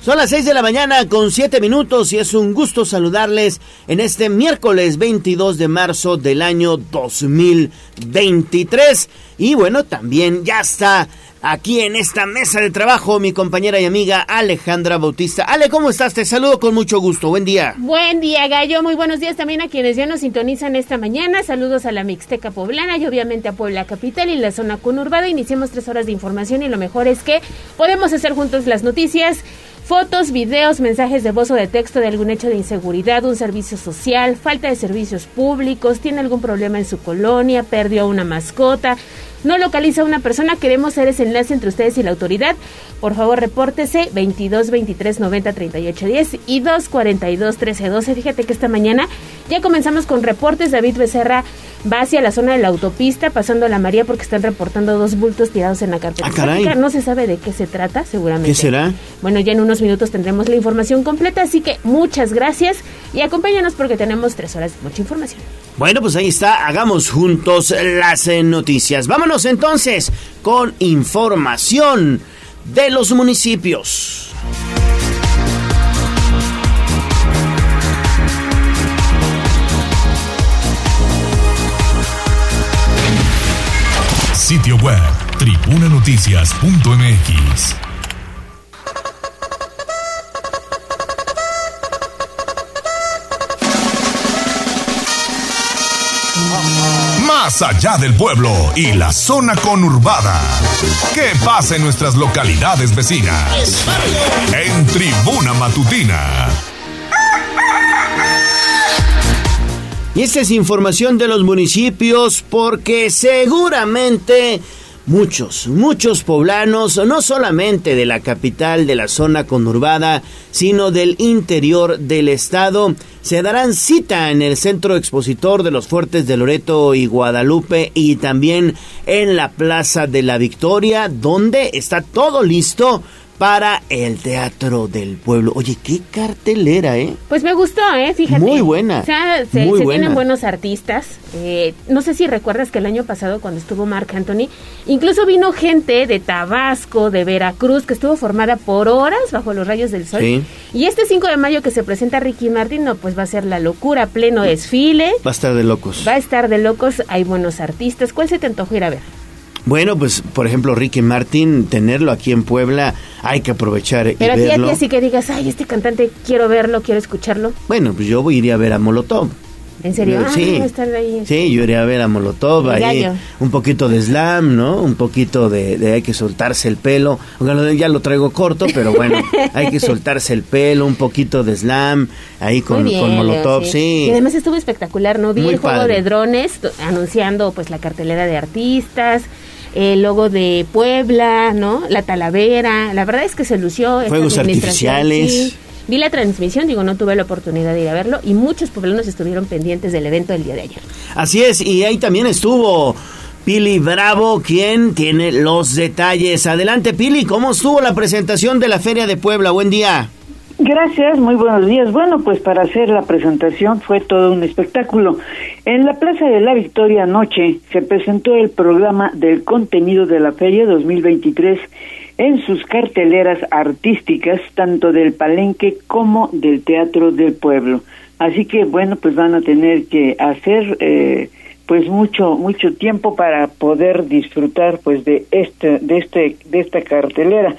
Son las 6 de la mañana con 7 minutos y es un gusto saludarles en este miércoles 22 de marzo del año 2023. Y bueno, también ya está aquí en esta mesa de trabajo mi compañera y amiga Alejandra Bautista. Ale, ¿cómo estás? Te saludo con mucho gusto. Buen día. Buen día, Gallo. Muy buenos días también a quienes ya nos sintonizan esta mañana. Saludos a la Mixteca Poblana y obviamente a Puebla Capital y la zona conurbada. Iniciamos tres horas de información y lo mejor es que podemos hacer juntos las noticias Fotos, videos, mensajes de voz o de texto de algún hecho de inseguridad, un servicio social, falta de servicios públicos, tiene algún problema en su colonia, perdió una mascota, no localiza a una persona, queremos ser ese enlace entre ustedes y la autoridad. Por favor, repórtese 22 23 90 38 10 y 2 42 13 12. Fíjate que esta mañana ya comenzamos con reportes. David Becerra va hacia la zona de la autopista, pasando a la María, porque están reportando dos bultos tirados en la carpeta. Ah, no se sabe de qué se trata, seguramente. ¿Qué será? Bueno, ya en unos minutos tendremos la información completa, así que muchas gracias y acompáñanos porque tenemos tres horas de mucha información. Bueno, pues ahí está, hagamos juntos las eh, noticias. Vámonos entonces con información de los municipios. Sitio web tribunanoticias.mx Más allá del pueblo y la zona conurbada. ¿Qué pasa en nuestras localidades vecinas? En Tribuna Matutina. Y esta es información de los municipios porque seguramente muchos, muchos poblanos, no solamente de la capital, de la zona conurbada, sino del interior del estado, se darán cita en el centro expositor de los fuertes de Loreto y Guadalupe y también en la Plaza de la Victoria, donde está todo listo para el Teatro del Pueblo. Oye, qué cartelera, ¿eh? Pues me gustó, ¿eh? Fíjate. Muy buena. O sea, se, tienen buenos artistas. Eh, no sé si recuerdas que el año pasado, cuando estuvo Mark Anthony, incluso vino gente de Tabasco, de Veracruz, que estuvo formada por horas bajo los rayos del sol. Sí. Y este 5 de mayo que se presenta Ricky Martin, no, pues va a ser la locura, pleno desfile. Va a estar de locos. Va a estar de locos, hay buenos artistas. ¿Cuál se te antojó ir a ver? Bueno, pues por ejemplo Ricky Martin, tenerlo aquí en Puebla, hay que aprovechar Pero y verlo. Pero así que digas, ay, este cantante quiero verlo, quiero escucharlo. Bueno, pues yo iría a ver a Molotov. ¿En serio? Sí, ah, ahí. sí, yo iría a ver a Molotov, ahí un poquito de slam, ¿no? Un poquito de, hay que soltarse el pelo, ya lo traigo corto, pero bueno, hay que soltarse el pelo, un poquito de slam, ahí con, Molotov, sí. Y además estuvo espectacular, ¿no? Vi el juego de drones anunciando pues la cartelera de artistas, el logo de Puebla, ¿no? La Talavera. La verdad es que se lució. Fuegos artificiales. Vi la transmisión, digo, no tuve la oportunidad de ir a verlo y muchos poblanos estuvieron pendientes del evento del día de ayer. Así es, y ahí también estuvo Pili Bravo, quien tiene los detalles. Adelante, Pili, ¿cómo estuvo la presentación de la Feria de Puebla? Buen día. Gracias, muy buenos días. Bueno, pues para hacer la presentación fue todo un espectáculo. En la Plaza de la Victoria anoche se presentó el programa del contenido de la Feria 2023 en sus carteleras artísticas, tanto del Palenque como del Teatro del Pueblo. Así que bueno, pues van a tener que hacer eh, pues mucho mucho tiempo para poder disfrutar pues de este de este de esta cartelera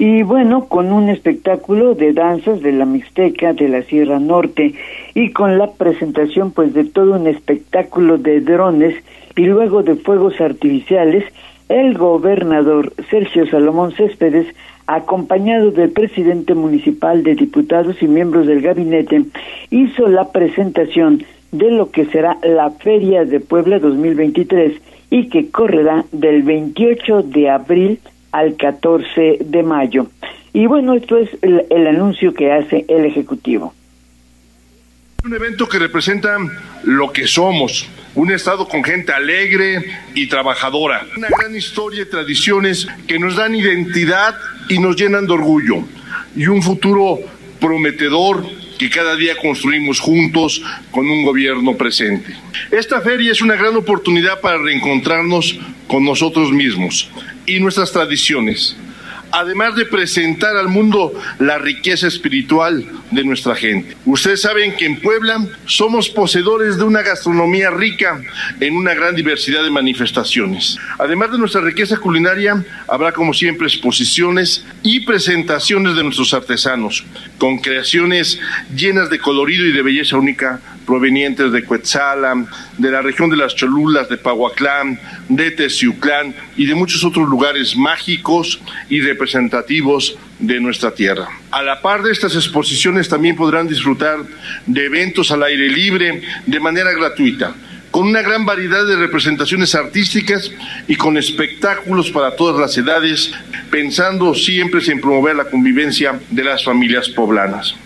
y bueno, con un espectáculo de danzas de la Mixteca de la Sierra Norte y con la presentación pues de todo un espectáculo de drones y luego de fuegos artificiales, el gobernador Sergio Salomón Céspedes, acompañado del presidente municipal de diputados y miembros del gabinete, hizo la presentación de lo que será la Feria de Puebla 2023 y que correrá del 28 de abril al 14 de mayo. Y bueno, esto es el, anuncio que hace el Ejecutivo. Un evento que representa lo que somos, un Estado con gente alegre y trabajadora, una gran historia y tradiciones que nos dan identidad y nos llenan de orgullo, y un futuro prometedor que cada día construimos juntos con un gobierno presente. Esta feria es una gran oportunidad para reencontrarnos con nosotros mismos y nuestras tradiciones, además de presentar al mundo la riqueza espiritual de nuestra gente. Ustedes saben que en Puebla somos poseedores de una gastronomía rica en una gran diversidad de manifestaciones. Además de nuestra riqueza culinaria, habrá como siempre exposiciones y presentaciones de nuestros artesanos, con creaciones llenas de colorido y de belleza única provenientes de Cuetzalan, de la región de las Cholulas, de Pahuaclán, de Teciuclán y de muchos otros lugares mágicos y representativos de nuestra tierra. A la par de estas exposiciones también podrán disfrutar de eventos al aire libre de manera gratuita con una gran variedad de representaciones artísticas y con espectáculos para todas las edades, pensando siempre en promover la convivencia de las familias poblanas.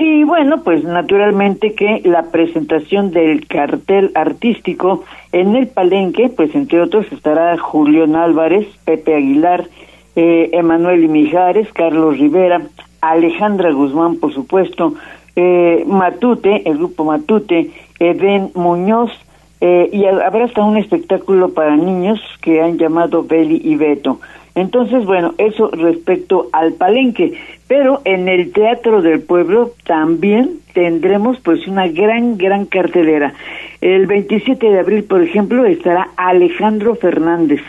Y bueno, pues naturalmente que la presentación del cartel artístico en el palenque, pues entre otros estará Julián Álvarez, Pepe Aguilar, eh, Emanuel Mijares, Carlos Rivera, Alejandra Guzmán, por supuesto, eh, Matute, el grupo Matute, Eden Muñoz, eh, y habrá hasta un espectáculo para niños que han llamado Beli y Beto. Entonces, bueno, eso respecto al palenque, pero en el Teatro del Pueblo también tendremos pues una gran, gran cartelera. El 27 de abril, por ejemplo, estará Alejandro Fernández,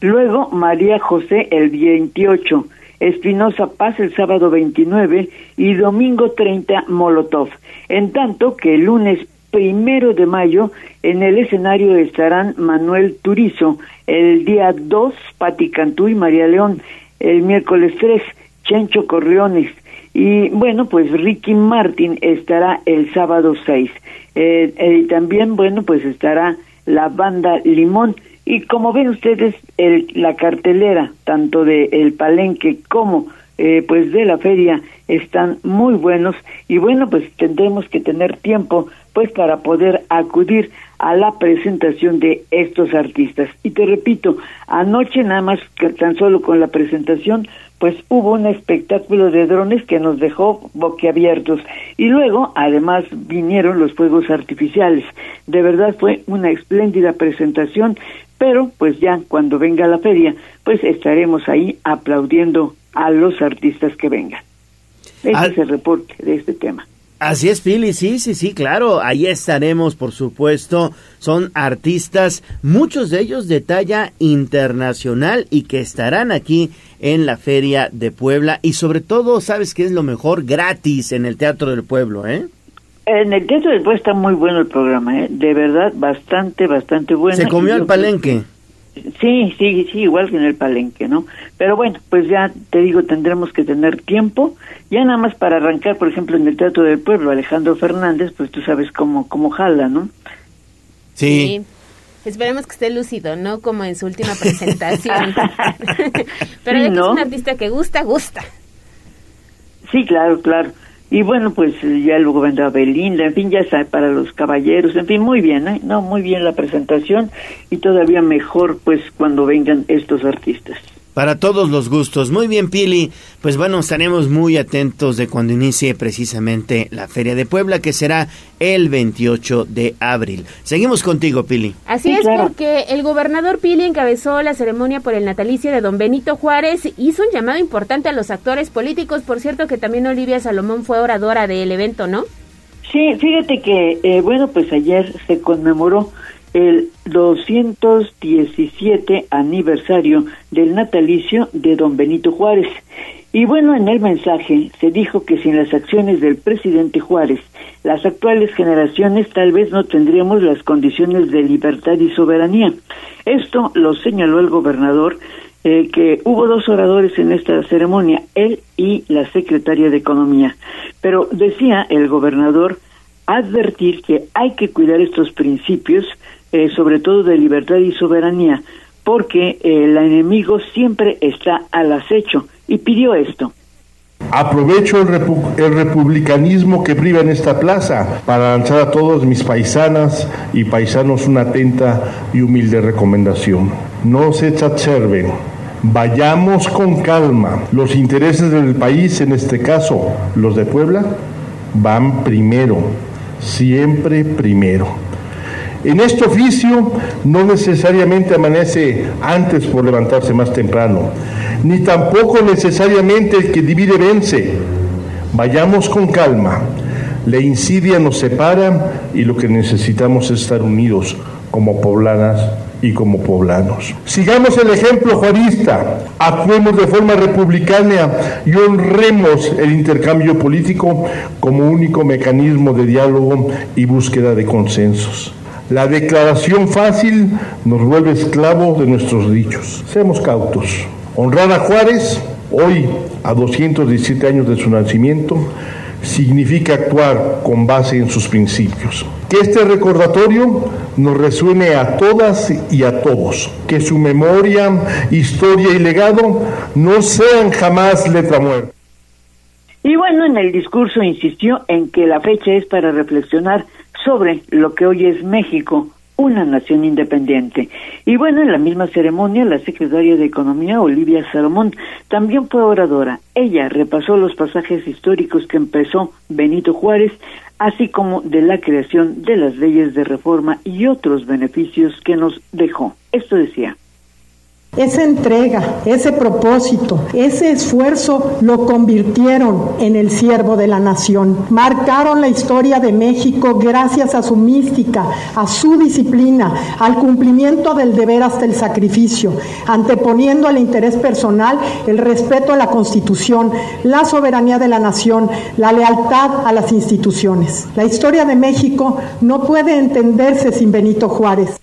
luego María José el 28, Espinosa Paz el sábado 29 y domingo 30 Molotov. En tanto que el lunes primero de mayo en el escenario estarán Manuel Turizo, el día 2 Pati Cantú y María León, el miércoles 3 Chencho Corriones y bueno pues Ricky Martin estará el sábado 6 eh, eh, y también bueno pues estará la banda Limón y como ven ustedes el, la cartelera tanto de El Palenque como eh, pues de la feria están muy buenos y bueno pues tendremos que tener tiempo pues para poder acudir a la presentación de estos artistas. Y te repito, anoche nada más que tan solo con la presentación, pues hubo un espectáculo de drones que nos dejó boquiabiertos. Y luego, además, vinieron los fuegos artificiales. De verdad fue una espléndida presentación, pero pues ya cuando venga la feria, pues estaremos ahí aplaudiendo a los artistas que vengan. Ese es el reporte de este tema. Así es, Pili, sí, sí, sí, claro, ahí estaremos, por supuesto. Son artistas, muchos de ellos de talla internacional y que estarán aquí en la Feria de Puebla y sobre todo, ¿sabes qué es lo mejor? Gratis en el Teatro del Pueblo, ¿eh? En el Teatro del Pueblo está muy bueno el programa, ¿eh? De verdad, bastante, bastante bueno. Se comió el palenque. Sí, sí, sí, igual que en el palenque, ¿no? Pero bueno, pues ya te digo, tendremos que tener tiempo. Ya nada más para arrancar, por ejemplo, en el Teatro del Pueblo, Alejandro Fernández, pues tú sabes cómo, cómo jala, ¿no? Sí. Esperemos que esté lúcido, ¿no? Como en su última presentación. Pero de que es un artista que gusta, gusta. Sí, claro, claro. Y bueno, pues ya luego vendrá Belinda, en fin, ya está para los caballeros, en fin, muy bien, ¿eh? No, muy bien la presentación y todavía mejor pues cuando vengan estos artistas. Para todos los gustos. Muy bien, Pili. Pues bueno, estaremos muy atentos de cuando inicie precisamente la Feria de Puebla, que será el 28 de abril. Seguimos contigo, Pili. Así es, porque el gobernador Pili encabezó la ceremonia por el natalicio de don Benito Juárez. Hizo un llamado importante a los actores políticos. Por cierto, que también Olivia Salomón fue oradora del evento, ¿no? Sí, fíjate que, eh, bueno, pues ayer se conmemoró el 217 aniversario del natalicio de don Benito Juárez. Y bueno, en el mensaje se dijo que sin las acciones del presidente Juárez, las actuales generaciones tal vez no tendríamos las condiciones de libertad y soberanía. Esto lo señaló el gobernador, eh, que hubo dos oradores en esta ceremonia, él y la secretaria de Economía. Pero decía el gobernador advertir que hay que cuidar estos principios eh, sobre todo de libertad y soberanía, porque eh, el enemigo siempre está al acecho y pidió esto. Aprovecho el, el, republicanismo que priva en esta plaza para lanzar a todos mis paisanas y paisanos una atenta y humilde recomendación. No se exacerben, vayamos con calma. Los intereses del país, en este caso los de Puebla, van primero, siempre primero. En este oficio no necesariamente amanece antes por levantarse más temprano. ni tampoco necesariamente el que divide vence. Vayamos con calma. La insidia nos separa y lo que necesitamos es estar unidos como poblanas y como poblanos. Sigamos el ejemplo juarista, actuemos de forma republicana y honremos el intercambio político como único mecanismo de diálogo y búsqueda de consensos. La declaración fácil nos vuelve esclavo de nuestros dichos. Seamos cautos. Honrar a Juárez, hoy a 217 años de su nacimiento, significa actuar con base en sus principios. Que este recordatorio nos resuene a todas y a todos. Que su memoria, historia y legado no sean jamás letra muerta. Y bueno, en el discurso insistió en que la fecha es para reflexionar sobre lo que hoy es México, una nación independiente. Y bueno, en la misma ceremonia, la secretaria de Economía, Olivia Salomón, también fue oradora. Ella repasó los pasajes históricos que empezó Benito Juárez, así como de la creación de las leyes de reforma y otros beneficios que nos dejó. Esto decía. Esa entrega, ese propósito, ese esfuerzo lo convirtieron en el siervo de la nación. Marcaron la historia de México gracias a su mística, a su disciplina, al cumplimiento del deber hasta el sacrificio, anteponiendo al interés personal el respeto a la Constitución, la soberanía de la nación, la lealtad a las instituciones. La historia de México no puede entenderse sin Benito Juárez.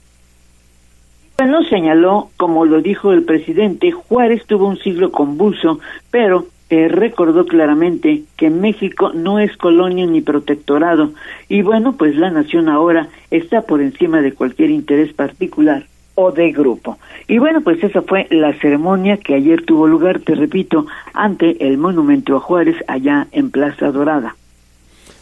Bueno, señaló, como lo dijo el presidente, Juárez tuvo un siglo convulso, pero eh, recordó claramente que México no es colonia ni protectorado y bueno, pues la nación ahora está por encima de cualquier interés particular o de grupo. Y bueno, pues esa fue la ceremonia que ayer tuvo lugar, te repito, ante el monumento a Juárez allá en Plaza Dorada.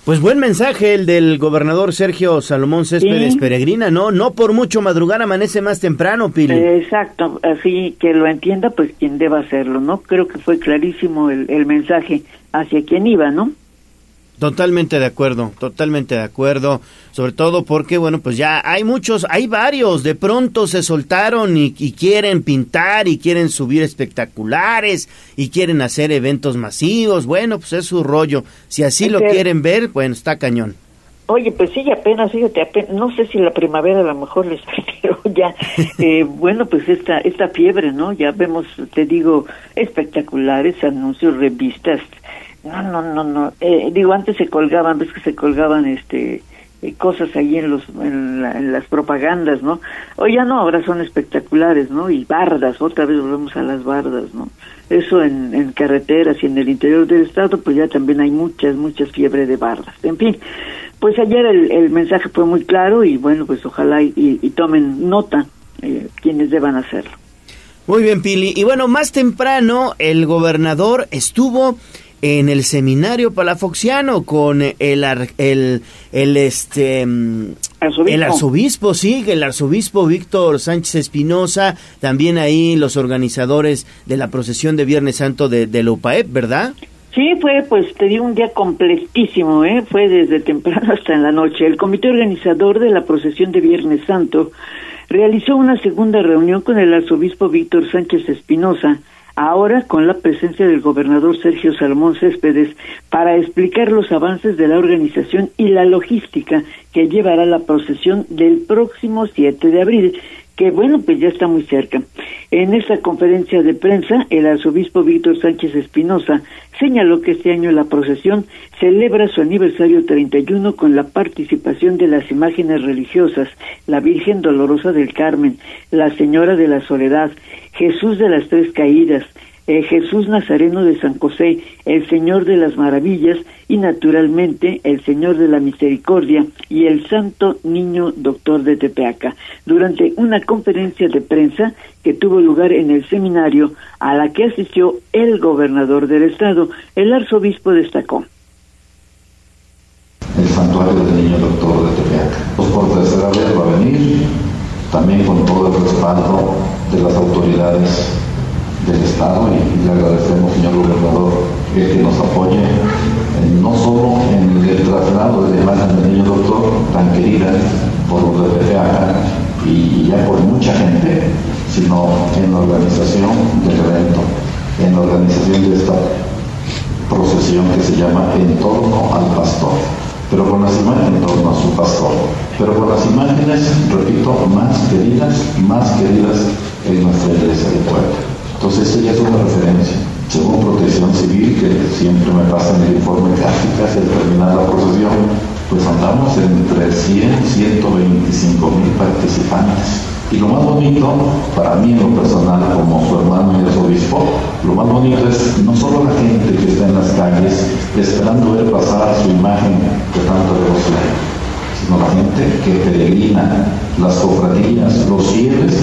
Pues buen mensaje el del gobernador Sergio Salomón Céspedes Peregrina, ¿no? No por mucho madrugar amanece más temprano, Pili. Exacto, así que lo entienda pues quien deba hacerlo, ¿no? Creo que fue clarísimo el, el mensaje hacia quien iba, ¿no? Totalmente de acuerdo, totalmente de acuerdo, sobre todo porque, bueno, pues ya hay muchos, hay varios, de pronto se soltaron y, quieren pintar y quieren subir espectaculares y quieren hacer eventos masivos, bueno, pues es su rollo, si así lo quieren ver, bueno, está cañón. Oye, pues sí, apenas, fíjate, apenas, no sé si la primavera a lo mejor les pero ya, eh, bueno, pues esta, esta fiebre, ¿no? Ya vemos, te digo, espectaculares, anuncios, revistas, no, no, no, no. Eh, digo, antes se colgaban, ves que se colgaban este eh, cosas ahí en los en, las propagandas, ¿no? Hoy ya no, ahora son espectaculares, ¿no? Y bardas, otra vez volvemos a las bardas, ¿no? Eso en, en carreteras y en el interior del estado, pues ya también hay muchas, muchas fiebre de bardas. En fin, pues ayer el, el mensaje fue muy claro y bueno, pues ojalá y, y tomen nota eh, quienes deban hacerlo. Muy bien, Pili. Y bueno, más temprano el gobernador estuvo en el seminario palafoxiano con el, el, el este mm, arzobispo. el arzobispo, sí, el arzobispo Víctor Sánchez Espinosa, también ahí los organizadores de la procesión de Viernes Santo de, de la UPAEP, ¿verdad? Sí, fue, pues te di un día completísimo, ¿eh? fue desde temprano hasta en la noche. El comité organizador de la procesión de Viernes Santo realizó una segunda reunión con el arzobispo Víctor Sánchez Espinosa, ahora con la presencia del gobernador Sergio Salomón Céspedes para explicar los avances de la organización y la logística que llevará la procesión del próximo 7 de abril que bueno, pues ya está muy cerca. En esta conferencia de prensa, el arzobispo Víctor Sánchez Espinosa señaló que este año la procesión celebra su aniversario 31 con la participación de las imágenes religiosas, la Virgen Dolorosa del Carmen, la Señora de la Soledad, Jesús de las Tres Caídas, eh, Jesús Nazareno de San José, el Señor de las Maravillas y naturalmente el Señor de la Misericordia y el Santo Niño Doctor de Tepeaca. Durante una conferencia de prensa que tuvo lugar en el seminario a la que asistió el gobernador del estado, el arzobispo destacó. El santuario del Niño Doctor de Tepeaca. Pues por tercera vez va a venir, también con todo el respaldo de las autoridades del Estado y, le agradecemos, señor gobernador, que, nos apoye no solo en el traslado de la imagen del niño doctor, tan querida por los de y ya por mucha gente, sino en la organización del evento. en la organización de esta procesión que se llama En torno al pastor, pero con las imágenes en torno a su pastor, pero con las imágenes, repito, más queridas, más queridas en nuestra iglesia de Puebla. Entonces, esta ya es una referencia. Según Protección Civil, que siempre me pasa en el informe casi al terminar la procesión, pues andamos entre 100 y 125 mil participantes. Y lo más bonito, para mí en lo personal, como su hermano y obispo, lo más bonito es no solo la gente que está en las calles esperando ver pasar su imagen que tanto devoción, sino la gente que peregrina, las cofradías, los fieles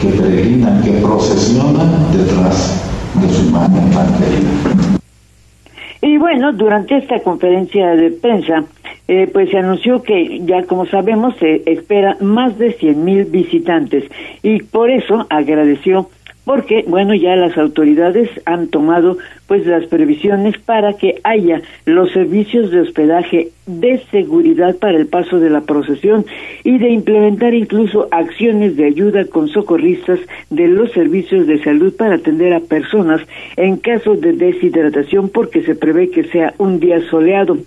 que peregrinan, que procesionan detrás de su imagen. Y bueno, durante esta conferencia de prensa, eh, pues se anunció que ya como sabemos se espera más de 100 mil visitantes y por eso agradeció porque bueno ya las autoridades han tomado pues las previsiones para que haya los servicios de hospedaje de seguridad para el paso de la procesión y de implementar incluso acciones de ayuda con socorristas de los servicios de salud para atender a personas en caso de deshidratación porque se prevé que sea un día soleado.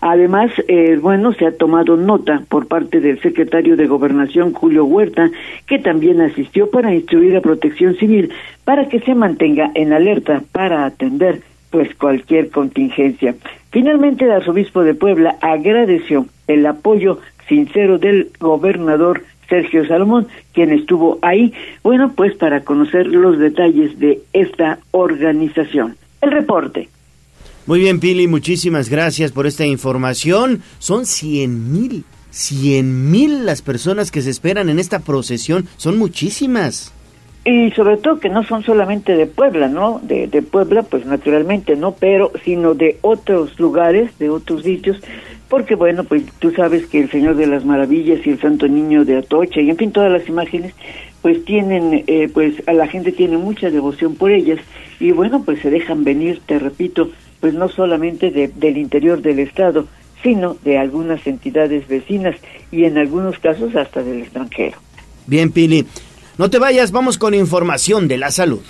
Además, eh, bueno, se ha tomado nota por parte del secretario de Gobernación Julio Huerta que también asistió para instruir a Protección Civil para que se mantenga en alerta para atender pues cualquier contingencia. Finalmente, el arzobispo de Puebla agradeció el apoyo sincero del gobernador Sergio Salomón, quien estuvo ahí, bueno, pues para conocer los detalles de esta organización. El reporte. Muy bien, Pili, muchísimas gracias por esta información. Son cien mil, cien mil las personas que se esperan en esta procesión. Son muchísimas. Y sobre todo que no son solamente de Puebla, ¿no? De, de Puebla, pues naturalmente, ¿no? Pero, sino de otros lugares, de otros sitios, porque bueno, pues tú sabes que el Señor de las Maravillas y el Santo Niño de Atocha, y en fin, todas las imágenes, pues tienen, eh, pues a la gente tiene mucha devoción por ellas, y bueno, pues se dejan venir, te repito, pues no solamente de, del interior del Estado, sino de algunas entidades vecinas, y en algunos casos hasta del extranjero. Bien, Pili. No te vayas, vamos con información de la salud.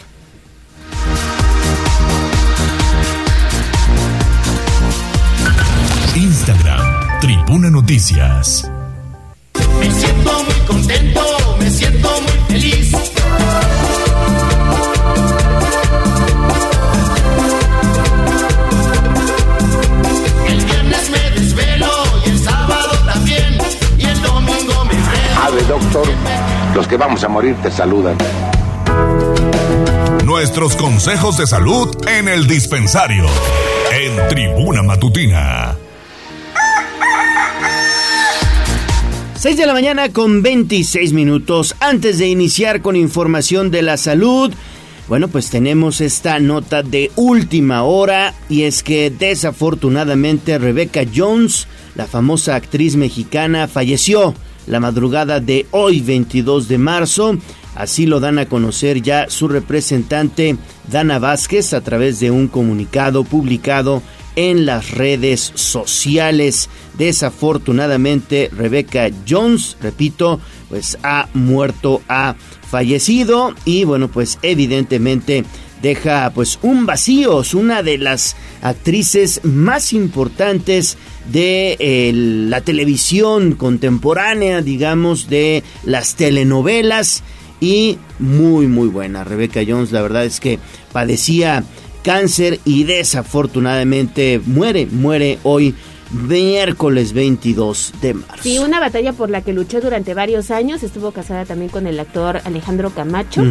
Instagram, Tribuna Noticias. Me siento muy contento, me siento muy feliz. El viernes me desvelo y el sábado también. Y el domingo me Ave, doctor, los que vamos a morir te saludan. Nuestros consejos de salud en el dispensario. En Tribuna Matutina. 6 de la mañana con 26 minutos. Antes de iniciar con información de la salud, bueno, pues tenemos esta nota de última hora y es que desafortunadamente Rebecca Jones, la famosa actriz mexicana, falleció la madrugada de hoy 22 de marzo. Así lo dan a conocer ya su representante Dana Vázquez a través de un comunicado publicado en las redes sociales. Desafortunadamente, Rebecca Jones, repito, pues ha muerto, ha fallecido y bueno, pues evidentemente deja pues un vacío, es una de las actrices más importantes de eh, la televisión contemporánea, digamos, de las telenovelas y muy muy buena. Rebecca Jones, la verdad es que padecía cáncer y desafortunadamente muere, muere hoy miércoles 22 de marzo. Sí, una batalla por la que luchó durante varios años. Estuvo casada también con el actor Alejandro Camacho.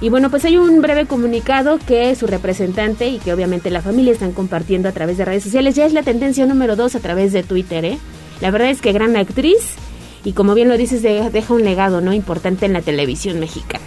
Y bueno, pues hay un breve comunicado que su representante y que obviamente la familia están compartiendo a través de redes sociales. Ya es la tendencia número dos a través de Twitter, ¿eh? La verdad es que gran actriz y como bien lo dices, de- deja un legado, ¿no? Importante en la televisión mexicana.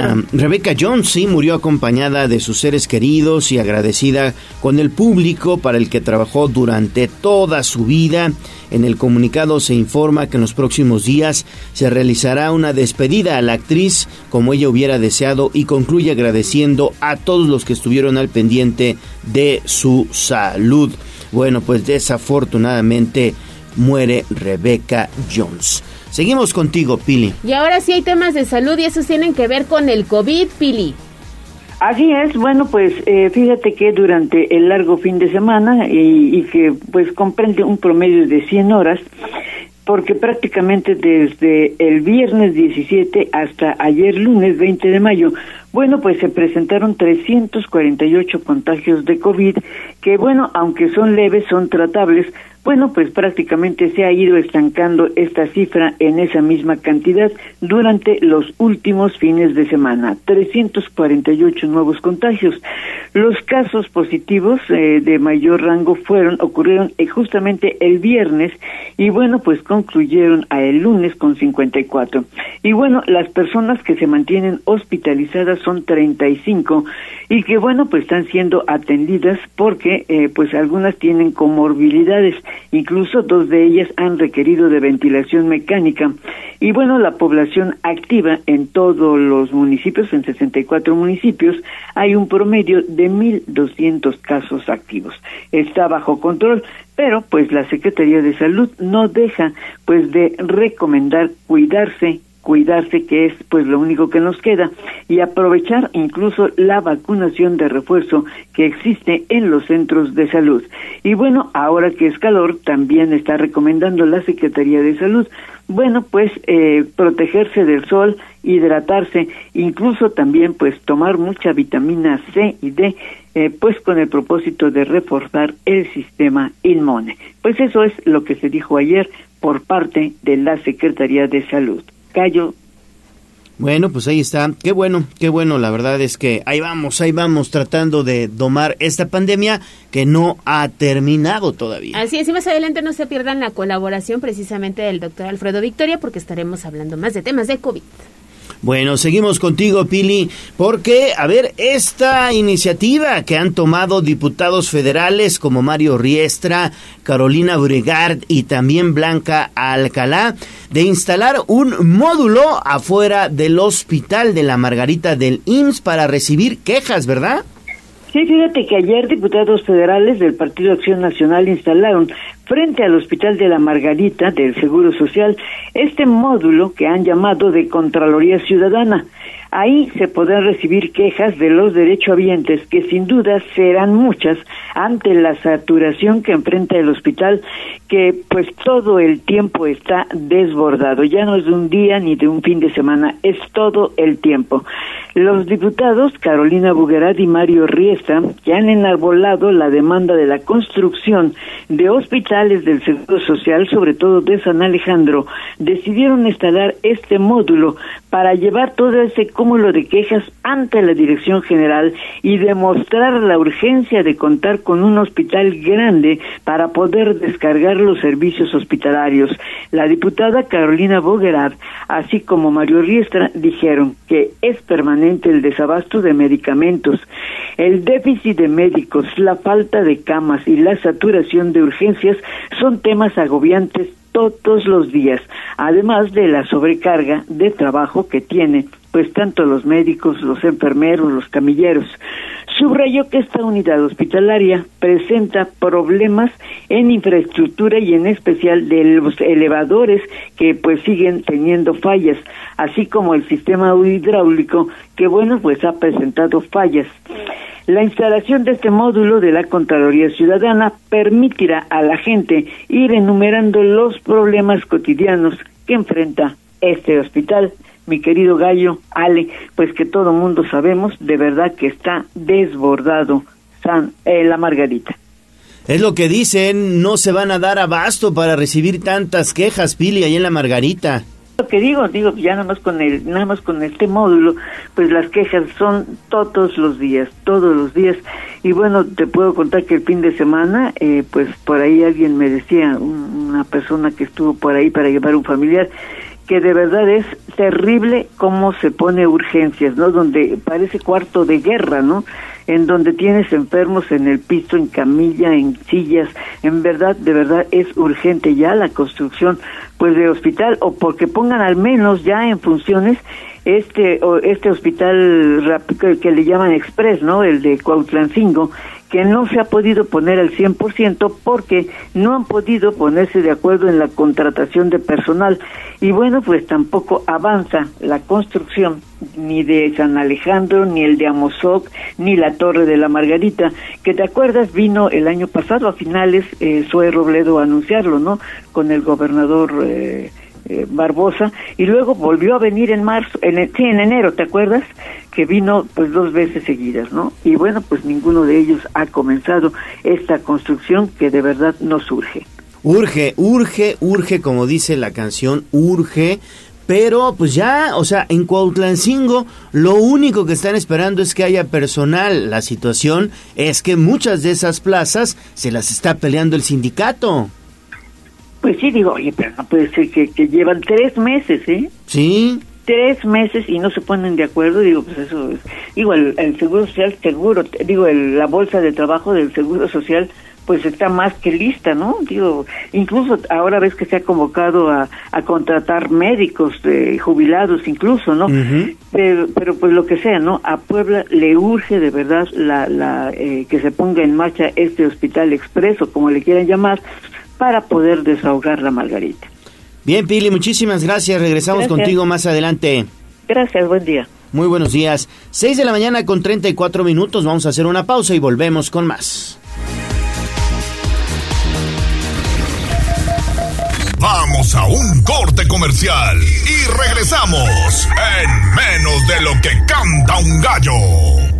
Teatro. Rebecca Jones sí murió acompañada de sus seres queridos y agradecida con el público para el que trabajó durante toda su vida. En el comunicado se informa que en los próximos días se realizará una despedida a la actriz como ella hubiera deseado y concluye agradeciendo a todos los que estuvieron al pendiente de su salud. Bueno, pues desafortunadamente muere Rebecca Jones. Seguimos contigo, Pili. Y ahora sí hay temas de salud y esos tienen que ver con el COVID, Pili. Así es, bueno, pues eh, fíjate que durante el largo fin de semana y, y, que pues comprende un promedio de 100 horas, porque prácticamente desde el viernes 17 hasta ayer lunes 20 de mayo, bueno, pues se presentaron 348 contagios de COVID, que bueno, aunque son leves, son tratables, bueno, pues prácticamente se ha ido estancando esta cifra en esa misma cantidad durante los últimos fines de semana. 348 nuevos contagios. Los casos positivos eh, de mayor rango fueron ocurrieron eh, justamente el viernes y bueno, pues concluyeron a el lunes con 54. Y bueno, las personas que se mantienen hospitalizadas son 35 y que bueno, pues están siendo atendidas porque eh, pues algunas tienen comorbilidades Incluso dos de ellas han requerido de ventilación mecánica. Y bueno, la población activa en todos los municipios, en 64 municipios, hay un promedio de 1.200 casos activos. Está bajo control, pero pues la Secretaría de Salud no deja pues de recomendar cuidarse cuidarse que es pues lo único que nos queda y aprovechar incluso la vacunación de refuerzo que existe en los centros de salud. Y bueno, ahora que es calor, también está recomendando la Secretaría de Salud, bueno, pues eh, protegerse del sol, hidratarse, incluso también pues tomar mucha vitamina C y D, eh, pues con el propósito de reforzar el sistema inmune. Pues eso es lo que se dijo ayer por parte de la Secretaría de Salud. Bueno, pues ahí está. Qué bueno, qué bueno. La verdad es que ahí vamos, ahí vamos tratando de domar esta pandemia que no ha terminado todavía. Así es, y más adelante no se pierdan la colaboración precisamente del doctor Alfredo Victoria porque estaremos hablando más de temas de COVID. Bueno, seguimos contigo, Pili, porque, a ver, esta iniciativa que han tomado diputados federales como Mario Riestra, Carolina Bregard y también Blanca Alcalá, de instalar un módulo afuera del hospital de la Margarita del IMSS para recibir quejas, ¿verdad? Sí, fíjate que ayer diputados federales del Partido Acción Nacional instalaron frente al Hospital de la Margarita del Seguro Social este módulo que han llamado de Contraloría Ciudadana. Ahí se podrán recibir quejas de los derechohabientes que sin duda serán muchas ante la saturación que enfrenta el hospital que pues todo el tiempo está desbordado. Ya no es de un día ni de un fin de semana, es todo el tiempo. Los diputados Carolina Buguerat y Mario Riesta, que han enarbolado la demanda de la construcción de hospitales del Seguro Social, sobre todo de San Alejandro, decidieron instalar este módulo para llevar todo ese cúmulo de quejas ante la Dirección General y demostrar la urgencia de contar con un hospital grande para poder descargar los servicios hospitalarios. La diputada Carolina Boguerat, así como Mario Riestra, dijeron que es permanente el desabasto de medicamentos, el déficit de médicos, la falta de camas y la saturación de urgencias son temas agobiantes todos los días, además de la sobrecarga de trabajo que tienen pues tanto los médicos, los enfermeros, los camilleros. Subrayó que esta unidad hospitalaria presenta problemas en infraestructura y en especial de los elevadores que pues siguen teniendo fallas, así como el sistema hidráulico que bueno pues ha presentado fallas. La instalación de este módulo de la Contraloría Ciudadana permitirá a la gente ir enumerando los problemas cotidianos que enfrenta este hospital. Mi querido Gallo, Ale, pues que todo mundo sabemos de verdad que está desbordado San, eh, la Margarita. Es lo que dicen, no se van a dar abasto para recibir tantas quejas, Pili, ahí en la Margarita lo que digo, digo ya nada más con el, nada más con este módulo, pues las quejas son todos los días, todos los días. Y bueno, te puedo contar que el fin de semana, eh, pues por ahí alguien me decía, una persona que estuvo por ahí para llevar un familiar, que de verdad es terrible cómo se pone urgencias, ¿no? Donde parece cuarto de guerra, ¿no? En donde tienes enfermos en el piso, en camilla, en sillas. En verdad, de verdad es urgente ya la construcción, pues, de hospital o porque pongan al menos ya en funciones este este hospital que, que le llaman Express, ¿no? El de Cuautlancingo, que no se ha podido poner al 100% porque no han podido ponerse de acuerdo en la contratación de personal. Y bueno, pues tampoco avanza la construcción ni de San Alejandro, ni el de Amozoc, ni la Torre de la Margarita, que te acuerdas vino el año pasado a finales eh, Zoe Robledo a anunciarlo, ¿no? Con el gobernador eh, eh, Barbosa y luego volvió a venir en marzo, en, sí, en enero, ¿te acuerdas? Que vino pues dos veces seguidas, ¿no? Y bueno, pues ninguno de ellos ha comenzado esta construcción que de verdad no surge. Urge, urge, urge, como dice la canción, urge. Pero pues ya, o sea, en Cuautlancingo lo único que están esperando es que haya personal. La situación es que muchas de esas plazas se las está peleando el sindicato. Pues sí, digo, oye, pero no puede ser que, que llevan tres meses, ¿eh? Sí. Tres meses y no se ponen de acuerdo, digo, pues eso es. Digo, el, el Seguro Social, seguro, digo, el, la bolsa de trabajo del Seguro Social, pues está más que lista, ¿no? Digo, incluso ahora ves que se ha convocado a, a contratar médicos, de jubilados incluso, ¿no? pero, pero pues lo que sea, ¿no? A Puebla le urge de verdad la, la eh, que se ponga en marcha este hospital expreso, como le quieran llamar, para poder desahogar la Margarita. Bien, Pili, muchísimas gracias. Regresamos Gracias. contigo más adelante. Gracias, buen día. Muy buenos días. 6 de la mañana con 34 minutos. Vamos a hacer una pausa y volvemos con más. Vamos a un corte comercial y regresamos en menos de lo que canta un gallo.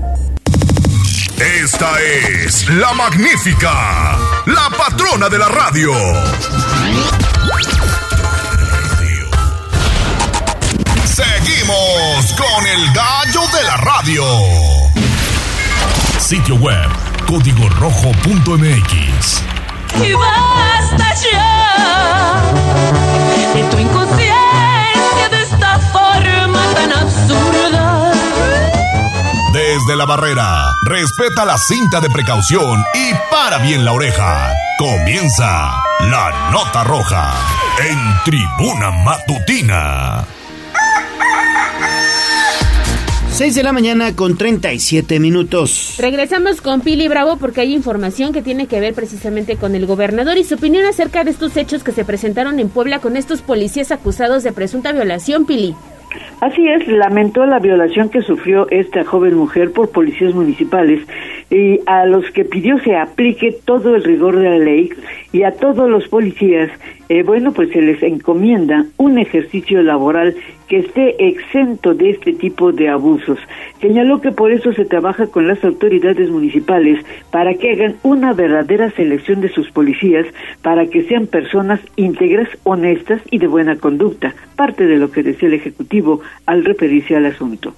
Esta es la magnífica, la patrona de la radio. Seguimos con el gallo de la radio. Sitio web código rojo.mx. Y basta ya de tu La barrera, respeta la cinta de precaución y para bien la oreja. Comienza la nota roja en tribuna matutina. 6 de la mañana con 37 minutos. Regresamos con Pili Bravo porque hay información que tiene que ver precisamente con el gobernador y su opinión acerca de estos hechos que se presentaron en Puebla con estos policías acusados de presunta violación, Pili. Así es, lamentó la violación que sufrió esta joven mujer por policías municipales y a los que pidió se aplique todo el rigor de la ley y a todos los policías, eh, bueno, pues se les encomienda un ejercicio laboral que esté exento de este tipo de abusos. Señaló que por eso se trabaja con las autoridades municipales para que hagan una verdadera selección de sus policías para que sean personas íntegras, honestas y de buena conducta, parte de lo que decía el Ejecutivo al referirse al asunto.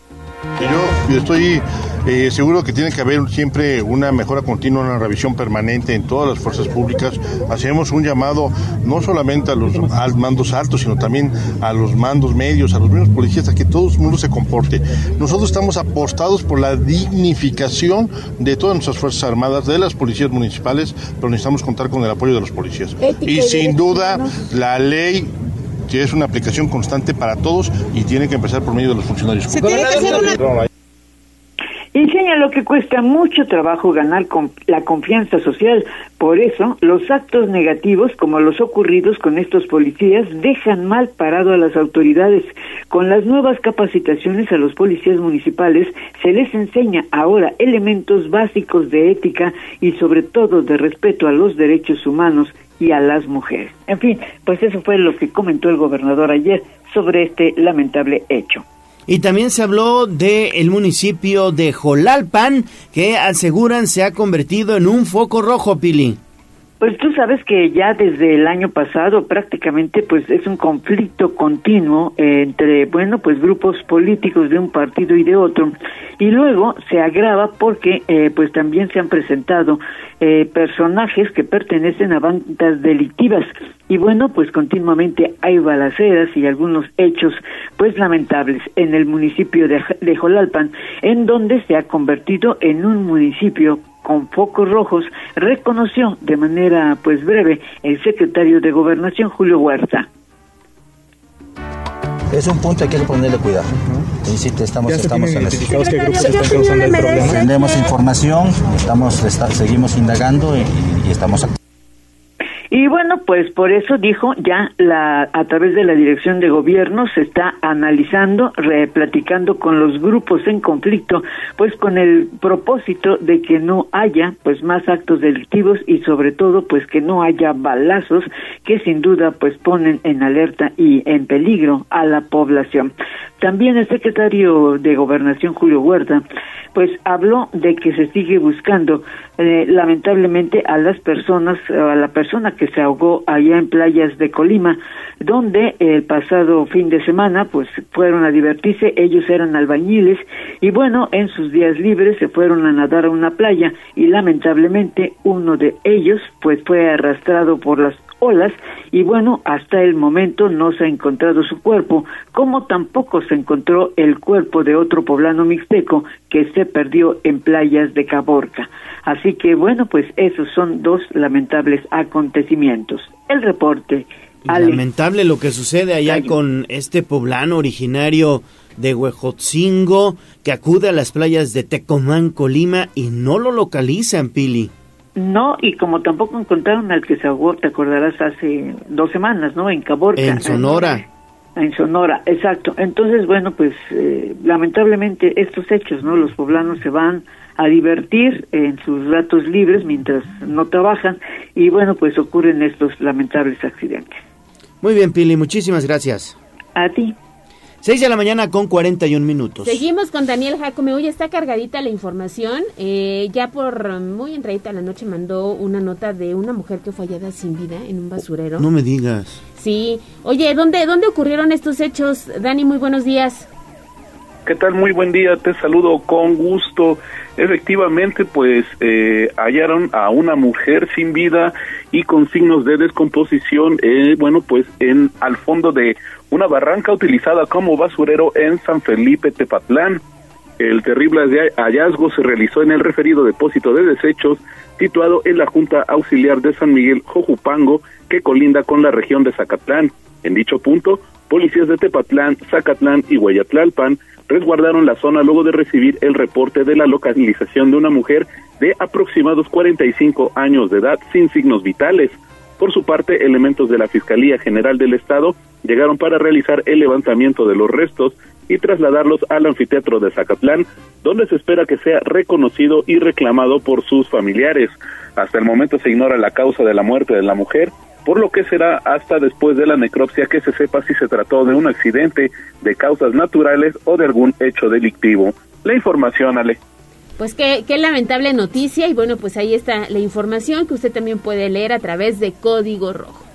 Yo estoy eh, seguro que tiene que haber siempre una mejora continua, una revisión permanente en todas las fuerzas públicas. Hacemos un llamado no solamente a los mandos altos, sino también a los mandos medios, a los mismos policías, a que todo el mundo se comporte. Nosotros estamos apostados por la dignificación de todas nuestras fuerzas armadas, de las policías municipales, pero necesitamos contar con el apoyo de los policías. Y sin duda, la ley que es una aplicación constante para todos y tiene que empezar por medio de los funcionarios públicos. Y señaló que cuesta mucho trabajo ganar con la confianza social. Por eso, los actos negativos, como los ocurridos con estos policías, dejan mal parado a las autoridades. Con las nuevas capacitaciones a los policías municipales, se les enseña ahora elementos básicos de ética y sobre todo de respeto a los derechos humanos y a las mujeres. En fin, pues eso fue lo que comentó el gobernador ayer sobre este lamentable hecho. Y también se habló del el municipio de Jolalpan, que aseguran se ha convertido en un foco rojo, Pili. Pues tú sabes que ya desde el año pasado prácticamente pues es un conflicto continuo entre, bueno, pues grupos políticos de un partido y de otro. Y luego se agrava porque eh, pues también se han presentado eh, personajes que pertenecen a bandas delictivas. Y bueno, pues continuamente hay balaceras y algunos hechos pues lamentables en el municipio de, de Jolalpan, en donde se ha convertido en un municipio con focos rojos, reconoció de manera pues breve el secretario de Gobernación Julio Huerta. Es un punto que hay que ponerle cuidado. Te estamos, ¿Ya se estamos en eso. qué grupos están causando el problema? Tenemos información, estamos, está- seguimos indagando y, y estamos actuando. Y bueno, pues por eso dijo ya la, a través de la dirección de gobierno se está analizando, replaticando con los grupos en conflicto, pues con el propósito de que no haya pues más actos delictivos y sobre todo pues que no haya balazos que sin duda pues ponen en alerta y en peligro a la población. También el secretario de Gobernación Julio Huerta pues habló de que se sigue buscando eh, lamentablemente a las personas, a la persona que se ahogó allá en playas de Colima, donde el pasado fin de semana pues fueron a divertirse, ellos eran albañiles y bueno, en sus días libres se fueron a nadar a una playa y lamentablemente uno de ellos pues fue arrastrado por las olas y bueno, hasta el momento no se ha encontrado su cuerpo, como tampoco se encontró el cuerpo de otro poblano mixteco que se perdió en playas de Caborca. Así que bueno, pues esos son dos lamentables acontecimientos. El reporte. Ale. Lamentable lo que sucede allá con este poblano originario de Huejotzingo que acude a las playas de Tecomán, Colima y no lo localizan, Pili. No, y como tampoco encontraron al que se ahogó, te acordarás, hace dos semanas, ¿no? En Caborca. En Sonora. En Sonora, exacto. Entonces, bueno, pues eh, lamentablemente estos hechos, ¿no? Los poblanos se van a divertir en sus ratos libres mientras no trabajan y bueno, pues ocurren estos lamentables accidentes. Muy bien, Pili, muchísimas gracias. A ti. 6 de la mañana con 41 minutos. Seguimos con Daniel Jacome. Hoy está cargadita la información. Eh, ya por muy entradita la noche mandó una nota de una mujer que fue hallada sin vida en un basurero. No me digas. Sí. Oye, ¿dónde, ¿dónde ocurrieron estos hechos? Dani, muy buenos días. ¿Qué tal? Muy buen día, te saludo con gusto. Efectivamente, pues eh, hallaron a una mujer sin vida y con signos de descomposición, eh, bueno, pues en al fondo de una barranca utilizada como basurero en San Felipe Tepatlán. El terrible halla- hallazgo se realizó en el referido depósito de desechos situado en la Junta Auxiliar de San Miguel Jojupango, que colinda con la región de Zacatlán. En dicho punto, policías de Tepatlán, Zacatlán y Hueyatlalpan resguardaron la zona luego de recibir el reporte de la localización de una mujer de aproximados 45 años de edad sin signos vitales. Por su parte, elementos de la Fiscalía General del Estado llegaron para realizar el levantamiento de los restos y trasladarlos al anfiteatro de Zacatlán, donde se espera que sea reconocido y reclamado por sus familiares. Hasta el momento se ignora la causa de la muerte de la mujer, por lo que será hasta después de la necropsia que se sepa si se trató de un accidente, de causas naturales o de algún hecho delictivo. La información, Ale. Pues qué, qué lamentable noticia y bueno, pues ahí está la información que usted también puede leer a través de Código Rojo.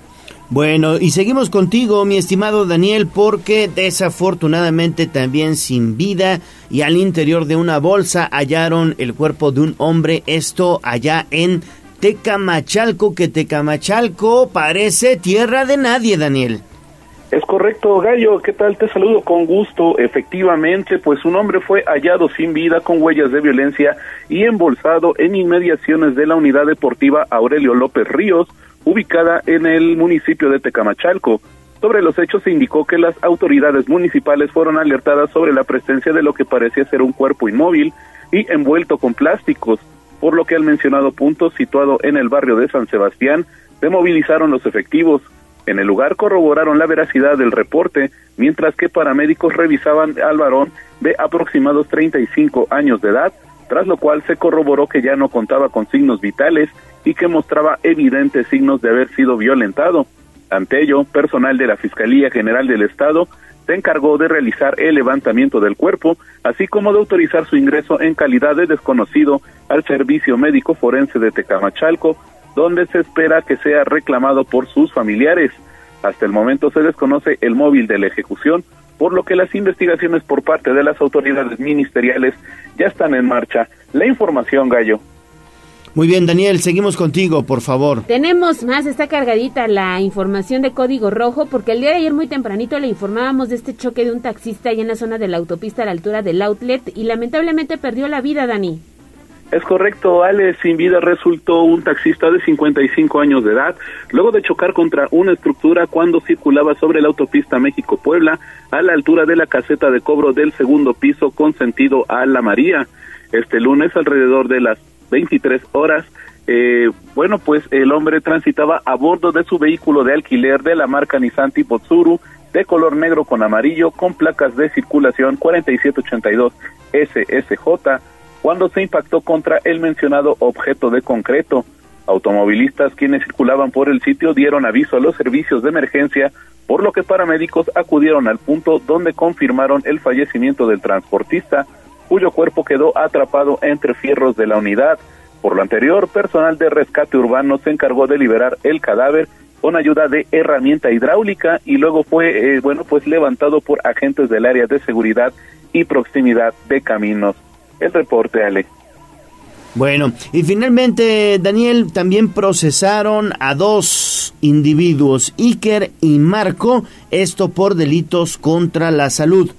Bueno, y seguimos contigo, mi estimado Daniel, porque desafortunadamente también sin vida y al interior de una bolsa hallaron el cuerpo de un hombre, esto allá en Tecamachalco, que Tecamachalco parece tierra de nadie, Daniel. Es correcto, Gallo. ¿Qué tal? Te saludo con gusto. Efectivamente, pues un hombre fue hallado sin vida con huellas de violencia y embolsado en inmediaciones de la unidad deportiva Aurelio López Ríos, ubicada en el municipio de Tecamachalco. Sobre los hechos se indicó que las autoridades municipales fueron alertadas sobre la presencia de lo que parecía ser un cuerpo inmóvil y envuelto con plásticos, por lo que al mencionado punto, situado en el barrio de San Sebastián, se movilizaron los efectivos. En el lugar corroboraron la veracidad del reporte, mientras que paramédicos revisaban al varón de aproximados 35 años de edad, tras lo cual se corroboró que ya no contaba con signos vitales y que mostraba evidentes signos de haber sido violentado. Ante ello, personal de la Fiscalía General del Estado se encargó de realizar el levantamiento del cuerpo, así como de autorizar su ingreso en calidad de desconocido al Servicio Médico Forense de Tecamachalco, donde se espera que sea reclamado por sus familiares. Hasta el momento se desconoce el móvil de la ejecución, por lo que las investigaciones por parte de las autoridades ministeriales ya están en marcha. La información, Gallo. Muy bien, Daniel, seguimos contigo, por favor. Tenemos más, está cargadita la información de Código Rojo, porque el día de ayer muy tempranito le informábamos de este choque de un taxista allá en la zona de la autopista a la altura del outlet y lamentablemente perdió la vida, Dani. Es correcto, Ale, sin vida resultó un taxista de 55 años de edad, luego de chocar contra una estructura cuando circulaba sobre la autopista México-Puebla a la altura de la caseta de cobro del segundo piso con sentido a La María. Este lunes, alrededor de las 23 horas, eh, bueno, pues el hombre transitaba a bordo de su vehículo de alquiler de la marca Nissan tipo de color negro con amarillo, con placas de circulación 4782 SSJ, cuando se impactó contra el mencionado objeto de concreto. Automovilistas quienes circulaban por el sitio dieron aviso a los servicios de emergencia, por lo que paramédicos acudieron al punto donde confirmaron el fallecimiento del transportista, cuyo cuerpo quedó atrapado entre fierros de la unidad. Por lo anterior, personal de rescate urbano se encargó de liberar el cadáver con ayuda de herramienta hidráulica y luego fue, eh, bueno, pues levantado por agentes del área de seguridad y proximidad de caminos. El reporte, Ale. Bueno, y finalmente, Daniel, también procesaron a dos individuos, Iker y Marco, esto por delitos contra la salud.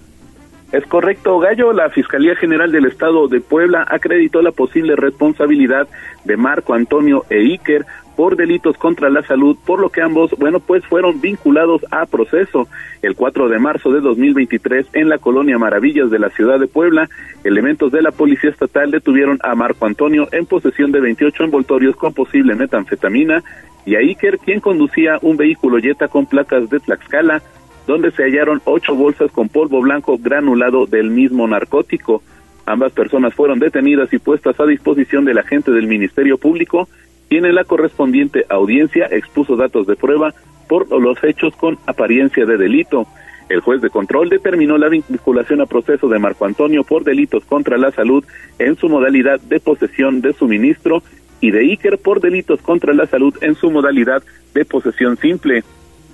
Es correcto, Gallo. La Fiscalía General del Estado de Puebla acreditó la posible responsabilidad de Marco Antonio e Iker por delitos contra la salud, por lo que ambos, bueno, pues fueron vinculados a proceso. El 4 de marzo de 2023, en la colonia Maravillas de la ciudad de Puebla, elementos de la Policía Estatal detuvieron a Marco Antonio en posesión de 28 envoltorios con posible metanfetamina y a Iker, quien conducía un vehículo Jetta con placas de Tlaxcala, donde se hallaron ocho bolsas con polvo blanco granulado del mismo narcótico. Ambas personas fueron detenidas y puestas a disposición del agente del Ministerio Público, quien en la correspondiente audiencia expuso datos de prueba por los hechos con apariencia de delito. El juez de control determinó la vinculación a proceso de Marco Antonio por delitos contra la salud en su modalidad de posesión de suministro y de Iker por delitos contra la salud en su modalidad de posesión simple.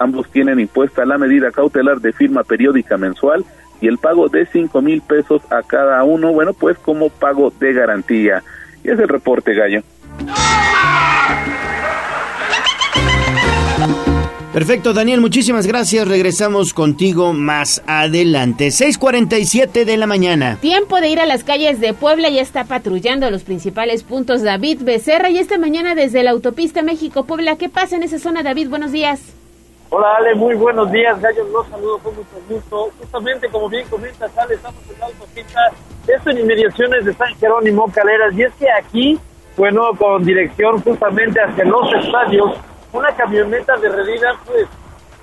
Ambos tienen impuesta la medida cautelar de firma periódica mensual y el pago de cinco mil pesos a cada uno, bueno, pues como pago de garantía. Y es el reporte, Gallo. Perfecto, Daniel, muchísimas gracias. Regresamos contigo más adelante. 6:47 de la mañana. Tiempo de ir a las calles de Puebla. Ya está patrullando los principales puntos David Becerra. Y esta mañana desde la autopista México-Puebla. ¿Qué pasa en esa zona, David? Buenos días. Hola Ale, muy buenos días, Gallos, los saludo con mucho gusto. Justamente como bien comenta Ale, estamos en la autopista, esto en inmediaciones de San Jerónimo Caleras, y es que aquí, bueno, con dirección justamente hacia los estadios, una camioneta de redida, pues,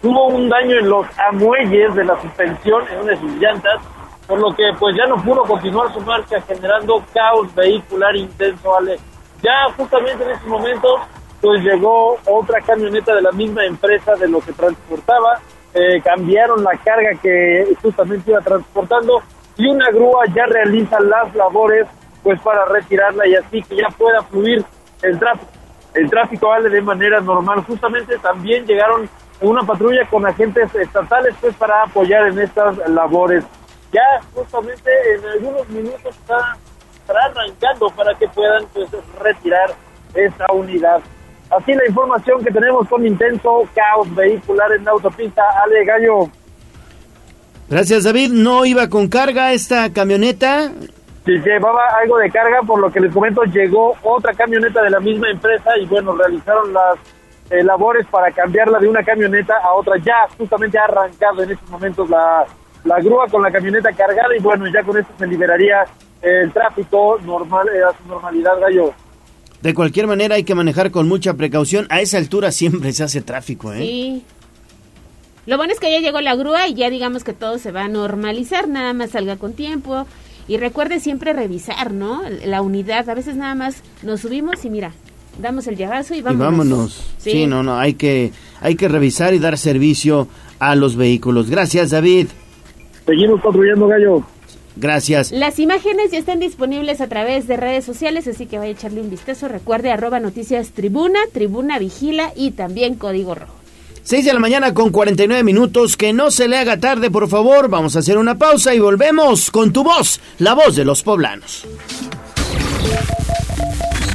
tuvo un daño en los amuelles de la suspensión, en una de sus llantas, por lo que pues ya no pudo continuar su marcha generando caos vehicular intenso, Ale. Ya justamente en ese momento pues llegó otra camioneta de la misma empresa de lo que transportaba, eh, cambiaron la carga que justamente iba transportando y una grúa ya realiza las labores pues para retirarla y así que ya pueda fluir el tráfico. El tráfico vale de manera normal. Justamente también llegaron una patrulla con agentes estatales pues para apoyar en estas labores. Ya justamente en algunos minutos está, arrancando para que puedan pues retirar esta unidad. Así la información que tenemos con intenso caos vehicular en la autopista Ale Gallo. Gracias, David. ¿No iba con carga esta camioneta? Sí, llevaba algo de carga, por lo que les comento, llegó otra camioneta de la misma empresa y bueno, realizaron las eh, labores para cambiarla de una camioneta a otra. Ya justamente ha arrancado en estos momentos la, la grúa con la camioneta cargada y bueno, ya con esto se liberaría el tráfico normal, eh, a su normalidad, Gallo. De cualquier manera hay que manejar con mucha precaución. A esa altura siempre se hace tráfico, ¿eh? Sí. Lo bueno es que ya llegó la grúa y ya digamos que todo se va a normalizar, nada más salga con tiempo. Y recuerde siempre revisar, ¿no? La unidad, a veces nada más nos subimos y mira, damos el llagazo y vámonos. Y vámonos. Sí. sí, no, no, hay que, hay que revisar y dar servicio a los vehículos. Gracias, David. Seguimos construyendo, Gallo. Gracias. Las imágenes ya están disponibles a través de redes sociales, así que vaya a echarle un vistazo. Recuerde arroba noticias tribuna, tribuna vigila y también código rojo. 6 de la mañana con 49 minutos. Que no se le haga tarde, por favor. Vamos a hacer una pausa y volvemos con tu voz, la voz de los poblanos.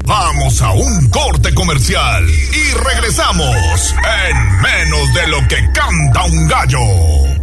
Vamos a un corte comercial y regresamos en menos de lo que canta un gallo.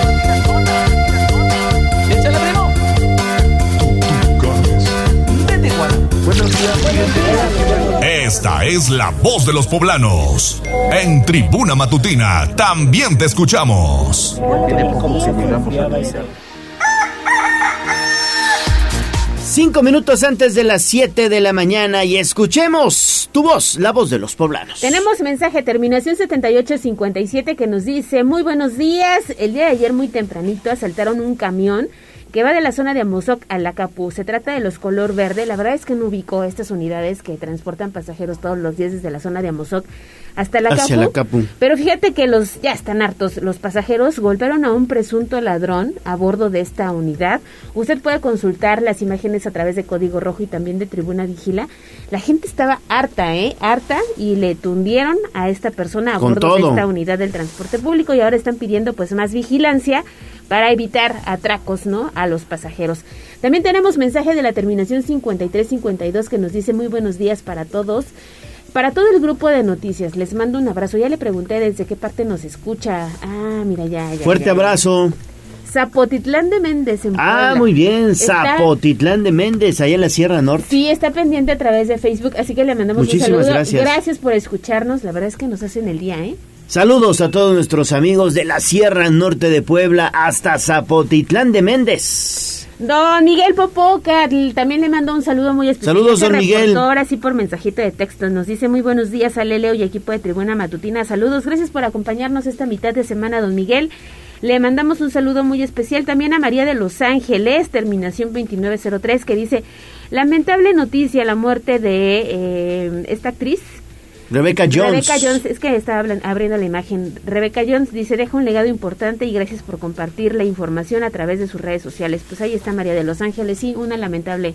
Esta es la voz de los poblanos. En Tribuna Matutina también te escuchamos. Cinco minutos antes de las 7 de la mañana y escuchemos tu voz, la voz de los poblanos. Tenemos mensaje terminación 7857 que nos dice, muy buenos días, el día de ayer muy tempranito asaltaron un camión que va de la zona de Amozoc a la Capu. Se trata de los color verde. La verdad es que no ubico estas unidades que transportan pasajeros todos los días desde la zona de Amozoc hasta la Hacia Capu. la Capu. Pero fíjate que los ya están hartos. Los pasajeros golpearon a un presunto ladrón a bordo de esta unidad. Usted puede consultar las imágenes a través de Código Rojo y también de Tribuna Vigila. La gente estaba harta, ¿eh? Harta y le tundieron a esta persona a Con bordo de esta unidad del transporte público y ahora están pidiendo pues más vigilancia para evitar atracos, ¿no? A los pasajeros. También tenemos mensaje de la terminación 5352 que nos dice muy buenos días para todos. Para todo el grupo de noticias, les mando un abrazo. Ya le pregunté desde qué parte nos escucha. Ah, mira, ya, ya. Fuerte ya. abrazo. Zapotitlán de Méndez en Ah, Puebla. muy bien. Está- Zapotitlán de Méndez, allá en la Sierra Norte. Sí, está pendiente a través de Facebook, así que le mandamos Muchísimas un saludo. gracias. Gracias por escucharnos. La verdad es que nos hacen el día, ¿eh? Saludos a todos nuestros amigos de la Sierra Norte de Puebla hasta Zapotitlán de Méndez. Don Miguel Popoca l- también le mando un saludo muy especial. Saludos, don Miguel. reportador, así por mensajito de texto. Nos dice muy buenos días a Leo y equipo de Tribuna Matutina. Saludos, gracias por acompañarnos esta mitad de semana, don Miguel. Le mandamos un saludo muy especial también a María de Los Ángeles, terminación 2903, que dice, lamentable noticia, la muerte de eh, esta actriz, Rebeca Jones. Rebeca Jones, es que estaba abriendo la imagen. Rebeca Jones dice, deja un legado importante y gracias por compartir la información a través de sus redes sociales. Pues ahí está María de Los Ángeles, sí, una lamentable,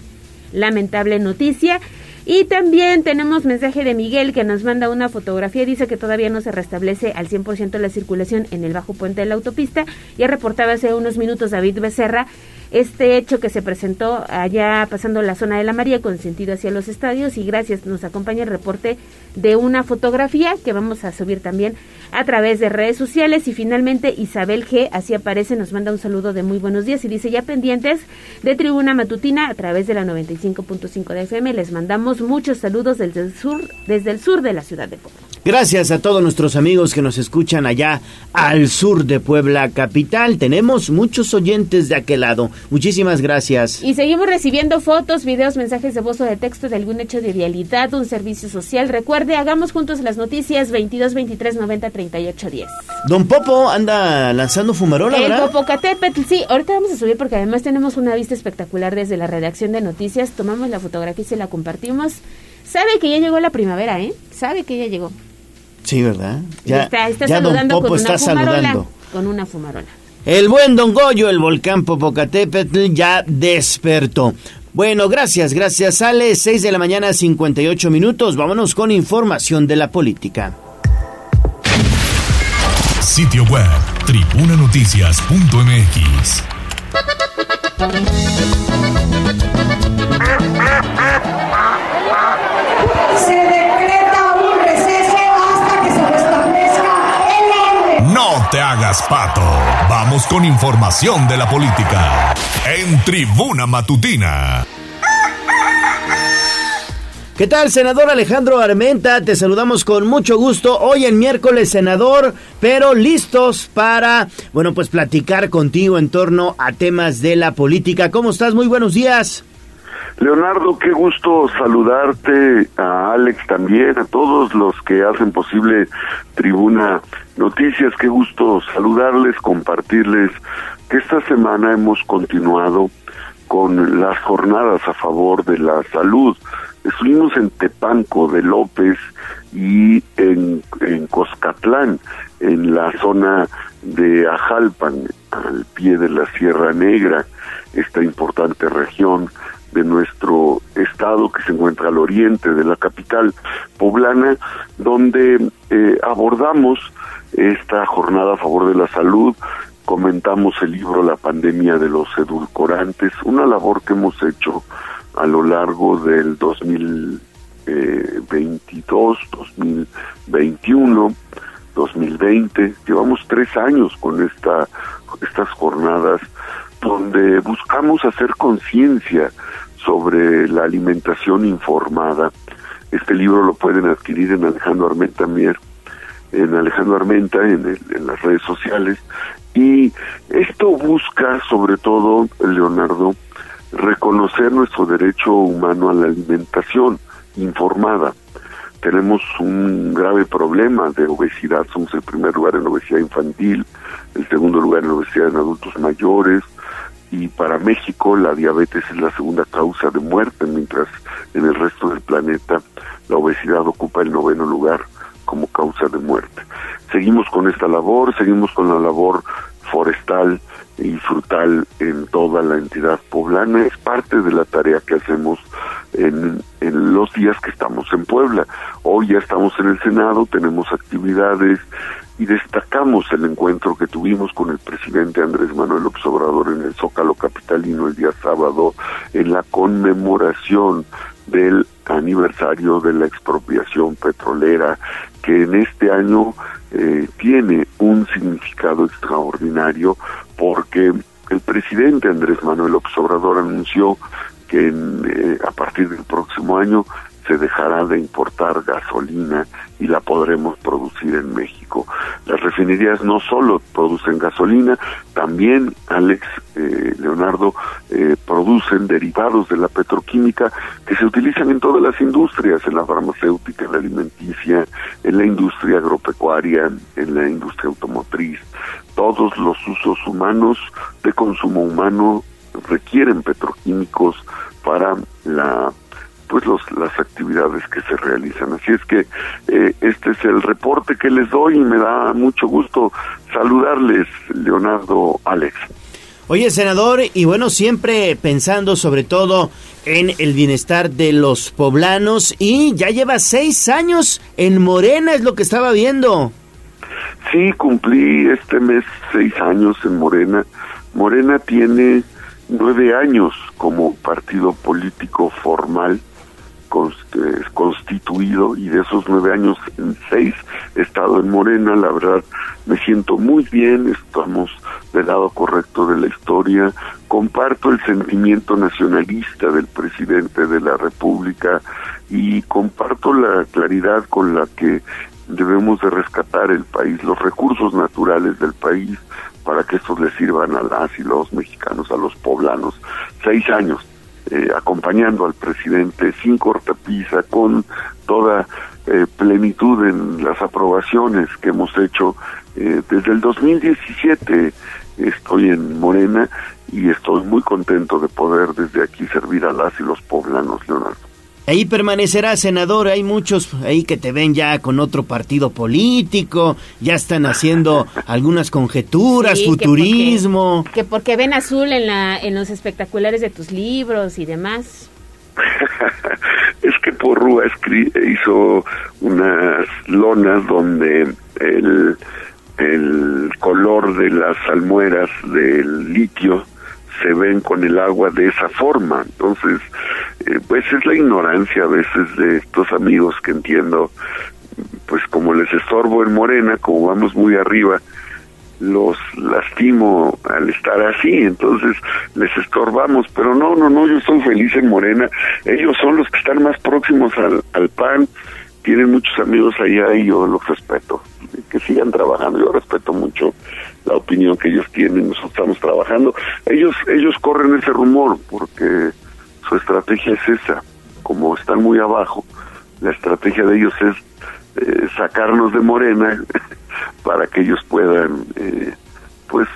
lamentable noticia. Y también tenemos mensaje de Miguel que nos manda una fotografía. Dice que todavía no se restablece al 100% la circulación en el bajo puente de la autopista. Ya reportaba hace unos minutos David Becerra este hecho que se presentó allá pasando la zona de la María con sentido hacia los estadios. Y gracias, nos acompaña el reporte de una fotografía que vamos a subir también a través de redes sociales. Y finalmente Isabel G, así aparece, nos manda un saludo de muy buenos días y dice ya pendientes de Tribuna Matutina a través de la 95.5 de FM. Les mandamos muchos saludos desde el sur, desde el sur de la ciudad de Puebla. Gracias a todos nuestros amigos que nos escuchan allá al sur de Puebla capital. Tenemos muchos oyentes de aquel lado. Muchísimas gracias. Y seguimos recibiendo fotos, videos, mensajes de voz o de texto de algún hecho de vialidad, un servicio social. Recuerde, hagamos juntos las noticias 22 23 90 38 10. Don Popo anda lanzando fumarola, El ¿verdad? Popocatépetl, sí, ahorita vamos a subir porque además tenemos una vista espectacular desde la redacción de noticias. Tomamos la fotografía y se la compartimos. Sabe que ya llegó la primavera, ¿eh? Sabe que ya llegó. Sí, ¿verdad? Y está, está ya Don Popo con está una fumarola. saludando. Con una fumarola. El buen Don Goyo, el volcán Popocatépetl, ya despertó. Bueno, gracias, gracias. Sale 6 de la mañana, 58 minutos. Vámonos con información de la política. Sitio web tribunanoticias.mx. Se decreta un receso hasta que se restablezca el orden. No te hagas pato. Con información de la política. En Tribuna Matutina. ¿Qué tal, senador Alejandro Armenta? Te saludamos con mucho gusto. Hoy en miércoles, senador, pero listos para, bueno, pues platicar contigo en torno a temas de la política. ¿Cómo estás? Muy buenos días. Leonardo, qué gusto saludarte, a Alex también, a todos los que hacen posible Tribuna Noticias, qué gusto saludarles, compartirles que esta semana hemos continuado con las jornadas a favor de la salud. Estuvimos en Tepanco de López y en, en Coscatlán, en la zona de Ajalpan, al pie de la Sierra Negra, esta importante región de nuestro estado que se encuentra al oriente de la capital poblana, donde eh, abordamos esta jornada a favor de la salud, comentamos el libro La pandemia de los edulcorantes, una labor que hemos hecho a lo largo del 2022, 2021, 2020. Llevamos tres años con esta, estas jornadas donde buscamos hacer conciencia sobre la alimentación informada. Este libro lo pueden adquirir en Alejandro Armenta Mier, en Alejandro Armenta, en, en las redes sociales. Y esto busca, sobre todo, Leonardo, reconocer nuestro derecho humano a la alimentación informada. Tenemos un grave problema de obesidad, somos el primer lugar en obesidad infantil, el segundo lugar en obesidad en adultos mayores, y para México la diabetes es la segunda causa de muerte, mientras en el resto del planeta la obesidad ocupa el noveno lugar como causa de muerte. Seguimos con esta labor, seguimos con la labor forestal y frutal en toda la entidad poblana. Es parte de la tarea que hacemos en, en, los días que estamos en Puebla. Hoy ya estamos en el Senado, tenemos actividades y destacamos el encuentro que tuvimos con el presidente Andrés Manuel López en el Zócalo Capitalino el día sábado en la conmemoración del aniversario de la expropiación petrolera que en este año eh, tiene un significado extraordinario porque el presidente Andrés Manuel López anunció que en, eh, a partir del próximo año se dejará de importar gasolina y la podremos producir en México. Las refinerías no solo producen gasolina, también, Alex, eh, Leonardo, eh, producen derivados de la petroquímica que se utilizan en todas las industrias, en la farmacéutica, en la alimenticia, en la industria agropecuaria, en la industria automotriz. Todos los usos humanos de consumo humano requieren petroquímicos para la pues los, las actividades que se realizan. Así es que eh, este es el reporte que les doy y me da mucho gusto saludarles, Leonardo Alex. Oye, senador, y bueno, siempre pensando sobre todo en el bienestar de los poblanos y ya lleva seis años en Morena, es lo que estaba viendo. Sí, cumplí este mes seis años en Morena. Morena tiene nueve años como partido político formal constituido y de esos nueve años en seis he estado en Morena, la verdad me siento muy bien, estamos del lado correcto de la historia, comparto el sentimiento nacionalista del presidente de la República y comparto la claridad con la que debemos de rescatar el país, los recursos naturales del país para que estos le sirvan a las y los mexicanos, a los poblanos. Seis años eh, acompañando al presidente sin cortapisa, con toda eh, plenitud en las aprobaciones que hemos hecho. Eh, desde el 2017 estoy en Morena y estoy muy contento de poder desde aquí servir a las y los poblanos, Leonardo. Ahí permanecerá, senador. Hay muchos ahí que te ven ya con otro partido político, ya están haciendo algunas conjeturas, Sí, futurismo. Que porque, que porque ven azul en, la, en los espectaculares de tus libros y demás. es que Porrúa hizo unas lonas donde el, el color de las almueras del litio se ven con el agua de esa forma. Entonces, eh, pues es la ignorancia a veces de estos amigos que entiendo, pues como les estorbo en Morena, como vamos muy arriba, los lastimo al estar así, entonces les estorbamos, pero no, no, no, yo estoy feliz en Morena, ellos son los que están más próximos al, al PAN, tienen muchos amigos allá y yo los respeto, que sigan trabajando, yo respeto mucho la opinión que ellos tienen, nosotros estamos trabajando, ellos, ellos corren ese rumor porque su estrategia es esa, como están muy abajo, la estrategia de ellos es eh, sacarnos de Morena para que ellos puedan eh, pues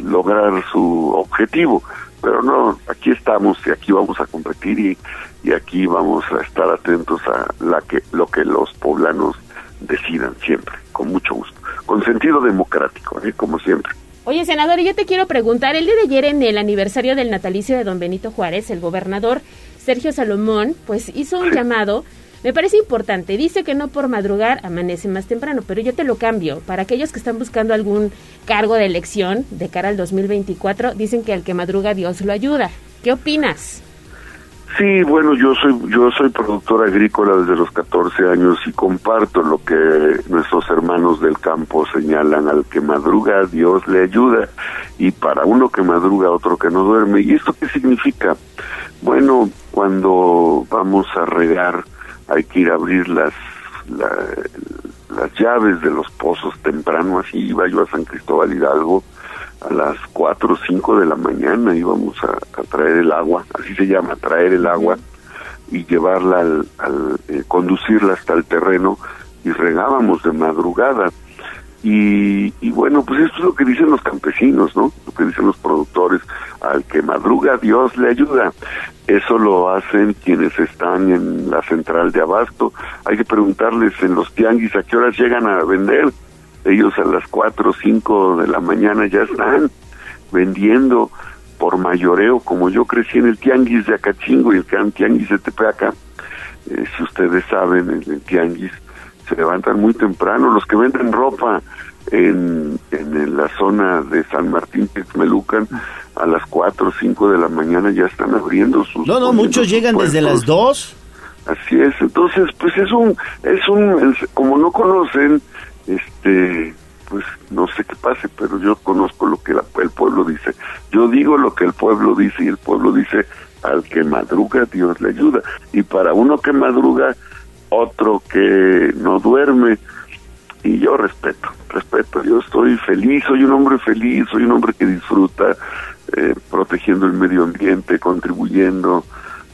lograr su objetivo pero no, aquí estamos y aquí vamos a competir y, y aquí vamos a estar atentos a la que lo que los poblanos decidan siempre, con mucho gusto, con sentido democrático, ¿eh? como siempre. Oye, senador, yo te quiero preguntar, el día de ayer en el aniversario del natalicio de don Benito Juárez, el gobernador Sergio Salomón, pues hizo un llamado, me parece importante, dice que no por madrugar amanece más temprano, pero yo te lo cambio, para aquellos que están buscando algún cargo de elección de cara al 2024, dicen que al que madruga Dios lo ayuda. ¿Qué opinas? Sí, bueno, yo soy yo soy productor agrícola desde los 14 años y comparto lo que nuestros hermanos del campo señalan al que madruga Dios le ayuda y para uno que madruga otro que no duerme. ¿Y esto qué significa? Bueno, cuando vamos a regar hay que ir a abrir las la- las llaves de los pozos temprano, así iba yo a San Cristóbal Hidalgo a las 4 o 5 de la mañana íbamos a, a traer el agua, así se llama, traer el agua y llevarla al, al, eh, conducirla hasta el terreno y regábamos de madrugada. Y, y bueno, pues esto es lo que dicen los campesinos, ¿no? Lo que dicen los productores, al que madruga Dios le ayuda. Eso lo hacen quienes están en la central de abasto. Hay que preguntarles en los tianguis a qué horas llegan a vender. Ellos a las 4 o 5 de la mañana ya están vendiendo por mayoreo, como yo crecí en el tianguis de Acachingo y el can- tianguis de Tepeaca. Eh, si ustedes saben, en el tianguis se levantan muy temprano. Los que venden ropa en, en la zona de San Martín Texmelucan a las 4 o 5 de la mañana ya están abriendo sus No, no, muchos llegan desde las 2. Así es, entonces pues es un, es un, como no conocen, este, pues no sé qué pase, pero yo conozco lo que la- el pueblo dice. Yo digo lo que el pueblo dice y el pueblo dice al que madruga Dios le ayuda. Y para uno que madruga, otro que no duerme. Y yo respeto, respeto, yo estoy feliz, soy un hombre feliz, soy un hombre que disfruta eh, protegiendo el medio ambiente, contribuyendo,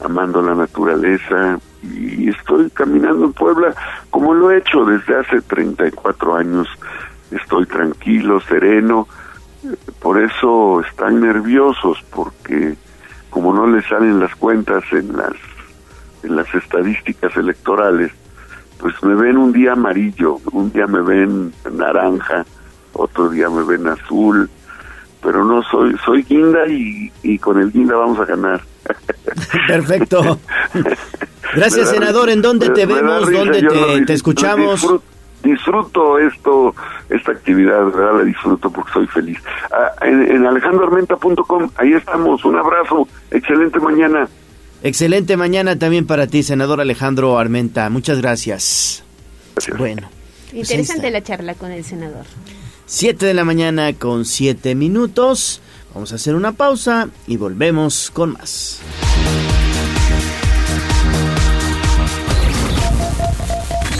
amando la naturaleza y estoy caminando en Puebla como lo he hecho desde hace 34 años. Estoy tranquilo, sereno, por eso están nerviosos porque como no les salen las cuentas en las en las estadísticas electorales, pues me ven un día amarillo, un día me ven naranja, otro día me ven azul, pero no soy soy guinda y, y con el guinda vamos a ganar. Perfecto. Gracias, senador. ¿En dónde te me vemos? risa, ¿Dónde te, escuchamos? Disfruto, disfruto esto, esta actividad, ¿verdad? La disfruto porque soy feliz. Ah, en, en alejandroarmenta.com, ahí estamos. Un abrazo, excelente mañana. Excelente mañana también para ti, senador Alejandro Armenta. Muchas gracias. Bueno, pues Interesante la charla con el senador. 7 de la mañana con 7 minutos. Vamos a hacer una pausa y volvemos con más.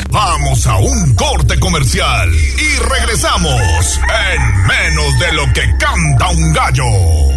Vamos a un corte comercial y regresamos en menos de lo que canta un gallo.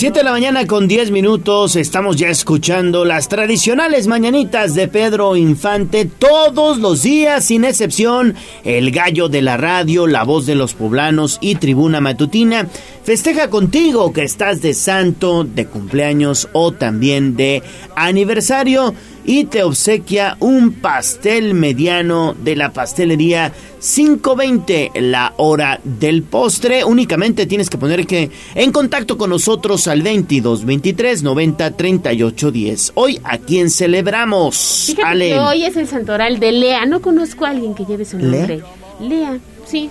7 de la mañana con 10 minutos, estamos ya escuchando las tradicionales mañanitas de Pedro Infante todos los días, sin excepción, el gallo de la radio, la voz de los poblanos y tribuna matutina. Festeja contigo que estás de santo, de cumpleaños o también de aniversario y te obsequia un pastel mediano de la pastelería 520 la hora del postre. Únicamente tienes que poner que en contacto con nosotros al 22 23 90 38 10. Hoy, ¿a quién celebramos? Fíjate Ale. que hoy es el santoral de Lea. No conozco a alguien que lleve su nombre. Lea, sí.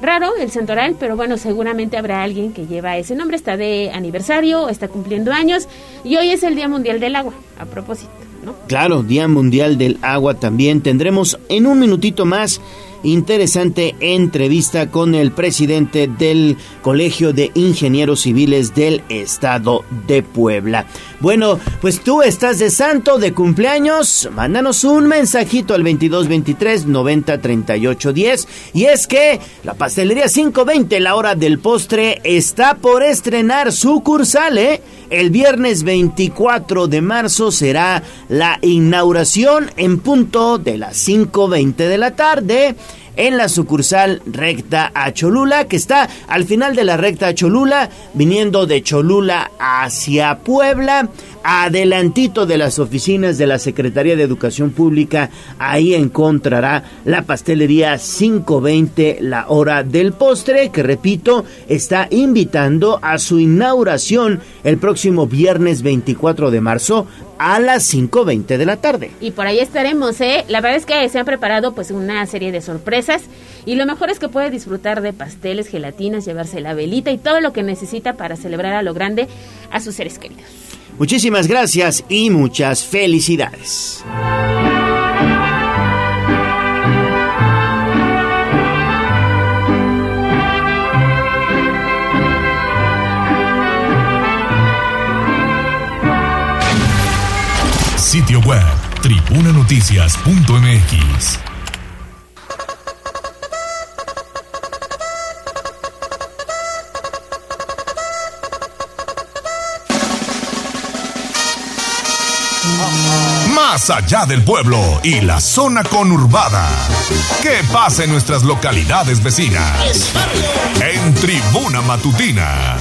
Raro el santoral, pero bueno, seguramente habrá alguien que lleva ese nombre. Está de aniversario, está cumpliendo años. Y hoy es el Día Mundial del Agua, a propósito. Claro, Día Mundial del Agua también. Tendremos en un minutito más interesante entrevista con el presidente del Colegio de Ingenieros Civiles del Estado de Puebla. Bueno, pues tú estás de santo, de cumpleaños, mándanos un mensajito al 2223 90 38 10 y es que la pastelería 520, la hora del postre, está por estrenar sucursal, ¿eh? El viernes 24 de marzo será la inauguración en punto de las 5.20 de la tarde en la sucursal recta a Cholula, que está al final de la recta a Cholula, viniendo de Cholula hacia Puebla, adelantito de las oficinas de la Secretaría de Educación Pública, ahí encontrará la pastelería 520, la hora del postre, que repito, está invitando a su inauguración el próximo viernes 24 de marzo a las 5.20 de la tarde. Y por ahí estaremos, ¿eh? La verdad es que se han preparado pues una serie de sorpresas y lo mejor es que puede disfrutar de pasteles, gelatinas, llevarse la velita y todo lo que necesita para celebrar a lo grande a sus seres queridos. Muchísimas gracias y muchas felicidades. Sitio web tribunanoticias.mx. Más allá del pueblo y la zona conurbada. ¿Qué pasa en nuestras localidades vecinas? En Tribuna Matutina.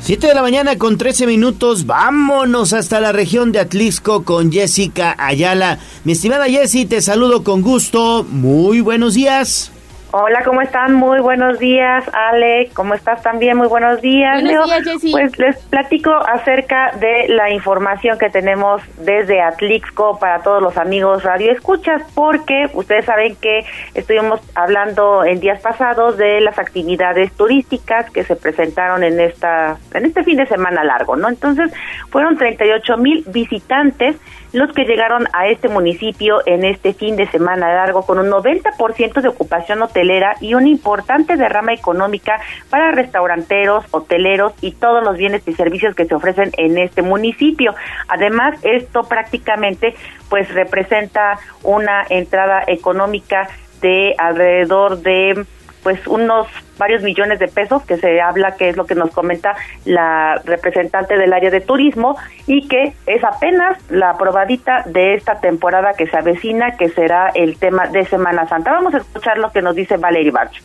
7 de la mañana con 13 minutos, vámonos hasta la región de Atlixco con Jessica Ayala. Mi estimada Jessie, te saludo con gusto. Muy buenos días. Hola, ¿cómo están? Muy buenos días, Ale. ¿Cómo estás también? Muy buenos días. Buenos Leo. días, Jessy. Pues les platico acerca de la información que tenemos desde Atlixco para todos los amigos Radio Escuchas, porque ustedes saben que estuvimos hablando en días pasados de las actividades turísticas que se presentaron en esta en este fin de semana largo, ¿no? Entonces, fueron 38 mil visitantes los que llegaron a este municipio en este fin de semana largo con un 90% de ocupación hotelera y una importante derrama económica para restauranteros, hoteleros y todos los bienes y servicios que se ofrecen en este municipio. Además, esto prácticamente pues representa una entrada económica de alrededor de pues unos varios millones de pesos que se habla que es lo que nos comenta la representante del área de turismo y que es apenas la probadita de esta temporada que se avecina que será el tema de Semana Santa. Vamos a escuchar lo que nos dice Valerie Barch.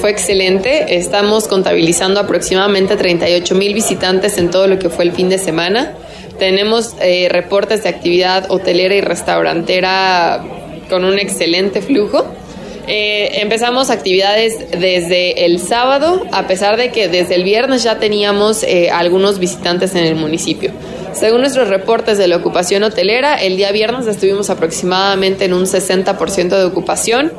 Fue excelente, estamos contabilizando aproximadamente 38 mil visitantes en todo lo que fue el fin de semana. Tenemos eh, reportes de actividad hotelera y restaurantera con un excelente flujo. Eh, empezamos actividades desde el sábado, a pesar de que desde el viernes ya teníamos eh, algunos visitantes en el municipio. Según nuestros reportes de la ocupación hotelera, el día viernes estuvimos aproximadamente en un 60% de ocupación.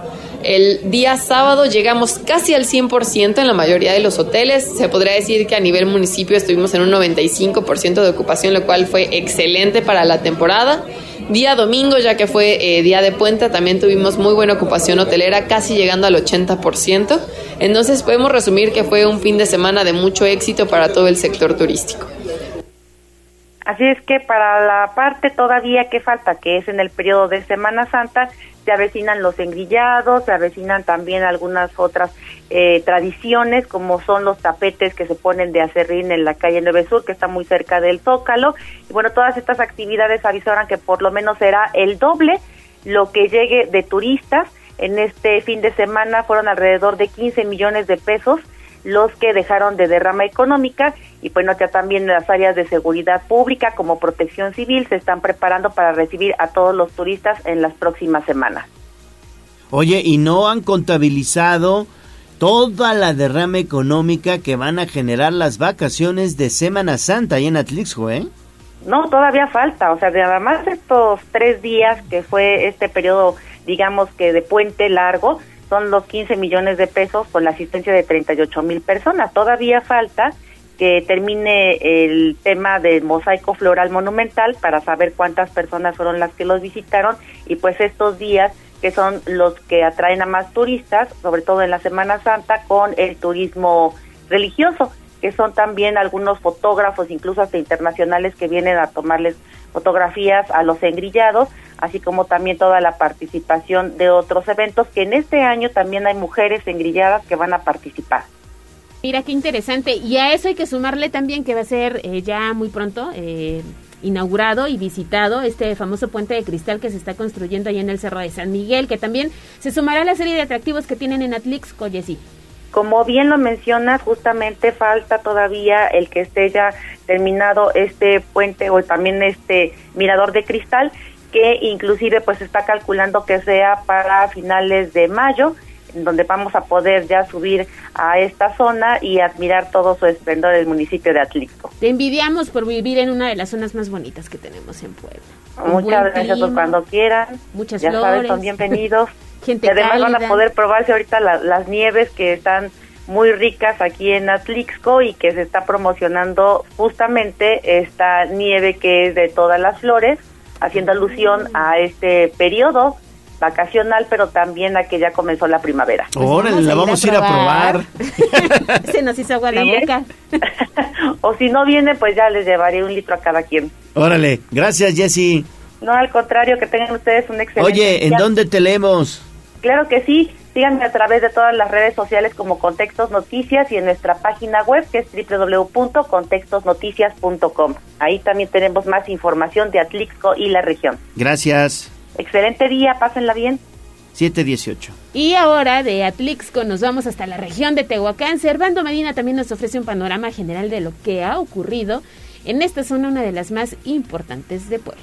El día sábado llegamos casi al 100% en la mayoría de los hoteles. Se podría decir que a nivel municipio estuvimos en un 95% de ocupación, lo cual fue excelente para la temporada. Día domingo, ya que fue eh, día de puente, también tuvimos muy buena ocupación hotelera, casi llegando al 80%. Entonces podemos resumir que fue un fin de semana de mucho éxito para todo el sector turístico. Así es que para la parte todavía que falta, que es en el periodo de Semana Santa, se avecinan los engrillados, se avecinan también algunas otras eh, tradiciones, como son los tapetes que se ponen de acerrín en la calle 9 Sur, que está muy cerca del Zócalo. Y bueno, todas estas actividades avisaron que por lo menos será el doble lo que llegue de turistas. En este fin de semana fueron alrededor de 15 millones de pesos los que dejaron de derrama económica y bueno, ya también las áreas de seguridad pública como protección civil se están preparando para recibir a todos los turistas en las próximas semanas. Oye, ¿y no han contabilizado toda la derrama económica que van a generar las vacaciones de Semana Santa ahí en Atlixco, ¿eh? No, todavía falta, o sea, de nada más estos tres días que fue este periodo, digamos que de puente largo, son los 15 millones de pesos con la asistencia de 38 mil personas. Todavía falta que termine el tema del mosaico floral monumental para saber cuántas personas fueron las que los visitaron y pues estos días que son los que atraen a más turistas, sobre todo en la Semana Santa, con el turismo religioso, que son también algunos fotógrafos, incluso hasta internacionales, que vienen a tomarles fotografías a los engrillados, así como también toda la participación de otros eventos, que en este año también hay mujeres engrilladas que van a participar. Mira qué interesante. Y a eso hay que sumarle también que va a ser eh, ya muy pronto eh, inaugurado y visitado este famoso puente de cristal que se está construyendo ahí en el Cerro de San Miguel, que también se sumará a la serie de atractivos que tienen en Atlixco, Jessy. Como bien lo mencionas, justamente falta todavía el que esté ya terminado este puente o también este mirador de cristal, que inclusive pues está calculando que sea para finales de mayo donde vamos a poder ya subir a esta zona y admirar todo su esplendor del municipio de Atlixco. Te envidiamos por vivir en una de las zonas más bonitas que tenemos en Puebla. Un Muchas gracias por clima, cuando quieran. Muchas ya flores. sabes, son bienvenidos. Gente y además van a poder probarse ahorita la- las nieves que están muy ricas aquí en Atlixco y que se está promocionando justamente esta nieve que es de todas las flores, haciendo alusión a este periodo vacacional, pero también a que ya comenzó la primavera. Órale, la vamos a ir a probar. Se nos hizo agua la Sí, ¿eh? boca. o si no viene, pues ya les llevaré un litro a cada quien. Órale, gracias Jessy. No, al contrario, que tengan ustedes un excelente Oye, ¿en día. dónde te leemos? Claro que sí. Síganme a través de todas las redes sociales como Contextos Noticias y en nuestra página web que es www.contextosnoticias.com. Ahí también tenemos más información de Atlixco y la región. Gracias. Excelente día, pásenla bien. 718. Y ahora de Atlixco nos vamos hasta la región de Tehuacán. Servando Medina también nos ofrece un panorama general de lo que ha ocurrido en esta zona, una de las más importantes de Puebla.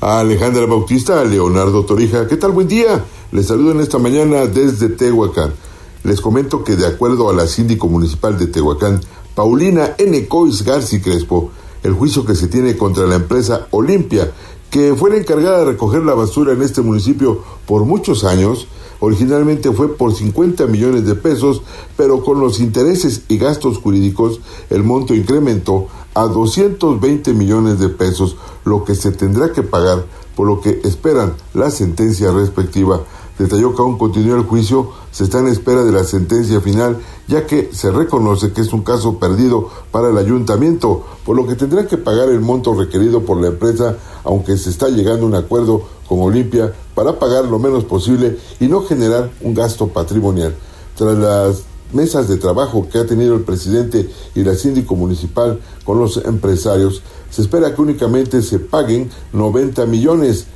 A Alejandra Bautista, a Leonardo Torija. ¿Qué tal? Buen día. Les saludo en esta mañana desde Tehuacán. Les comento que de acuerdo a la síndico municipal de Tehuacán, Paulina N. Cois Garci Crespo, el juicio que se tiene contra la empresa Olimpia, que fue la encargada de recoger la basura en este municipio por muchos años, originalmente fue por 50 millones de pesos, pero con los intereses y gastos jurídicos el monto incrementó a 220 millones de pesos, lo que se tendrá que pagar, por lo que esperan la sentencia respectiva. Detalló que aún continúa el juicio, se está en espera de la sentencia final, ya que se reconoce que es un caso perdido para el ayuntamiento, por lo que tendrá que pagar el monto requerido por la empresa, aunque se está llegando a un acuerdo con Olimpia para pagar lo menos posible y no generar un gasto patrimonial. Tras las mesas de trabajo que ha tenido el presidente y la síndico municipal con los empresarios, se espera que únicamente se paguen 90 millones.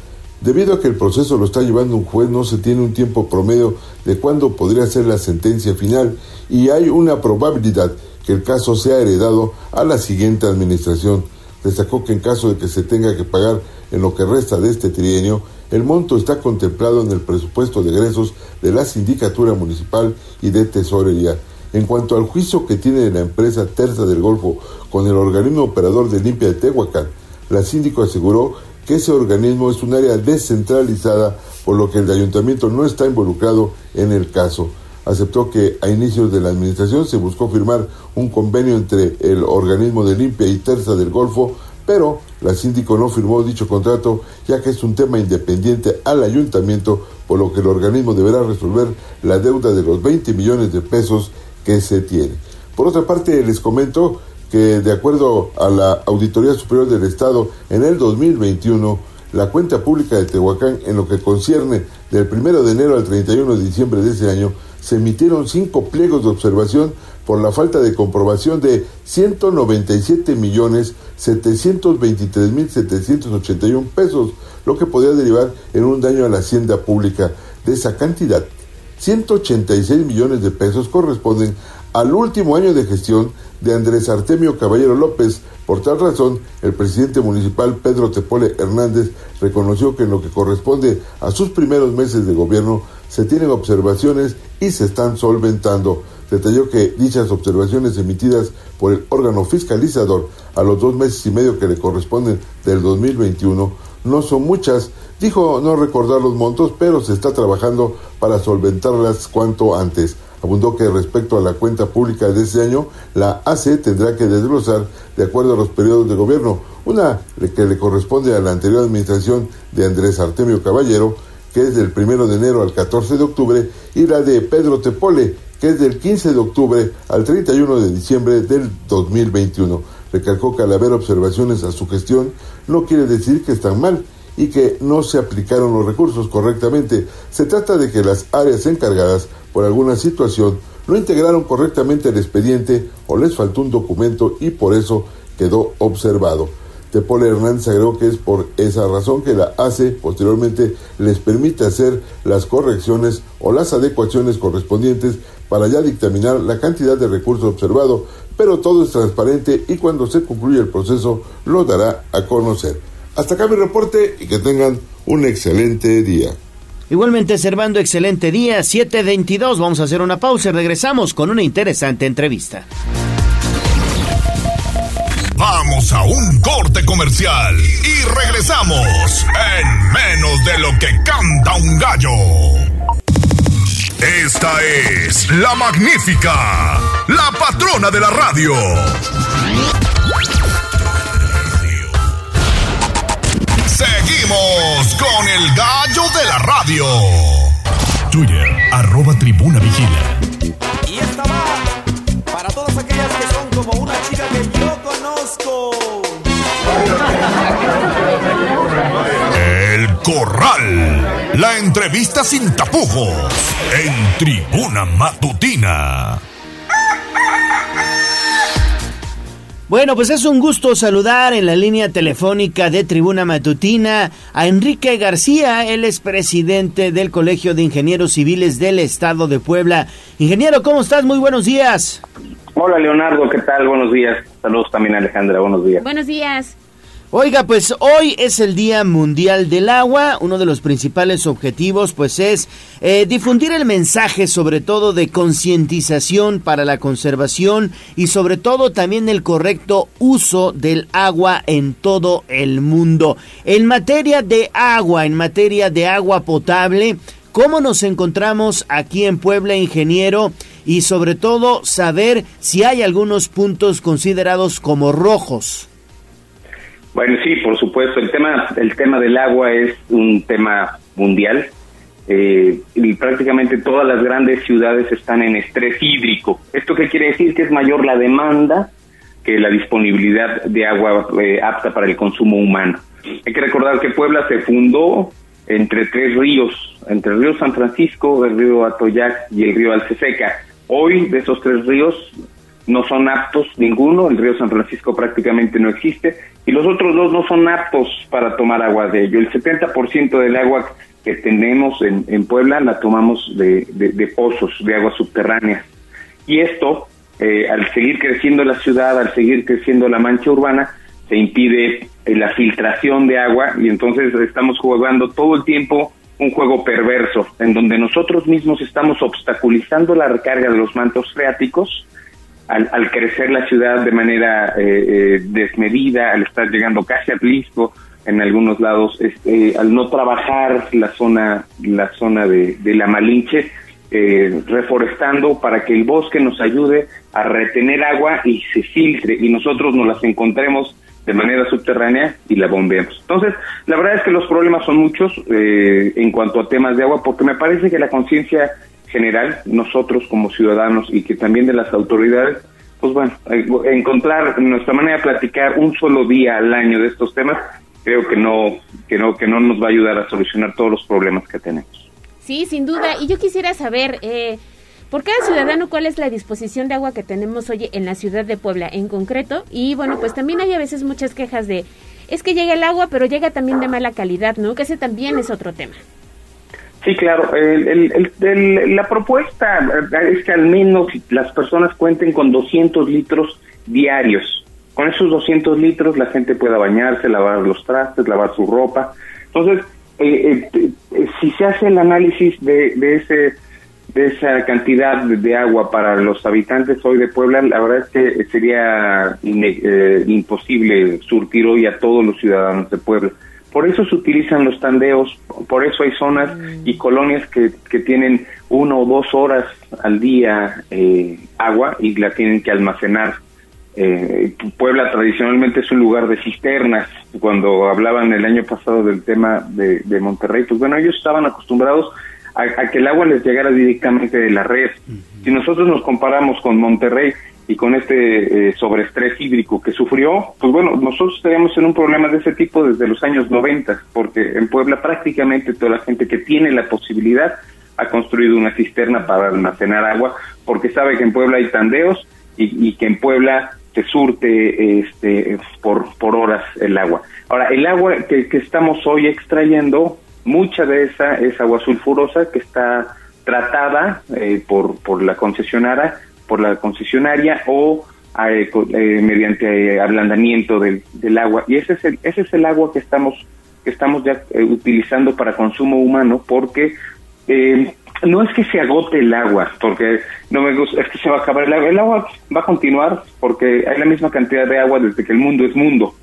Debido a que el proceso lo está llevando un juez, no se tiene un tiempo promedio de cuándo podría ser la sentencia final y hay una probabilidad que el caso sea heredado a la siguiente administración. Destacó que en caso de que se tenga que pagar en lo que resta de este trienio, el monto está contemplado en el presupuesto de egresos de la Sindicatura Municipal y de Tesorería. En cuanto al juicio que tiene la empresa Terza del Golfo con el organismo operador de limpia de Tehuacán, la síndico aseguró que ese organismo es un área descentralizada, por lo que el ayuntamiento no está involucrado en el caso. Aceptó que a inicios de la administración se buscó firmar un convenio entre el organismo de limpia y Terza del Golfo, pero la síndico no firmó dicho contrato ya que es un tema independiente al ayuntamiento, por lo que el organismo deberá resolver la deuda de los 20 millones de pesos que se tiene. Por otra parte, les comento que de acuerdo a la Auditoría Superior del Estado, en el 2021, la cuenta pública de Tehuacán, en lo que concierne del 1 de enero al 31 de diciembre de ese año, se emitieron cinco pliegos de observación por la falta de comprobación de 197 millones 723 mil 781 pesos, lo que podría derivar en un daño a la hacienda pública. De esa cantidad, 186 millones de pesos corresponden al último año de gestión de Andrés Artemio Caballero López. Por tal razón, el presidente municipal Pedro Tepole Hernández reconoció que en lo que corresponde a sus primeros meses de gobierno se tienen observaciones y se están solventando. Detalló que dichas observaciones emitidas por el órgano fiscalizador a los dos meses y medio que le corresponden del 2021 no son muchas. Dijo no recordar los montos, pero se está trabajando para solventarlas cuanto antes. Abundó que respecto a la cuenta pública de este año, la AC tendrá que desglosar de acuerdo a los periodos de gobierno, una que le corresponde a la anterior administración de Andrés Artemio Caballero, que es del 1 de enero al 14 de octubre, y la de Pedro Tepole, que es del 15 de octubre al 31 de diciembre del 2021. Recalcó que al haber observaciones a su gestión no quiere decir que están mal y que no se aplicaron los recursos correctamente. Se trata de que las áreas encargadas por alguna situación no integraron correctamente el expediente o les faltó un documento y por eso quedó observado. Tepole Hernández agregó que es por esa razón que la ACE posteriormente les permite hacer las correcciones o las adecuaciones correspondientes para ya dictaminar la cantidad de recursos observado, pero todo es transparente y cuando se concluya el proceso lo dará a conocer. Hasta acá mi reporte y que tengan un excelente día. Igualmente, Servando, excelente día, 7.22. Vamos a hacer una pausa y regresamos con una interesante entrevista. Vamos a un corte comercial y regresamos en menos de lo que canta un gallo. Esta es la magnífica, la patrona de la radio. Con el gallo de la radio. Twitter, arroba tribuna vigila. Y esta va para todas aquellas que son como una chica que yo conozco. El Corral. La entrevista sin tapujos. En tribuna matutina. Bueno, pues es un gusto saludar en la línea telefónica de Tribuna Matutina a Enrique García, él es presidente del Colegio de Ingenieros Civiles del Estado de Puebla. Ingeniero, ¿cómo estás? Muy buenos días. Hola Leonardo, ¿qué tal? Buenos días. Saludos también Alejandra, buenos días. Buenos días. Oiga, pues hoy es el Día Mundial del Agua. Uno de los principales objetivos, pues, es eh, difundir el mensaje, sobre todo de concientización para la conservación y, sobre todo, también el correcto uso del agua en todo el mundo. En materia de agua, en materia de agua potable, ¿cómo nos encontramos aquí en Puebla, ingeniero? Y, sobre todo, saber si hay algunos puntos considerados como rojos. Bueno, sí, por supuesto. El tema, el tema del agua es un tema mundial eh, y prácticamente todas las grandes ciudades están en estrés hídrico. ¿Esto qué quiere decir? Que es mayor la demanda que la disponibilidad de agua eh, apta para el consumo humano. Hay que recordar que Puebla se fundó entre tres ríos, entre el río San Francisco, el río Atoyac y el río Alceseca. Hoy de esos tres ríos no son aptos ninguno, el río San Francisco prácticamente no existe y los otros dos no son aptos para tomar agua de ello. El 70% del agua que tenemos en, en Puebla la tomamos de, de, pozos, de aguas subterráneas. Y esto, eh, al seguir creciendo la ciudad, al seguir creciendo la mancha urbana, se impide eh, la filtración de agua y entonces estamos jugando todo el tiempo un juego perverso, en donde nosotros mismos estamos obstaculizando la recarga de los mantos freáticos, al, al, crecer la ciudad de manera eh, eh, desmedida, al estar llegando casi al Lisco en algunos lados, este, al no trabajar la zona, la zona de, de la Malinche, eh, reforestando para que el bosque nos ayude a retener agua y se filtre y nosotros nos las encontremos de manera subterránea y la bombeamos. Entonces, la verdad es que los problemas son muchos eh, en cuanto a temas de agua, porque me parece que la conciencia general, nosotros como ciudadanos y que también de las autoridades, pues bueno, encontrar nuestra manera de platicar un solo día al año de estos temas, creo que no, que no, que no nos va a ayudar a solucionar todos los problemas que tenemos. Sí, sin duda. Y yo quisiera saber, eh, por cada ciudadano, cuál es la disposición de agua que tenemos hoy en la ciudad de Puebla en concreto. Y bueno, pues también hay a veces muchas quejas de, es que llega el agua, pero llega también de mala calidad, ¿no? Que ese también es otro tema. Sí, claro. El- la propuesta es que al menos las personas cuenten con 200 litros diarios. Con esos 200 litros la gente pueda bañarse, lavar los trastes, lavar su ropa. Entonces, eh, eh, eh, si se hace el análisis de, de ese de esa cantidad de, agua para los habitantes hoy de Puebla, la verdad es que sería imposible surtir hoy a todos los ciudadanos de Puebla. Por eso se utilizan los tandeos, por eso hay zonas y colonias que, que tienen uno o dos horas al día eh, agua y la tienen que almacenar. Eh, Puebla tradicionalmente es un lugar de cisternas. Cuando hablaban el año pasado del tema de, de Monterrey, pues bueno, ellos estaban acostumbrados a, a que el agua les llegara directamente de la red. Si nosotros nos comparamos con Monterrey y con este eh, sobreestrés hídrico que sufrió, pues bueno, nosotros estaríamos en un problema de ese tipo desde los años 90, porque en Puebla prácticamente toda la gente que tiene la posibilidad ha construido una cisterna para almacenar agua, porque sabe que en Puebla hay tandeos y, que en Puebla se surte este, por, por horas el agua. Ahora, el agua que, estamos hoy extrayendo, mucha de esa es agua sulfurosa que está tratada eh, por, por la concesionaria, por la concesionaria o eh, co- eh, mediante eh, ablandamiento del, agua. Y ese es el, ese es el agua que estamos que estamos ya eh, utilizando para consumo humano porque eh, no es que se agote el agua, porque no me gusta, es que se va a acabar el agua. El agua va a continuar porque hay la misma cantidad de agua desde que el mundo es mundo.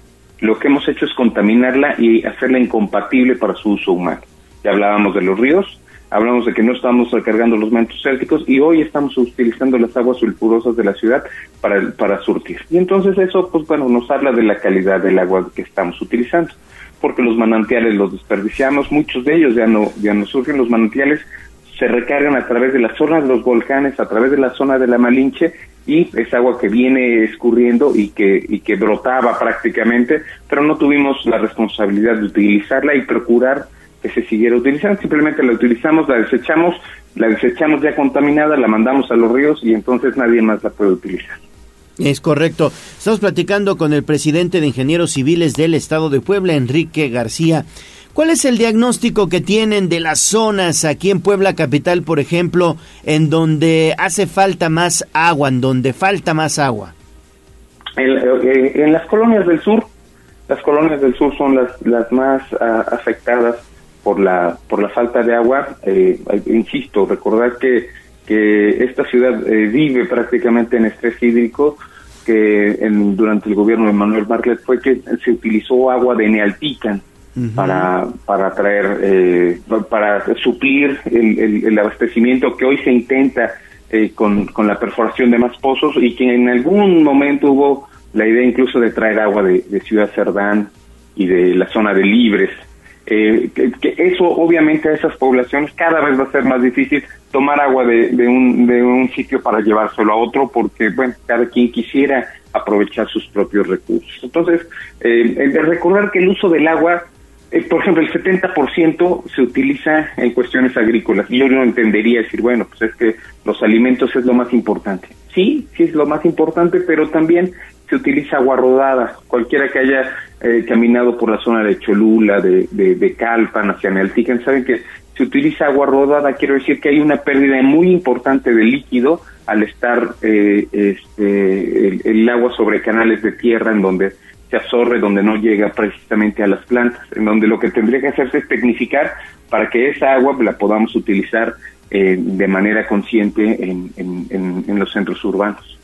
Lo que hemos hecho es contaminarla y hacerla incompatible para su uso humano. Ya hablábamos de los ríos, hablamos de que no estamos recargando los mantos célticos y hoy estamos utilizando las aguas sulfurosas de la ciudad para, para surtir. Y entonces eso, pues bueno, nos habla de la calidad del agua que estamos utilizando, porque los manantiales los desperdiciamos, muchos de ellos ya no, ya no surgen, los manantiales se recargan a través de la zona de los volcanes, a través de la zona de la Malinche y es agua que viene escurriendo y que y que brotaba prácticamente, pero no tuvimos la responsabilidad de utilizarla y procurar que se siguiera utilizando, simplemente la utilizamos, la desechamos, la desechamos ya contaminada, la mandamos a los ríos y entonces nadie más la puede utilizar. Es correcto. Estamos platicando con el presidente de Ingenieros Civiles del Estado de Puebla, Enrique García. ¿Cuál es el diagnóstico que tienen de las zonas aquí en Puebla Capital, por ejemplo, en donde hace falta más agua, en donde falta más agua? En, eh, en las colonias del sur, las colonias del sur son las, las más ah, afectadas por la por la falta de agua. Eh, insisto, recordar que, que esta ciudad eh, vive prácticamente en estrés hídrico, que en- durante el gobierno de Manuel Bartlett fue que se utilizó agua de Nealtican para para traer eh, para suplir el, el- el abastecimiento que hoy se intenta eh, con, con la perforación de más pozos y que en algún momento hubo la idea incluso de traer agua de, de Ciudad Cerdán y de la zona de Libres. Eh, que, eso obviamente a esas poblaciones cada vez va a ser más difícil tomar agua de, un, de un sitio para llevárselo a otro porque bueno cada quien quisiera aprovechar sus propios recursos entonces eh, recordar que el uso del agua eh, por ejemplo, el 70% se utiliza en cuestiones agrícolas. Yo no entendería decir, bueno, pues es que los alimentos es lo más importante. Sí, sí es lo más importante, pero también se utiliza agua rodada. Cualquiera que haya eh, caminado por la zona de Cholula, de, de, de Calpan, hacia Nealtican, saben que se utiliza agua rodada. Quiero decir que hay una pérdida muy importante de líquido al estar eh, este, el, agua sobre canales de tierra en donde se absorbe donde no llega precisamente a las plantas, en donde lo que tendría que hacerse es tecnificar para que esa agua la podamos utilizar eh, de manera consciente en, en- en- en los centros urbanos.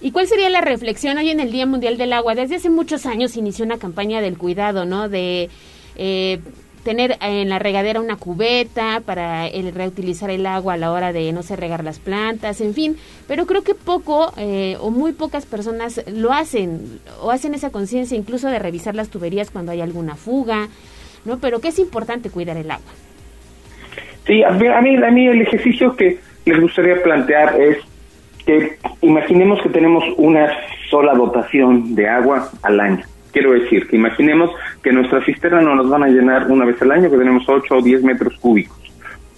¿Y cuál sería la reflexión hoy en el Día Mundial del Agua? Desde hace muchos años se inició una campaña del cuidado, ¿no? De eh, tener en la regadera una cubeta para el reutilizar el agua a la hora de no sé regar las plantas, en fin. Pero creo que poco eh, o muy pocas personas lo hacen o hacen esa conciencia incluso de revisar las tuberías cuando hay alguna fuga, ¿no? Pero que es importante cuidar el agua. Sí, a mí, a mí el ejercicio que les gustaría plantear es que imaginemos que tenemos una sola dotación de agua al año. Quiero decir, que imaginemos que nuestra cisterna no nos van a llenar una vez al año, que tenemos 8 o 10 metros cúbicos.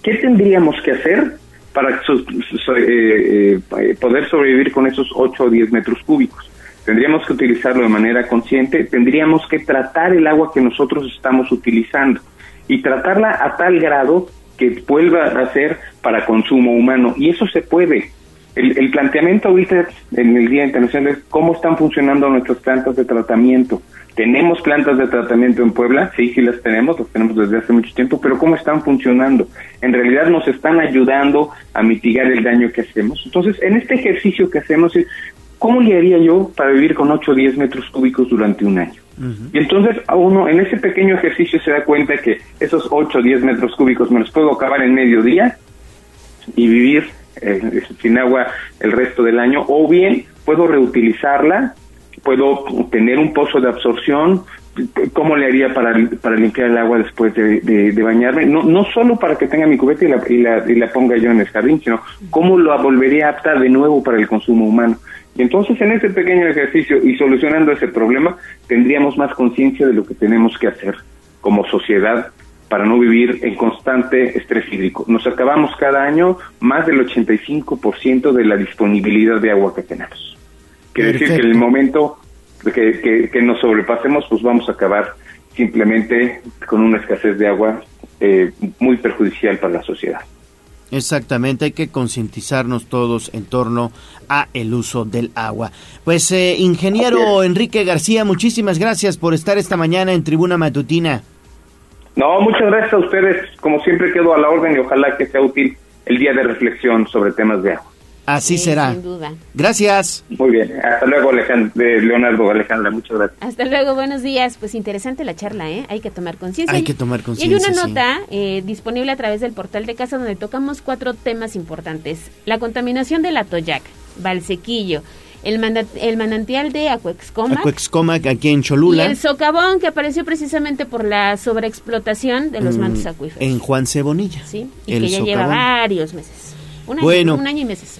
¿Qué tendríamos que hacer para eh, eh, poder sobrevivir con esos 8 o 10 metros cúbicos? Tendríamos que utilizarlo de manera consciente, tendríamos que tratar el agua que nosotros estamos utilizando y tratarla a tal grado que vuelva a ser para consumo humano. Y eso se puede. El, el planteamiento ahorita en el Día Internacional es cómo están funcionando nuestras plantas de tratamiento. ¿Tenemos plantas de tratamiento en Puebla? Sí, sí las tenemos, las tenemos desde hace mucho tiempo, pero ¿cómo están funcionando? En realidad nos están ayudando a mitigar el daño que hacemos. Entonces, en este ejercicio que hacemos es, ¿cómo le haría yo para vivir con 8 o 10 metros cúbicos durante un año? Y entonces a uno en ese pequeño ejercicio se da cuenta que esos 8 o 10 metros cúbicos me los puedo acabar en medio día y vivir eh, sin agua el resto del año, o bien puedo reutilizarla, puedo tener un pozo de absorción, ¿cómo le haría para, para limpiar el agua después de, de- bañarme? No, no solo para que tenga mi cubeta y la, y, la, y la ponga yo en el jardín, sino cómo lo volvería apta de nuevo para el consumo humano. Y entonces en ese pequeño ejercicio y solucionando ese problema, tendríamos más conciencia de lo que tenemos que hacer como sociedad para no vivir en constante estrés hídrico. Nos acabamos cada año más del 85% de la disponibilidad de agua que tenemos. Quiere decir que en el momento que, que- que nos sobrepasemos, pues vamos a acabar simplemente con una escasez de agua eh, muy perjudicial para la sociedad. Exactamente, hay que concientizarnos todos en torno a el uso del agua. Pues eh, ingeniero Enrique García, muchísimas gracias por estar esta mañana en Tribuna Matutina. No, muchas gracias a ustedes. Como siempre quedo a la orden y ojalá que sea útil el día de reflexión sobre temas de agua. Así será. Sin duda. Gracias. Muy bien. Hasta luego, Alejand- eh, Leonardo Alejandra. Muchas gracias. Hasta luego, buenos días. Pues interesante la charla, ¿eh? Hay que tomar conciencia. Hay que tomar Y hay conciencia, una sí. nota eh, disponible a través del portal de casa donde tocamos cuatro temas importantes. La contaminación del Atoyac, Valsequillo, el, manda- el manantial de Acuexcoma Acuexcomac aquí en y Cholula. el socavón que apareció precisamente por la sobreexplotación de los mm, mantos acuíferos. En Juan Cebonilla. ¿sí? Y el que ya lleva varios meses. Un año, Bueno. un año y meses.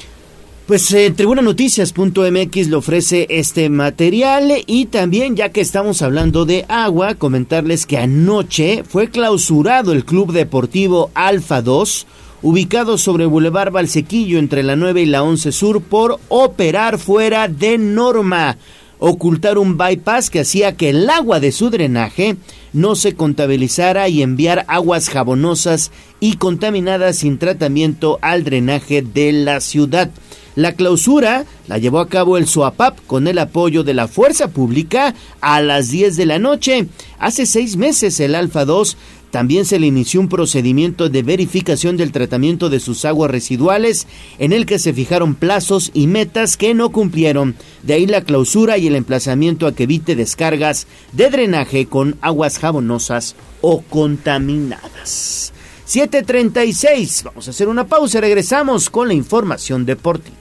Pues eh, tribunanoticias.mx le ofrece este material y también ya que estamos hablando de agua, comentarles que anoche fue clausurado el Club Deportivo Alfa 2, ubicado sobre Boulevard Valsequillo entre la 9 y la 11 Sur por operar fuera de norma, ocultar un bypass que hacía que el agua de su drenaje no se contabilizara y enviar aguas jabonosas y contaminadas sin tratamiento al drenaje de la ciudad. La clausura la llevó a cabo el SOAPAP con el apoyo de la Fuerza Pública a las 10 de la noche. Hace seis meses el Alfa 2 también se le inició un procedimiento de verificación del tratamiento de sus aguas residuales en el que se fijaron plazos y metas que no cumplieron. De ahí la clausura y el emplazamiento a que evite descargas de drenaje con aguas jabonosas o contaminadas. 7.36. Vamos a hacer una pausa regresamos con la información deportiva.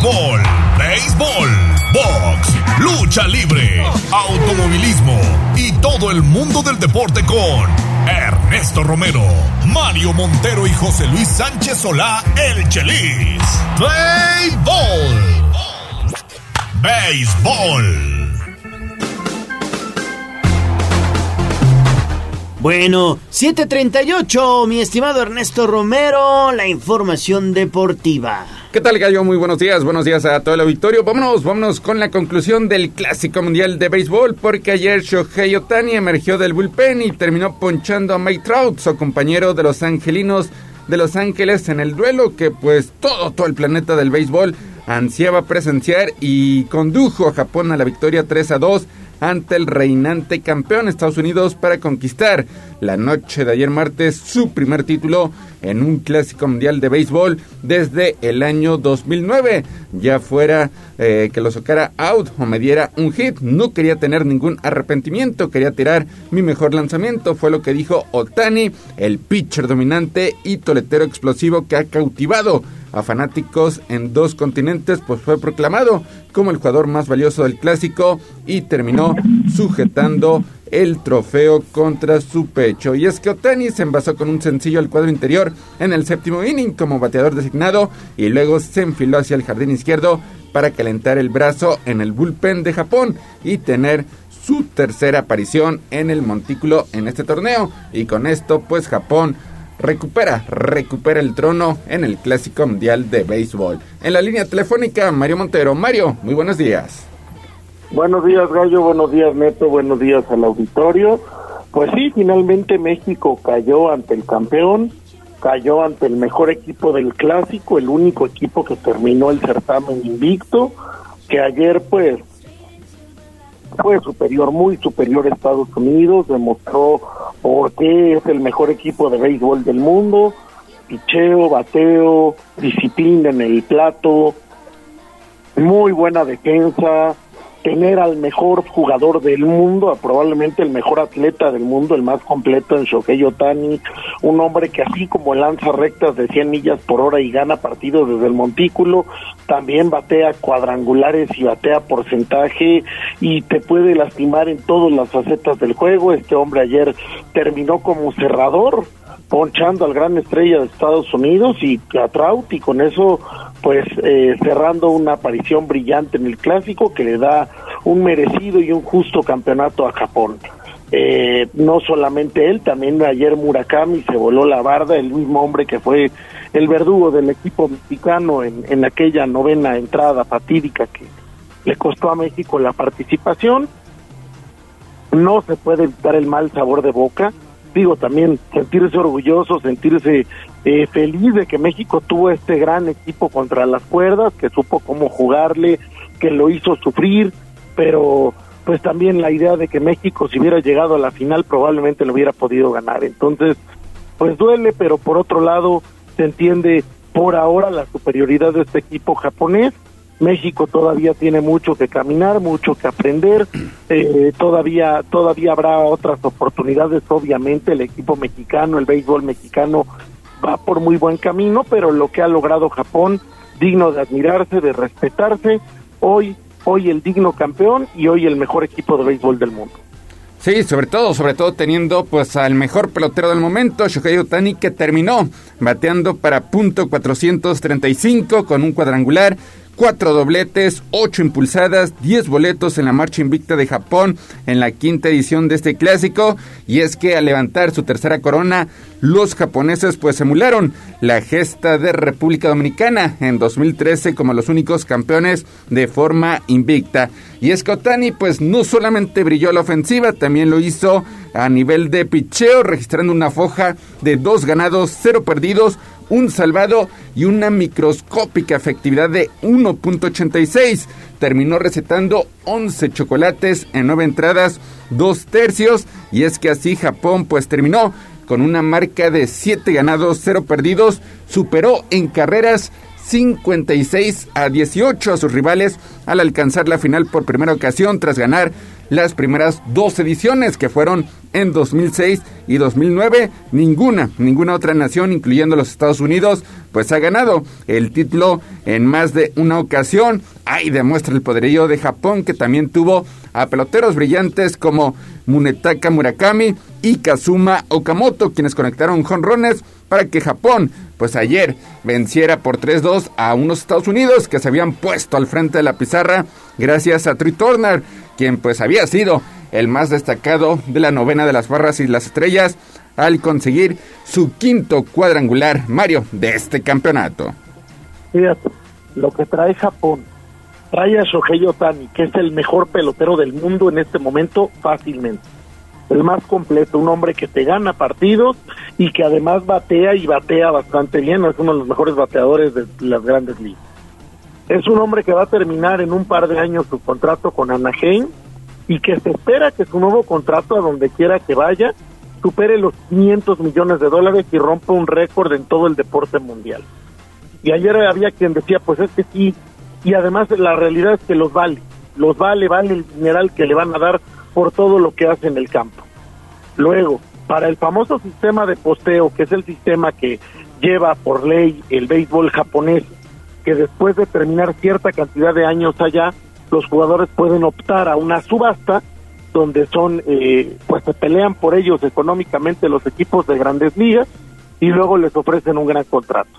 Fútbol, béisbol, box, lucha libre, automovilismo y todo el mundo del deporte con Ernesto Romero, Mario Montero y José Luis Sánchez Solá, el Chelis. Béisbol. Béisbol. Bueno, 738, mi estimado Ernesto Romero, la información deportiva. ¿Qué tal, Gallo? Muy buenos días, buenos días a todo el auditorio. Vámonos, vámonos con la conclusión del Clásico Mundial de Béisbol, porque ayer Shohei Otani emergió del bullpen y terminó ponchando a Mike Trout, su compañero de los angelinos de Los Ángeles, en el duelo que pues todo, todo el planeta del béisbol ansiaba presenciar y condujo a Japón a la victoria 3 a 2 ante el reinante campeón Estados Unidos para conquistar la noche de ayer martes su primer título en un clásico mundial de béisbol desde el año 2009, ya fuera eh, que lo sacara out o me diera un hit. No quería tener ningún arrepentimiento, quería tirar mi mejor lanzamiento. Fue lo que dijo Otani, el pitcher dominante y toletero explosivo que ha cautivado a fanáticos en dos continentes, pues fue proclamado como el jugador más valioso del clásico y terminó sujetando el trofeo contra su pecho. Y es que Otani se envasó con un sencillo al cuadro interior en el séptimo inning como bateador designado y luego se enfiló hacia el jardín izquierdo para calentar el brazo en el bullpen de Japón y tener su tercera aparición en el montículo en este torneo. Y con esto, pues Japón recupera, recupera el trono en el Clásico Mundial de Béisbol. En la línea telefónica, Mario Montero. Mario, muy buenos días. Buenos días, Gallo. Buenos días, Neto. Buenos días al auditorio. Pues sí, finalmente México cayó ante el campeón, cayó ante el mejor equipo del clásico, el único equipo que terminó el certamen invicto, que ayer pues fue superior, muy superior a Estados Unidos, demostró por qué es el mejor equipo de béisbol del mundo, picheo, bateo, disciplina en el plato, muy buena defensa, tener al mejor jugador del mundo, probablemente el mejor atleta del mundo, el más completo en Shohei Otani, un hombre que así como lanza rectas de 100 millas por hora y gana partidos desde el montículo, también batea cuadrangulares y batea porcentaje y te puede lastimar en todas las facetas del juego. Este hombre ayer terminó como cerrador, ponchando al gran estrella de Estados Unidos y a Trout y con eso pues eh, cerrando una aparición brillante en el clásico que le da un merecido y un justo campeonato a Japón. Eh, no solamente él, también ayer Murakami se voló la barda, el mismo hombre que fue el verdugo del equipo mexicano en, en aquella novena entrada fatídica que le costó a México la participación. No se puede evitar el mal sabor de boca, digo también sentirse orgulloso, sentirse eh, feliz de que México tuvo este gran equipo contra las cuerdas, que supo cómo jugarle, que lo hizo sufrir, pero pues también la idea de que México si hubiera llegado a la final probablemente lo hubiera podido ganar. Entonces, pues duele, pero por otro lado se entiende por ahora la superioridad de este equipo japonés. México todavía tiene mucho que caminar, mucho que aprender. Eh, todavía, todavía habrá otras oportunidades. Obviamente, el equipo mexicano, el béisbol mexicano va por muy buen camino, pero lo que ha logrado Japón, digno de admirarse, de respetarse. Hoy, hoy el digno campeón y hoy el mejor equipo de béisbol del mundo. Sí, sobre todo, sobre todo teniendo pues al mejor pelotero del momento, Shohei Otani, que terminó bateando para punto 435 con un cuadrangular, cuatro dobletes, ocho impulsadas, diez boletos en la marcha invicta de Japón en la quinta edición de este clásico. Y es que al levantar su tercera corona, los japoneses pues emularon la gesta de República Dominicana en 2013 como los únicos campeones de forma invicta. Y es que Otani pues no solamente brilló la ofensiva, también lo hizo a nivel de picheo, registrando una foja de dos ganados, cero perdidos, un salvado y una microscópica efectividad de 1.86. Terminó recetando 11 chocolates en 9 entradas, dos tercios, y es que así Japón pues terminó con una marca de 7 ganados, 0 perdidos, superó en carreras 56 a 18 a sus rivales al alcanzar la final por primera ocasión tras ganar las primeras dos ediciones que fueron en 2006 y 2009. Ninguna, ninguna otra nación, incluyendo los Estados Unidos, pues ha ganado el título en más de una ocasión. Ahí demuestra el poderío de Japón que también tuvo a peloteros brillantes como Munetaka Murakami y Kazuma Okamoto, quienes conectaron jonrones para que Japón, pues ayer, venciera por 3-2 a unos Estados Unidos que se habían puesto al frente de la pizarra gracias a Trey Turner, quien pues había sido el más destacado de la novena de las barras y las estrellas al conseguir su quinto cuadrangular, Mario, de este campeonato. Fíjate, lo que trae Japón, trae a Shohei Otani, que es el mejor pelotero del mundo en este momento, fácilmente. El más completo, un hombre que te gana partidos y que además batea y batea bastante bien, es uno de los mejores bateadores de las grandes ligas. Es un hombre que va a terminar en un par de años su contrato con Anaheim y que se espera que su nuevo contrato, a donde quiera que vaya, supere los 500 millones de dólares y rompa un récord en todo el deporte mundial. Y ayer había quien decía, pues es que sí, y además la realidad es que los vale, los vale, vale el dineral que le van a dar por todo lo que hace en el campo. Luego, para el famoso sistema de posteo, que es el sistema que lleva por ley el béisbol japonés, que después de terminar cierta cantidad de años allá, los jugadores pueden optar a una subasta donde son, eh, pues se pelean por ellos económicamente los equipos de grandes ligas y luego les ofrecen un gran contrato.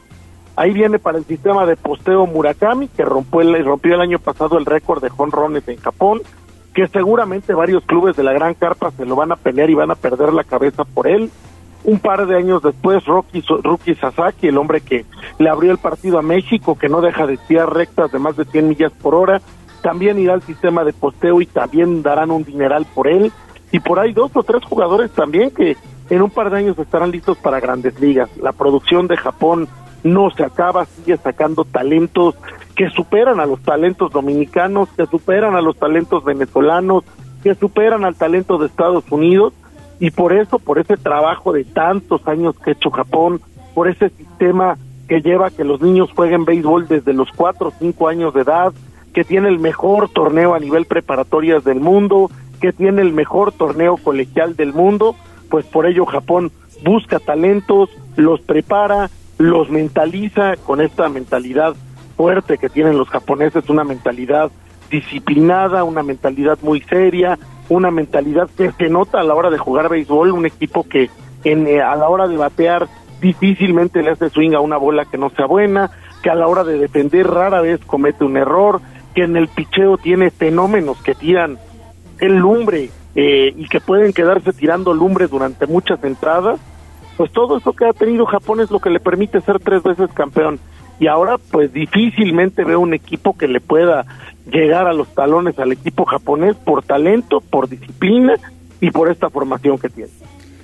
Ahí viene para el sistema de posteo Murakami, que rompió el, rompió el año pasado el récord de jonrones en Japón, que seguramente varios clubes de la Gran Carpa se lo van a pelear y van a perder la cabeza por él. Un par de años después, Rocky, Sasaki, el hombre que le abrió el partido a México, que no deja de tirar rectas de más de 100 millas por hora, también irá al sistema de posteo y también darán un dineral por él. Y por ahí dos o tres jugadores también que en un par de años estarán listos para grandes ligas. La producción de Japón no se acaba, sigue sacando talentos que superan a los talentos dominicanos, que superan a los talentos venezolanos, que superan al talento de Estados Unidos y por eso, por ese trabajo de tantos años que ha hecho Japón, por ese sistema que lleva a que los niños jueguen béisbol desde los cuatro o cinco años de edad, que tiene el mejor torneo a nivel preparatorias del mundo, que tiene el mejor torneo colegial del mundo, pues por ello Japón busca talentos, los prepara, los mentaliza con esta mentalidad fuerte que tienen los japoneses, una mentalidad disciplinada, una mentalidad muy seria, una mentalidad que se nota a la hora de jugar béisbol, un equipo que en, eh, a la hora de batear difícilmente le hace swing a una bola que no sea buena, que a la hora de defender rara vez comete un error, que en el picheo tiene fenómenos que tiran el lumbre eh, y que pueden quedarse tirando lumbre durante muchas entradas, pues todo eso que ha tenido Japón es lo que le permite ser tres veces campeón. Y ahora pues difícilmente veo un equipo que le pueda llegar a los talones al equipo japonés por talento, por disciplina y por esta formación que tiene.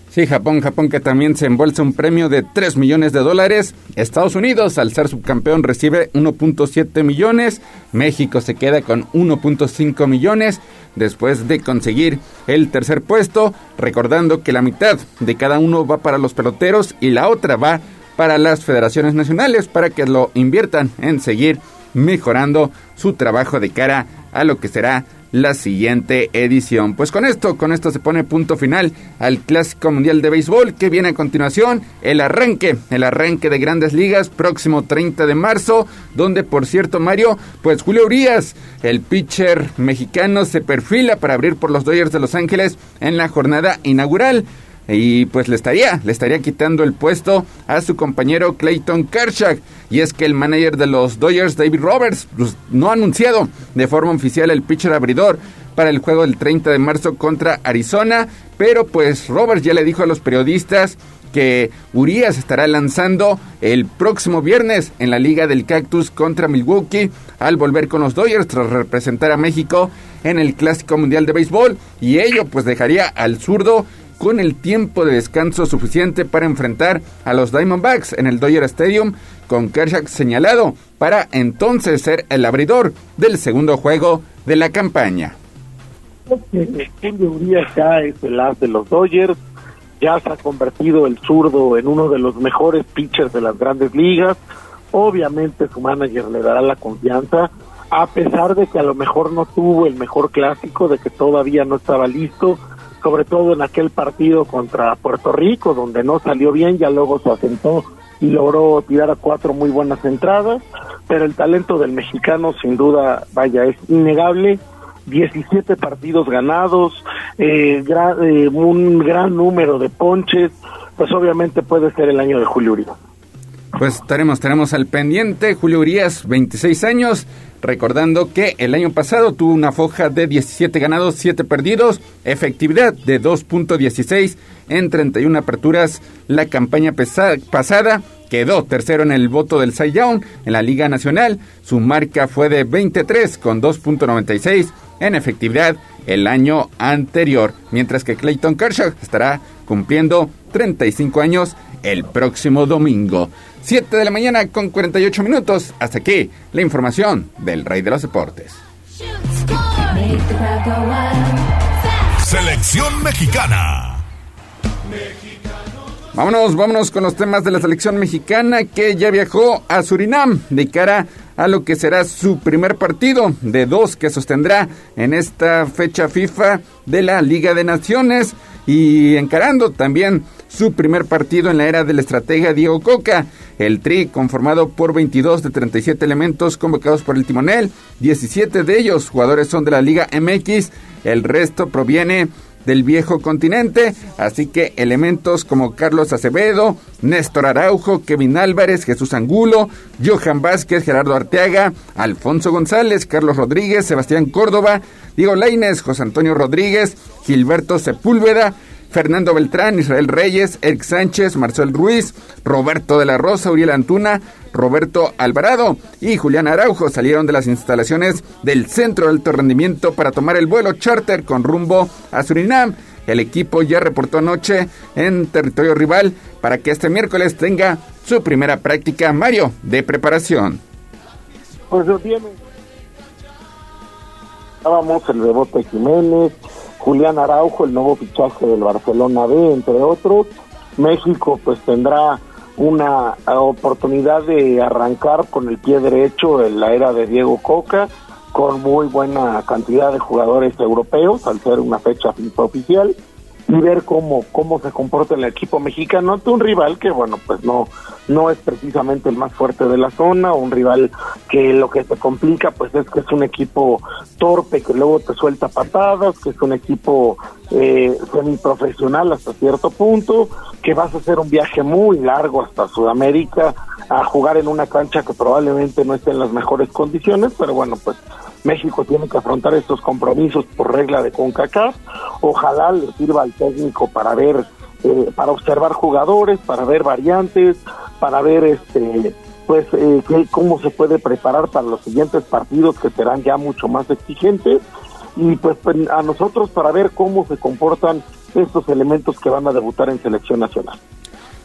Sí, Japón, Japón que también se embolsa un premio de 3 millones de dólares. Estados Unidos, al ser subcampeón, recibe 1.7 millones. México se queda con 1.5 millones después de conseguir el tercer puesto. Recordando que la mitad de cada uno va para los peloteros y la otra va para las federaciones nacionales para que lo inviertan en seguir mejorando su trabajo de cara a lo que será la siguiente edición. Pues con esto, con esto se pone punto final al Clásico Mundial de Béisbol que viene a continuación el arranque, el arranque de Grandes Ligas próximo 30 de marzo, donde por cierto Mario, pues Julio Urias, el pitcher mexicano se perfila para abrir por los Dodgers de Los Ángeles en la jornada inaugural y pues le estaría, le estaría quitando el puesto a su compañero Clayton Kershaw. Y es que el manager de los Dodgers, David Roberts, pues, no ha anunciado de forma oficial el pitcher abridor para el juego del 30 de marzo contra Arizona, pero pues Roberts ya le dijo a los periodistas que Urias estará lanzando el próximo viernes en la Liga del Cactus contra Milwaukee al volver con los Dodgers tras representar a México en el Clásico Mundial de Béisbol y ello pues dejaría al zurdo con el tiempo de descanso suficiente para enfrentar a los Diamondbacks en el Dodger Stadium, con Kershaw señalado para entonces ser el abridor del segundo juego de la campaña. Julio Urias ya es el as de los Dodgers, ya se ha convertido el zurdo en uno de los mejores pitchers de las grandes ligas. Obviamente su manager le dará la confianza, a pesar de que a lo mejor no tuvo el mejor clásico, de que todavía no estaba listo, sobre todo en aquel partido contra Puerto Rico, donde no salió bien, ya luego se asentó y logró tirar a cuatro muy buenas entradas, pero el talento del mexicano sin duda, vaya, es innegable. 17 partidos ganados, eh, eh, un gran número de ponches, pues obviamente puede ser el año de Julio Urias. Pues estaremos, estaremos al pendiente. Julio Urias, 26 años, Recordando que el año pasado tuvo una foja de 17 ganados, 7 perdidos, efectividad de 2.16 en 31 aperturas. La campaña pasada quedó tercero en el voto del Cy en la Liga Nacional. Su marca fue de 23 con 2.96 en efectividad el año anterior, mientras que Clayton Kershaw estará cumpliendo 35 años el próximo domingo. 7 de la mañana con 48 minutos. Hasta aquí la información del Rey de los Deportes. Selección mexicana. Vámonos, vámonos con los temas de la selección mexicana que ya viajó a Surinam de cara a lo que será su primer partido de dos que sostendrá en esta fecha FIFA de la Liga de Naciones y encarando también su primer partido en la era del estratega Diego Coca. El Tri, conformado por 22 de 37 elementos convocados por el timonel, 17 de ellos jugadores son de la Liga MX, el resto proviene del viejo continente, así que elementos como Carlos Acevedo, Néstor Araujo, Kevin Álvarez, Jesús Angulo, Johan Vázquez, Gerardo Arteaga, Alfonso González, Carlos Rodríguez, Sebastián Córdoba, Diego Laines, José Antonio Rodríguez, Gilberto Sepúlveda, Fernando Beltrán, Israel Reyes, Eric Sánchez, Marcel Ruiz, Roberto de la Rosa, Uriel Antuna, Roberto Alvarado y Julián Araujo salieron de las instalaciones del Centro de Alto Rendimiento para tomar el vuelo charter con rumbo a Surinam. El equipo ya reportó anoche en territorio rival para que este miércoles tenga su primera práctica, Mario, de preparación. Pues tiene. Estábamos el rebote Jiménez, Julián Araujo, el nuevo fichaje del Barcelona B, entre otros. México pues tendrá una oportunidad de arrancar con el pie derecho en la era de Diego Coca, con muy buena cantidad de jugadores europeos, al ser una fecha oficial y ver cómo cómo se comporta el equipo mexicano ante un rival que bueno pues no no es precisamente el más fuerte de la zona un rival que lo que te complica pues es que es un equipo torpe que luego te suelta patadas que es un equipo eh, profesional hasta cierto punto que vas a hacer un viaje muy largo hasta Sudamérica a jugar en una cancha que probablemente no esté en las mejores condiciones pero bueno pues México tiene que afrontar estos compromisos por regla de CONCACAF. Ojalá le sirva al técnico para ver, eh, para observar jugadores, para ver variantes, para ver este pues eh, cómo se puede preparar para los siguientes partidos que serán ya mucho más exigentes y pues a nosotros para ver cómo se comportan estos elementos que van a debutar en selección nacional.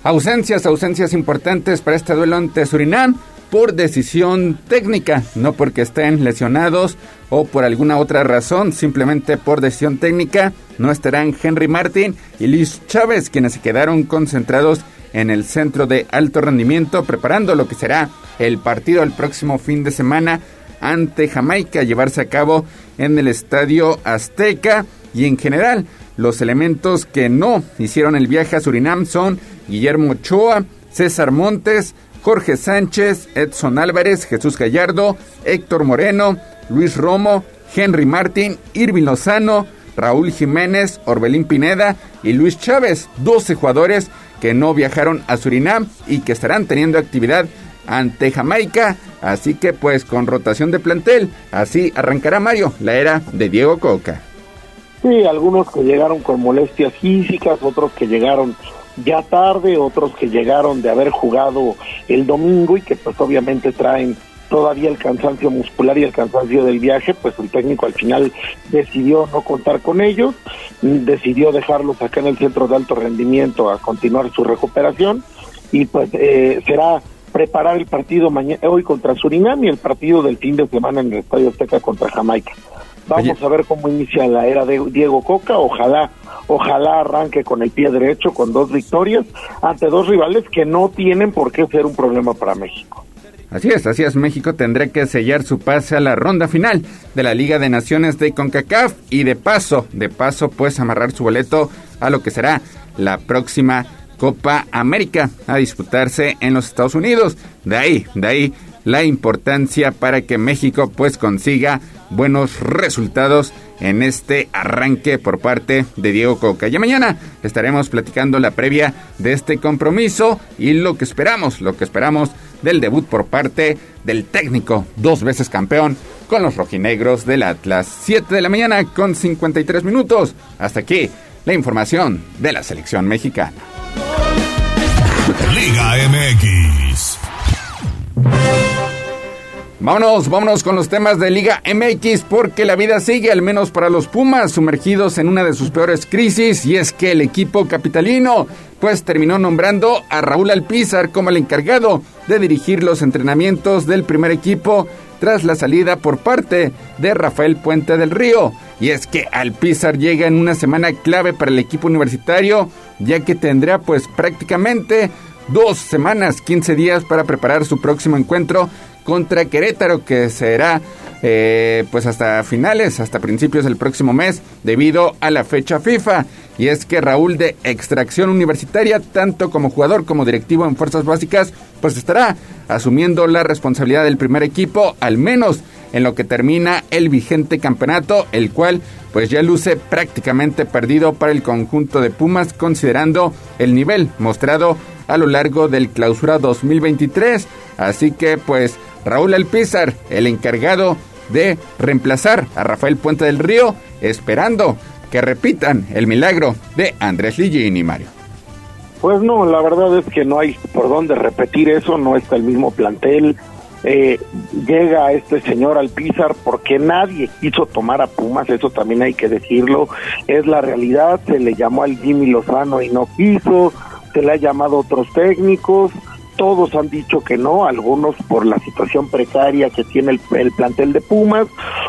Ausencias, ausencias importantes para este duelo ante Surinam por decisión técnica, no porque estén lesionados o por alguna otra razón, simplemente por decisión técnica, no estarán Henry Martin y Luis Chávez, quienes se quedaron concentrados en el centro de alto rendimiento, preparando lo que será el partido el próximo fin de semana ante Jamaica, a llevarse a cabo en el Estadio Azteca y en general. Los elementos que no hicieron el viaje a Surinam son Guillermo Ochoa, César Montes, Jorge Sánchez, Edson Álvarez, Jesús Gallardo, Héctor Moreno, Luis Romo, Henry Martín, Irving Lozano, Raúl Jiménez, Orbelín Pineda y Luis Chávez, 12 jugadores que no viajaron a Surinam y que estarán teniendo actividad ante Jamaica. Así que pues con rotación de plantel, así arrancará Mario, la era de Diego Coca. Sí, algunos que llegaron con molestias físicas, otros que llegaron ya tarde, otros que llegaron de haber jugado el domingo y que pues obviamente traen todavía el cansancio muscular y el cansancio del viaje, pues el técnico al final decidió no contar con ellos, decidió dejarlos acá en el centro de alto rendimiento a continuar su recuperación y pues eh, será preparar el partido mañana, hoy contra Surinam y el partido del fin de semana en el Estadio Azteca contra Jamaica. Vamos a ver cómo inicia la era de Diego Coca, ojalá ojalá arranque con el pie derecho, con dos victorias, ante dos rivales que no tienen por qué ser un problema para México. Así es, así es, México tendrá que sellar su pase a la ronda final de la Liga de Naciones de CONCACAF y de paso, de paso, pues amarrar su boleto a lo que será la próxima Copa América a disputarse en los Estados Unidos. De ahí, de ahí la importancia para que México pues consiga buenos resultados en este arranque por parte de Diego Coca. Ya mañana estaremos platicando la previa de este compromiso y lo que esperamos, lo que esperamos del debut por parte del técnico, dos veces campeón con los rojinegros del Atlas. 7 de la mañana con 53 minutos. Hasta aquí la información de la selección mexicana. Liga MX. Vámonos, vámonos con los temas de Liga MX porque la vida sigue, al menos para los Pumas, sumergidos en una de sus peores crisis y es que el equipo capitalino pues terminó nombrando a Raúl Alpizar como el encargado de dirigir los entrenamientos del primer equipo tras la salida por parte de Rafael Puente del Río. Y es que Alpizar llega en una semana clave para el equipo universitario ya que tendrá pues prácticamente dos semanas, 15 días para preparar su próximo encuentro contra Querétaro, que será eh, pues hasta finales, hasta principios del próximo mes, debido a la fecha FIFA. Y es que Raúl de extracción universitaria, tanto como jugador como directivo en Fuerzas Básicas, pues estará asumiendo la responsabilidad del primer equipo, al menos en lo que termina el vigente campeonato, el cual pues ya luce prácticamente perdido para el conjunto de Pumas, considerando el nivel mostrado a lo largo del clausura 2023. Así que pues Raúl Alpizar, el encargado de reemplazar a Rafael Puente del Río, esperando que repitan el milagro de Andrés Lillín y Mario. Pues no, la verdad es que no hay por dónde repetir eso, no está el mismo plantel. Eh, llega este señor Alpizar porque nadie quiso tomar a Pumas, eso también hay que decirlo, es la realidad, se le llamó al Jimmy Lozano y no quiso, se le ha llamado otros técnicos, todos han dicho que no, algunos por la situación precaria que tiene el, el, plantel de Pumas,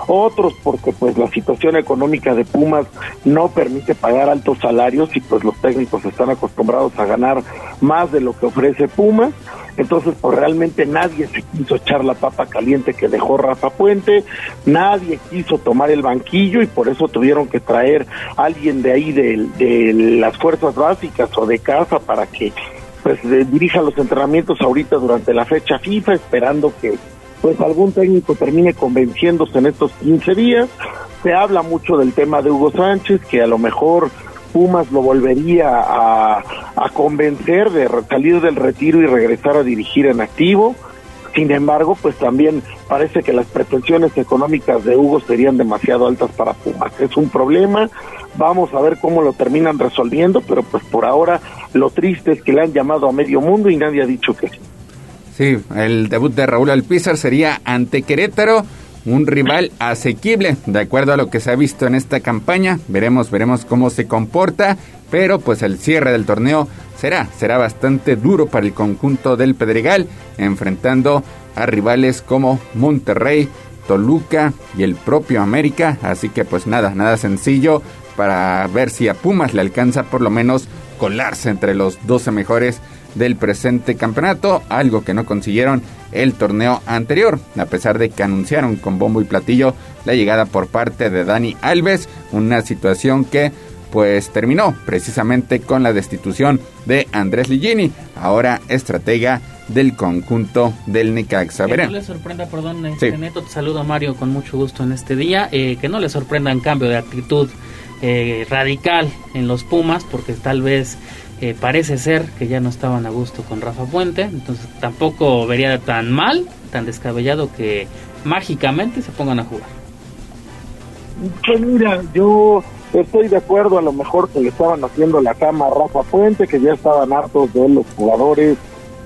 otros porque pues la situación económica de Pumas no permite pagar altos salarios y pues los técnicos están acostumbrados a ganar más de lo que ofrece Pumas. Entonces, pues realmente nadie se quiso echar la papa caliente que dejó Rafa Puente, nadie quiso tomar el banquillo y por eso tuvieron que traer a alguien de ahí de, de las fuerzas básicas o de casa para que pues eh, dirija los entrenamientos ahorita durante la fecha FIFA, esperando que pues algún técnico termine convenciéndose en estos 15 días. Se habla mucho del tema de Hugo Sánchez, que a lo mejor Pumas lo volvería a, a convencer de salir del retiro y regresar a dirigir en activo. Sin embargo, pues también parece que las pretensiones económicas de Hugo serían demasiado altas para Pumas. Es un problema, vamos a ver cómo lo terminan resolviendo, pero pues por ahora lo triste es que le han llamado a medio mundo y nadie ha dicho que sí. El debut de Raúl Alpizar sería ante Querétaro, un rival asequible, de acuerdo a lo que se ha visto en esta campaña. Veremos, veremos cómo se comporta, pero pues el cierre del torneo será, será bastante duro para el conjunto del Pedregal, enfrentando a rivales como Monterrey, Toluca y el propio América. Así que pues nada, nada sencillo para ver si a Pumas le alcanza por lo menos colarse entre los 12 mejores del presente campeonato, algo que no consiguieron el torneo anterior, a pesar de que anunciaron con bombo y platillo la llegada por parte de Dani Alves, una situación que pues terminó precisamente con la destitución de Andrés Ligini, ahora estratega del conjunto del Necaxa. Que no le sorprenda, perdón, sí. Neto, te saludo Mario con mucho gusto en este día, eh, que no le sorprenda en cambio de actitud eh, radical en los Pumas, porque tal vez eh, parece ser que ya no estaban a gusto con Rafa Puente, entonces tampoco vería tan mal, tan descabellado que mágicamente se pongan a jugar. Pues mira, yo estoy de acuerdo a lo mejor que le estaban haciendo la cama a Rafa Puente, que ya estaban hartos de los jugadores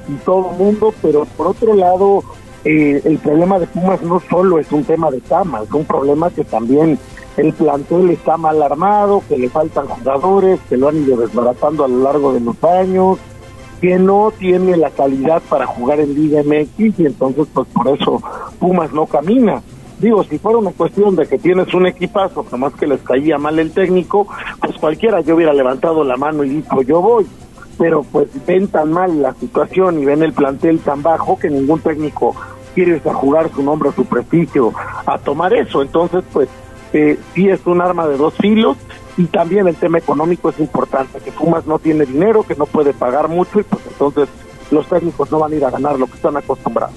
y todo el mundo, pero por otro lado, eh, el problema de Pumas no solo es un tema de cama, es un problema que también el plantel está mal armado, que le faltan jugadores, que lo han ido desbaratando a lo largo de los años, que no tiene la calidad para jugar en Liga MX y entonces pues por eso Pumas no camina. Digo, si fuera una cuestión de que tienes un equipazo, más que les caía mal el técnico, pues cualquiera yo hubiera levantado la mano y dicho yo voy. Pero pues ven tan mal la situación y ven el plantel tan bajo que ningún técnico quiere a jugar su nombre, su prestigio, a tomar eso. Entonces, pues eh, sí es un arma de dos filos y también el tema económico es importante, que Pumas no tiene dinero, que no puede pagar mucho y pues entonces los técnicos no van a ir a ganar lo que están acostumbrados.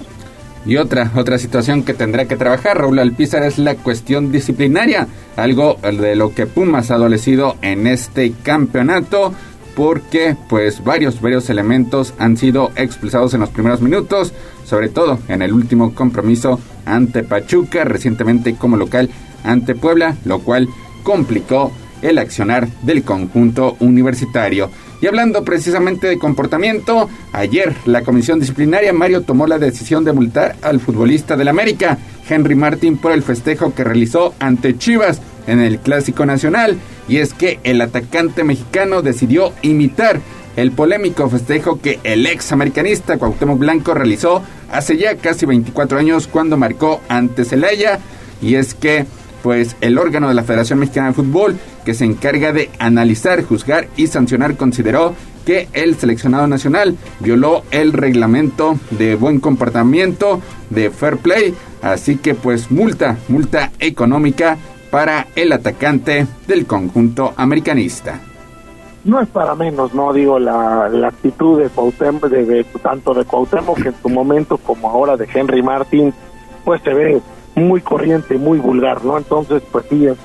Y otra, otra situación que tendrá que trabajar Raúl Alpizar es la cuestión disciplinaria, algo de lo que Pumas ha adolecido en este campeonato porque pues varios, varios elementos han sido expulsados en los primeros minutos, sobre todo en el último compromiso ante Pachuca, recientemente como local ante Puebla, lo cual complicó el accionar del conjunto universitario. Y hablando precisamente de comportamiento, ayer la comisión disciplinaria Mario tomó la decisión de multar al futbolista del América, Henry Martin, por el festejo que realizó ante Chivas en el Clásico Nacional. Y es que el atacante mexicano decidió imitar el polémico festejo que el ex americanista Cuauhtémoc Blanco realizó hace ya casi 24 años cuando marcó ante Celaya. Y es que pues el órgano de la Federación Mexicana de Fútbol que se encarga de analizar, juzgar y sancionar consideró que el seleccionado nacional violó el reglamento de buen comportamiento de fair play, así que pues multa, multa económica para el atacante del conjunto americanista. No es para menos, no digo la, actitud de Cuauhtémoc, de, tanto de Cuauhtémoc en su momento como ahora de Henry Martin, pues se ve muy corriente, muy vulgar, ¿no? Entonces, pues sí, es,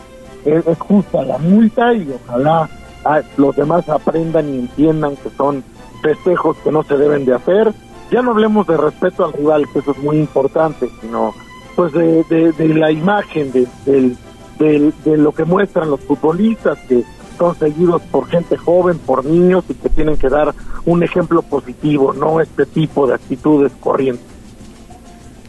es, justa la multa y ojalá ah, los demás aprendan y entiendan que son festejos que no se deben de hacer. Ya no hablemos de respeto al rival, que eso es muy importante, sino pues de, de, la imagen, de, de, de lo que muestran los futbolistas, que son seguidos por gente joven, por niños y que tienen que dar un ejemplo positivo, no este tipo de actitudes corrientes.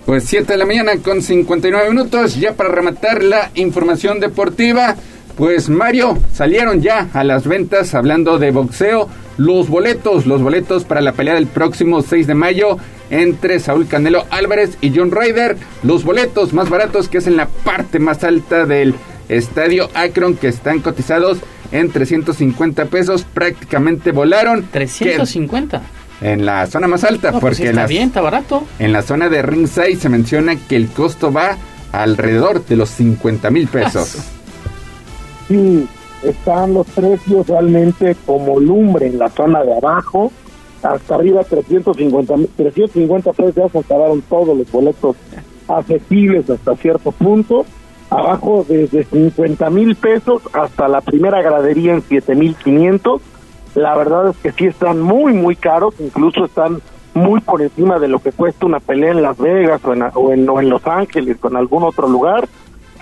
Pues 7 de la mañana con 59 minutos, ya para rematar la información deportiva. Pues Mario, salieron ya a las ventas hablando de boxeo los boletos, los boletos para la pelea del próximo 6 de mayo entre Saúl Canelo Álvarez y John Ryder. Los boletos más baratos que es en la parte más alta del estadio Akron que están cotizados en 350 pesos, prácticamente volaron. 350 en la zona más alta. Pues porque está bien, está barato. En la zona de ringside se menciona que el costo va alrededor de los 50 mil pesos. Sí, están los precios realmente como lumbre en la zona de abajo. Hasta arriba 350, 350 pesos ya se acabaron todos los boletos accesibles hasta cierto punto. Abajo desde 50 mil pesos hasta la primera gradería en 7 mil 500 la verdad es que sí están muy, muy caros, incluso están muy por encima de lo que cuesta una pelea en Las Vegas o en, o en, o en Los Ángeles o en algún otro lugar.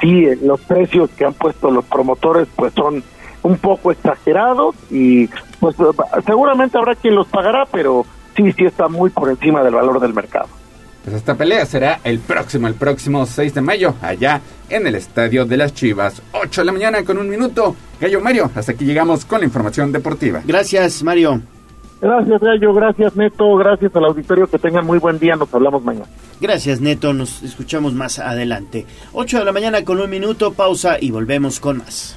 Sí, eh, los precios que han puesto los promotores pues son un poco exagerados y pues seguramente habrá quien los pagará, pero sí, sí está muy por encima del valor del mercado. Pues esta pelea será el próximo, el próximo 6 de mayo, allá en el Estadio de las Chivas. 8 de la mañana con un minuto. Gallo Mario, hasta aquí llegamos con la información deportiva. Gracias, Mario. Gracias, Gallo. Gracias, Neto. Gracias al auditorio. Que tengan muy buen día. Nos hablamos mañana. Gracias, Neto. Nos escuchamos más adelante. 8 de la mañana con un minuto. Pausa y volvemos con más.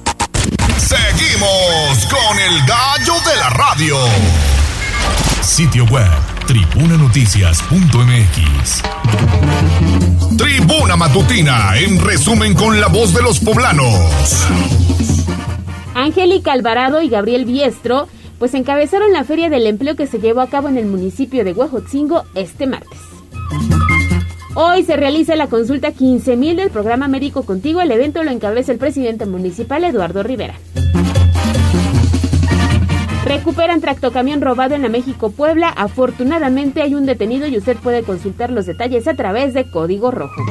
Seguimos con el gallo de la radio. Sitio web tribunanoticias.mx. Tribuna Matutina, en resumen con la voz de los poblanos. Angélica Alvarado y Gabriel Biestro pues encabezaron la Feria del Empleo que se llevó a cabo en el municipio de Huejotzingo este martes. Hoy se realiza la consulta 15.000 del programa Médico Contigo. El evento lo encabeza el presidente municipal Eduardo Rivera. Recuperan tractocamión robado en la México Puebla. Afortunadamente hay un detenido y usted puede consultar los detalles a través de Código Rojo.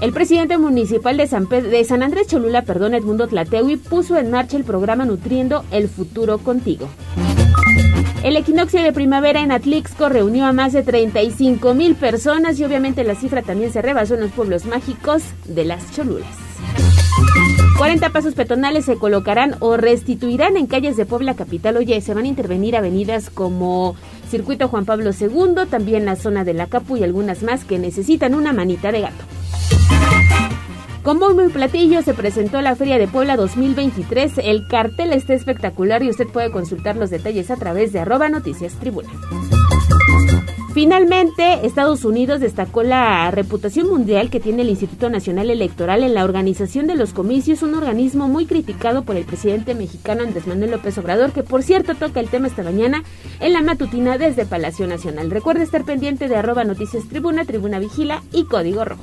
El presidente municipal de San, Andrés Cholula, perdón, Edmundo Tlateui, puso en marcha el programa Nutriendo el Futuro Contigo. El equinoccio de primavera en Atlixco reunió a más de 35 mil personas y obviamente la cifra también se rebasó en los pueblos mágicos de las Cholulas. 40 pasos peatonales se colocarán o restituirán en calles de Puebla Capital. Oye, se van a intervenir avenidas como Circuito Juan Pablo II, también la zona de la Capu y algunas más que necesitan una manita de gato. Con bombo y platillo se presentó la Feria de Puebla 2023. El cartel está espectacular y usted puede consultar los detalles a través de arroba noticias tribuna. Finalmente, Estados Unidos destacó la reputación mundial que tiene el Instituto Nacional Electoral en la organización de los comicios, un organismo muy criticado por el presidente mexicano Andrés Manuel López Obrador, que por cierto toca el tema esta mañana en la matutina desde Palacio Nacional. Recuerde estar pendiente de arroba noticias tribuna, tribuna vigila y código rojo.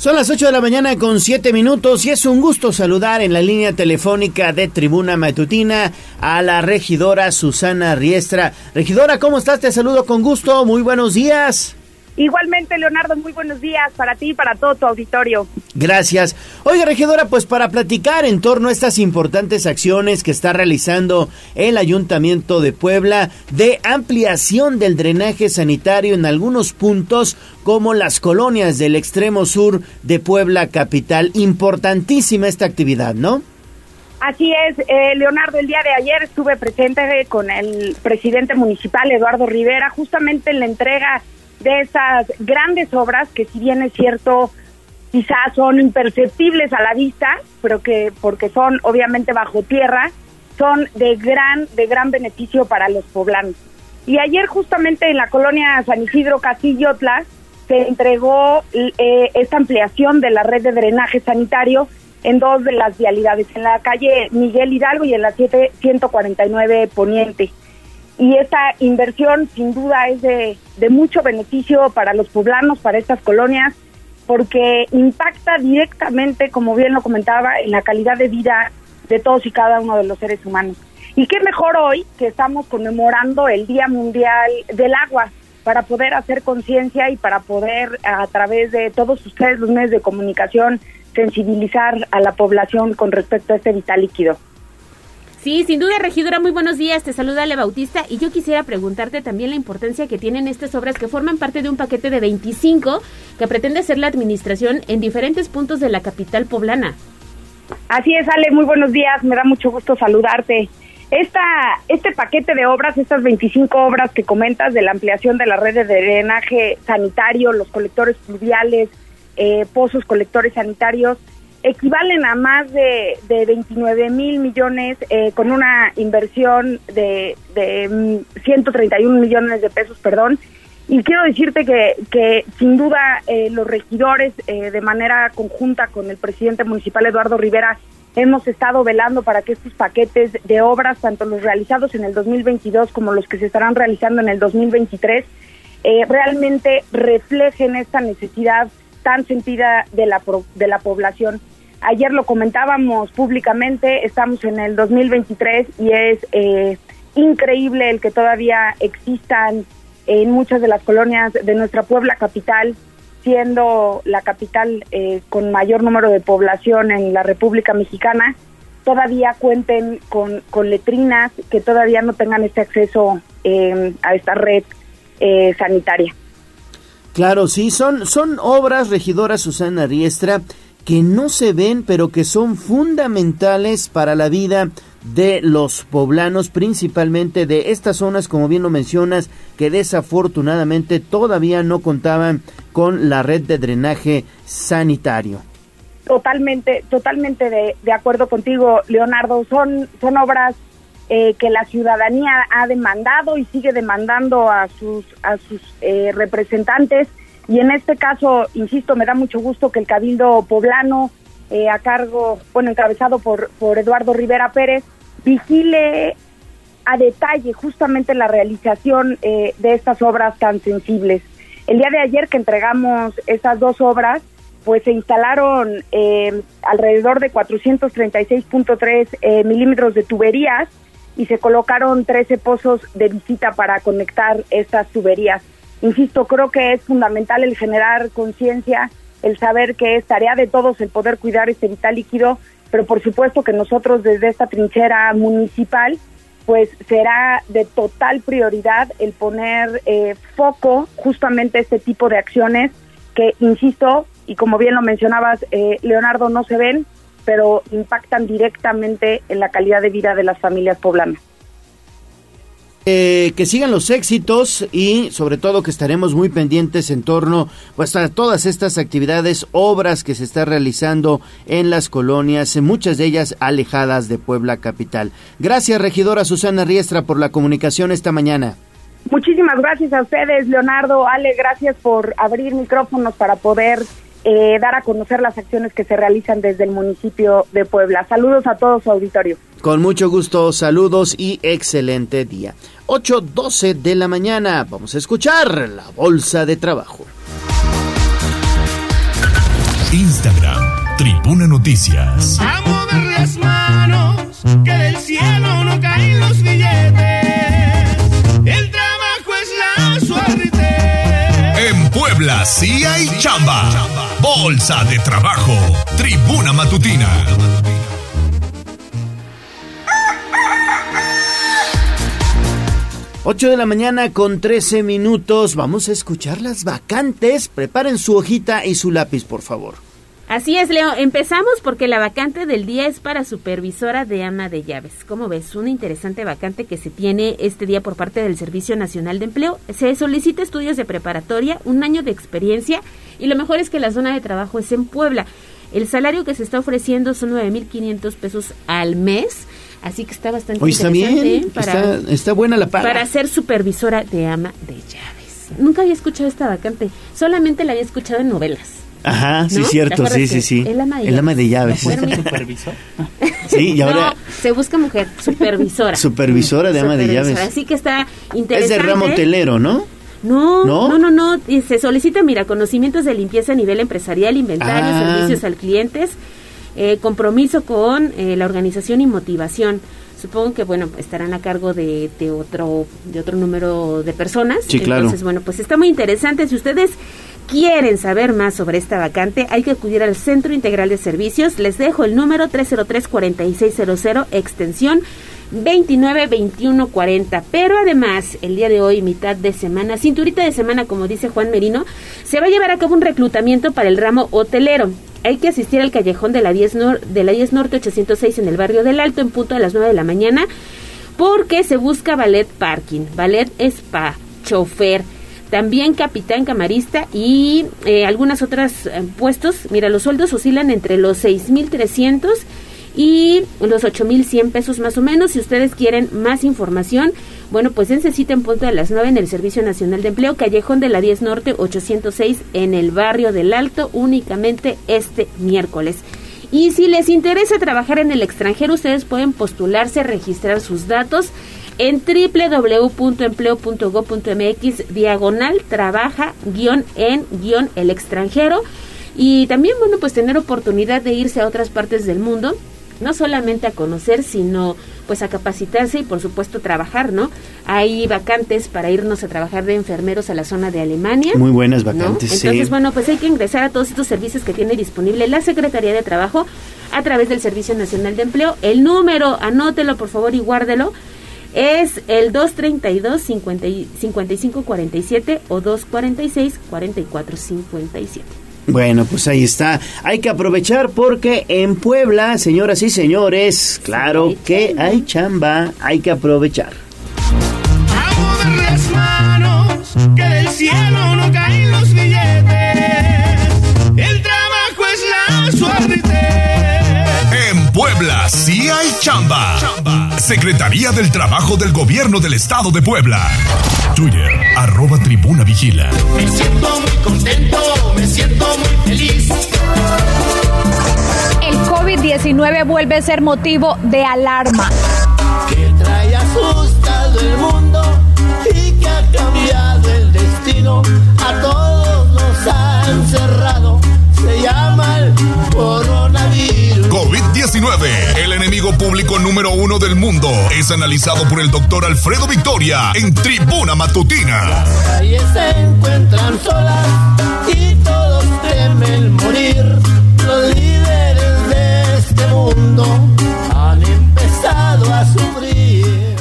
Son las 8 de la mañana con 7 minutos y es un gusto saludar en la línea telefónica de Tribuna Matutina a la regidora Susana Riestra. Regidora, ¿cómo estás? Te saludo con gusto. Muy buenos días. Igualmente, Leonardo, muy buenos días para ti y para todo tu auditorio. Gracias. Oiga, regidora, pues para platicar en torno a estas importantes acciones que está realizando el Ayuntamiento de Puebla de ampliación del drenaje sanitario en algunos puntos como las colonias del extremo sur de Puebla capital. Importantísima esta actividad, ¿no? Así es, eh, Leonardo, el día de ayer estuve presente con el presidente municipal, Eduardo Rivera, justamente en la entrega de esas grandes obras que si bien es cierto quizás son imperceptibles a la vista, pero que porque son obviamente bajo tierra, son de gran de gran beneficio para los poblanos. Y ayer justamente en la colonia San Isidro Castillotla se entregó eh, esta ampliación de la red de drenaje sanitario en dos de las vialidades, en la calle Miguel Hidalgo y en la 749 Poniente y esta inversión sin duda es de, mucho beneficio para los poblanos, para estas colonias, porque impacta directamente, como bien lo comentaba, en la calidad de vida de todos y cada uno de los seres humanos. Y qué mejor hoy que estamos conmemorando el Día Mundial del Agua para poder hacer conciencia y para poder a través de todos ustedes los medios de comunicación sensibilizar a la población con respecto a este vital líquido. Sí, sin duda, regidora, muy buenos días. Te saluda Ale Bautista y yo quisiera preguntarte también la importancia que tienen estas obras que forman parte de un paquete de 25 que pretende ser la administración en diferentes puntos de la capital poblana. Así es, Ale, muy buenos días. Me da mucho gusto saludarte. Esta, este paquete de obras, estas 25 obras que comentas de la ampliación de la red de drenaje sanitario, los colectores fluviales, eh, pozos colectores sanitarios, equivalen a más de, de 29 mil millones eh, con una inversión de, de 131 mm, millones de pesos, perdón. Y quiero decirte que, que sin duda eh, los regidores, eh, de manera conjunta con el presidente municipal Eduardo Rivera, hemos estado velando para que estos paquetes de obras, tanto los realizados en el 2022 como los que se estarán realizando en el 2023, realmente reflejen esta necesidad tan sentida de la, de la población. Ayer lo comentábamos públicamente, estamos en el 2023 y es eh, increíble el que todavía existan en muchas de las colonias de nuestra Puebla capital, siendo la capital eh, con mayor número de población en la República Mexicana, todavía cuenten con, con letrinas, que todavía no tengan este acceso eh, a esta red sanitaria. Claro, sí, son, son obras, regidora Susana Riestra, que no se ven, pero que son fundamentales para la vida de los poblanos, principalmente de estas zonas, como bien lo mencionas, que desafortunadamente todavía no contaban con la red de drenaje sanitario. Totalmente, totalmente de, de acuerdo contigo, Leonardo. Son, son obras eh, que la ciudadanía ha demandado y sigue demandando a sus, a sus eh, representantes y en este caso, insisto, me da mucho gusto que el Cabildo Poblano, eh, a cargo, bueno, encabezado por, por Eduardo Rivera Pérez, vigile a detalle justamente la realización eh, de estas obras tan sensibles. El día de ayer que entregamos estas dos obras, pues se instalaron eh, alrededor de 436.3 milímetros de tuberías y se colocaron 13 pozos de visita para conectar estas tuberías. Insisto, creo que es fundamental el generar conciencia el saber que es tarea de todos el poder cuidar este vital líquido, pero por supuesto que nosotros desde esta trinchera municipal, pues será de total prioridad el poner eh, foco justamente este tipo de acciones que, insisto, y como bien lo mencionabas, eh, Leonardo, no se ven, pero impactan directamente en la calidad de vida de las familias poblanas. Eh, que sigan los éxitos y sobre todo que estaremos muy pendientes en torno pues, a todas estas actividades, obras que se están realizando en las colonias, muchas de ellas alejadas de Puebla Capital. Gracias, regidora Susana Riestra, por la comunicación esta mañana. Muchísimas gracias a ustedes, Leonardo, Ale, gracias por abrir micrófonos para poder eh, dar a conocer las acciones que se realizan desde el municipio de Puebla. Saludos a todos su auditorio. Con mucho gusto, saludos y excelente día. 8.12 de la mañana, vamos a escuchar la Bolsa de Trabajo. Instagram, Tribuna Noticias. A mover las manos, que del cielo no caen los billetes. Puebla sí hay chamba. Bolsa de Trabajo, Tribuna Matutina. 8 de la mañana con 13 minutos. Vamos a escuchar las vacantes. Preparen su hojita y su lápiz, por favor. Así es, Leo. Empezamos porque la vacante del día es para supervisora de ama de llaves. ¿Cómo ves? Una interesante vacante que se tiene este día por parte del Servicio Nacional de Empleo. Se solicita estudios de preparatoria, un año de experiencia y lo mejor es que la zona de trabajo es en Puebla. El salario que se está ofreciendo son 9.500 pesos al mes. Así que está bastante Hoy está interesante bien, ¿eh? para, está, está buena la paga. para ser supervisora de ama de llaves. Nunca había escuchado esta vacante, solamente la había escuchado en novelas. Ajá, sí, ¿No? ¿Te cierto, sí, sí, sí. el ama de El ama de llaves. Supervisor? Sí, y ahora No, se busca mujer, supervisora. supervisora de ama de llaves. Así que está Es interesante. de ramo hotelero, ¿no? No, ¿No? no, no, no, y Se solicita, mira, conocimientos de limpieza a nivel empresarial, inventario, Ah. servicios al clientes, eh, compromiso con eh, la organización y motivación. Supongo que, bueno, estarán a cargo de, de otro de otro número de personas. Sí, claro. Entonces, bueno, pues está muy interesante. Si ustedes quieren saber más sobre esta vacante, hay que acudir al Centro Integral de Servicios. Les dejo el número 303-4600, extensión 292140. Pero además, el día de hoy, mitad de semana, cinturita de semana, como dice Juan Merino, se va a llevar a cabo un reclutamiento para el ramo hotelero. Hay que asistir al callejón de la 10, nor- de la 10 Norte 806 en el barrio del Alto en punto a las 9 de la mañana porque se busca ballet parking, ballet spa, chofer, también capitán camarista y eh, algunas otras eh, puestos. Mira, los sueldos oscilan entre los 6.300 y los 8.100 pesos más o menos. Si ustedes quieren más información, bueno, pues cita en punto de las 9 en el Servicio Nacional de Empleo, Callejón de la 10 Norte 806 en el barrio del Alto, únicamente este miércoles. Y si les interesa trabajar en el extranjero, ustedes pueden postularse, registrar sus datos en www.empleo.gov.mx diagonal trabaja guion en guion el extranjero y también bueno pues tener oportunidad de irse a otras partes del mundo no solamente a conocer sino pues a capacitarse y por supuesto trabajar no hay vacantes para irnos a trabajar de enfermeros a la zona de Alemania Muy buenas ¿no? vacantes, Entonces, sí. bueno, pues hay que ingresar a todos estos servicios que tiene disponible la Secretaría de Trabajo a través del Servicio Nacional de Empleo. El número, anótelo por favor y guárdelo, es el 232 50 y- 5547 o 246 4457. Bueno, pues ahí está. Hay que aprovechar porque en Puebla, señoras y señores, claro que hay chamba, hay que aprovechar. A mover las manos, que del cielo no caen los billetes. El trabajo es la suerte. En Puebla sí hay chamba. Secretaría del Trabajo del Gobierno del Estado de Puebla. Twitter, arroba tribuna vigila. Me siento muy contento, me siento muy feliz. El COVID-19 vuelve a ser motivo de alarma. Que trae asustado el mundo y que ha cambiado el destino. A todos nos han cerrado. Se llama el coronavirus. COVID-19, el enemigo público número uno del mundo, es analizado por el doctor Alfredo Victoria en Tribuna Matutina. calles se encuentran solas y todos temen morir. Los líderes de este mundo han empezado a sufrir.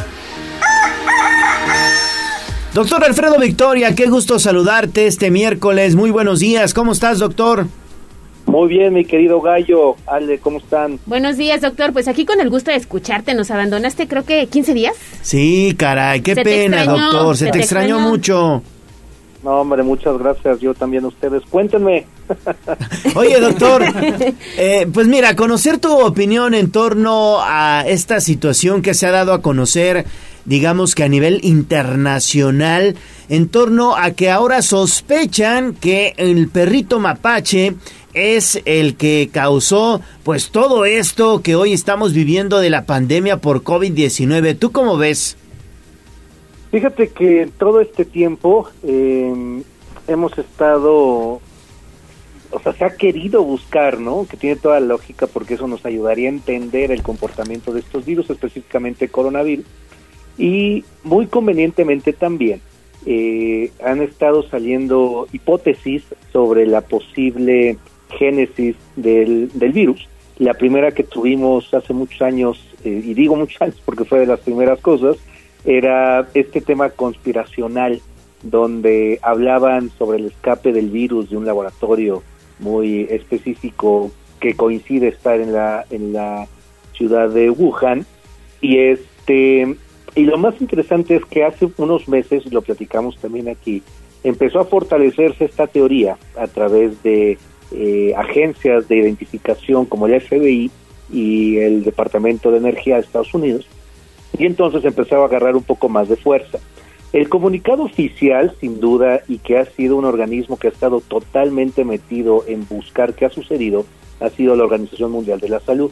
Doctor Alfredo Victoria, qué gusto saludarte este miércoles. Muy buenos días. ¿Cómo estás, doctor? Muy bien, mi querido Gallo. Ale, ¿cómo están? Buenos días, doctor. Pues aquí con el gusto de escucharte. Nos abandonaste, creo que 15 días. Sí, caray, qué pena, extrañó, doctor. Se, se te, te extrañó, extrañó. mucho. No, hombre, muchas gracias. Yo también a ustedes. Cuéntenme. Oye, doctor, eh, pues mira, conocer tu opinión en torno a esta situación que se ha dado a conocer, digamos que a nivel internacional, en torno a que ahora sospechan que el perrito mapache es el que causó pues todo esto que hoy estamos viviendo de la pandemia por COVID-19. ¿Tú cómo ves? Fíjate que todo este tiempo eh, hemos estado, o sea, se ha querido buscar, ¿no? Que tiene toda la lógica porque eso nos ayudaría a entender el comportamiento de estos virus, específicamente coronavirus. Y muy convenientemente también eh, han estado saliendo hipótesis sobre la posible génesis del, del virus. La primera que tuvimos hace muchos años, eh, y digo muchos años porque fue de las primeras cosas, era este tema conspiracional donde hablaban sobre el escape del virus de un laboratorio muy específico que coincide estar en la en la ciudad de Wuhan y este y lo más interesante es que hace unos meses lo platicamos también aquí empezó a fortalecerse esta teoría a través de eh, agencias de identificación como el FBI y el Departamento de Energía de Estados Unidos y entonces empezaba a agarrar un poco más de fuerza. El comunicado oficial, sin duda, y que ha sido un organismo que ha estado totalmente metido en buscar qué ha sucedido, ha sido la Organización Mundial de la Salud.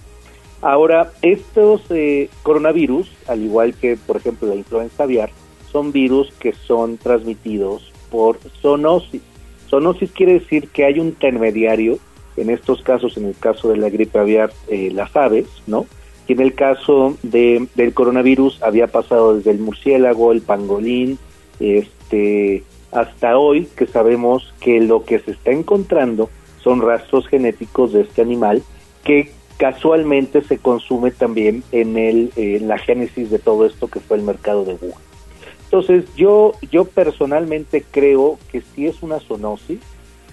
Ahora, estos eh, coronavirus, al igual que, por ejemplo, la influenza aviar, son virus que son transmitidos por zoonosis. Zoonosis quiere decir que hay un intermediario, en estos casos, en el caso de la gripe aviar, eh, las aves, ¿no? Y en el caso de, del coronavirus había pasado desde el murciélago, el pangolín, este, hasta hoy que sabemos que lo que se está encontrando son rastros genéticos de este animal que casualmente se consume también en el la génesis de todo esto que fue el mercado de Wuhan. Entonces yo yo personalmente creo que sí es una zoonosis,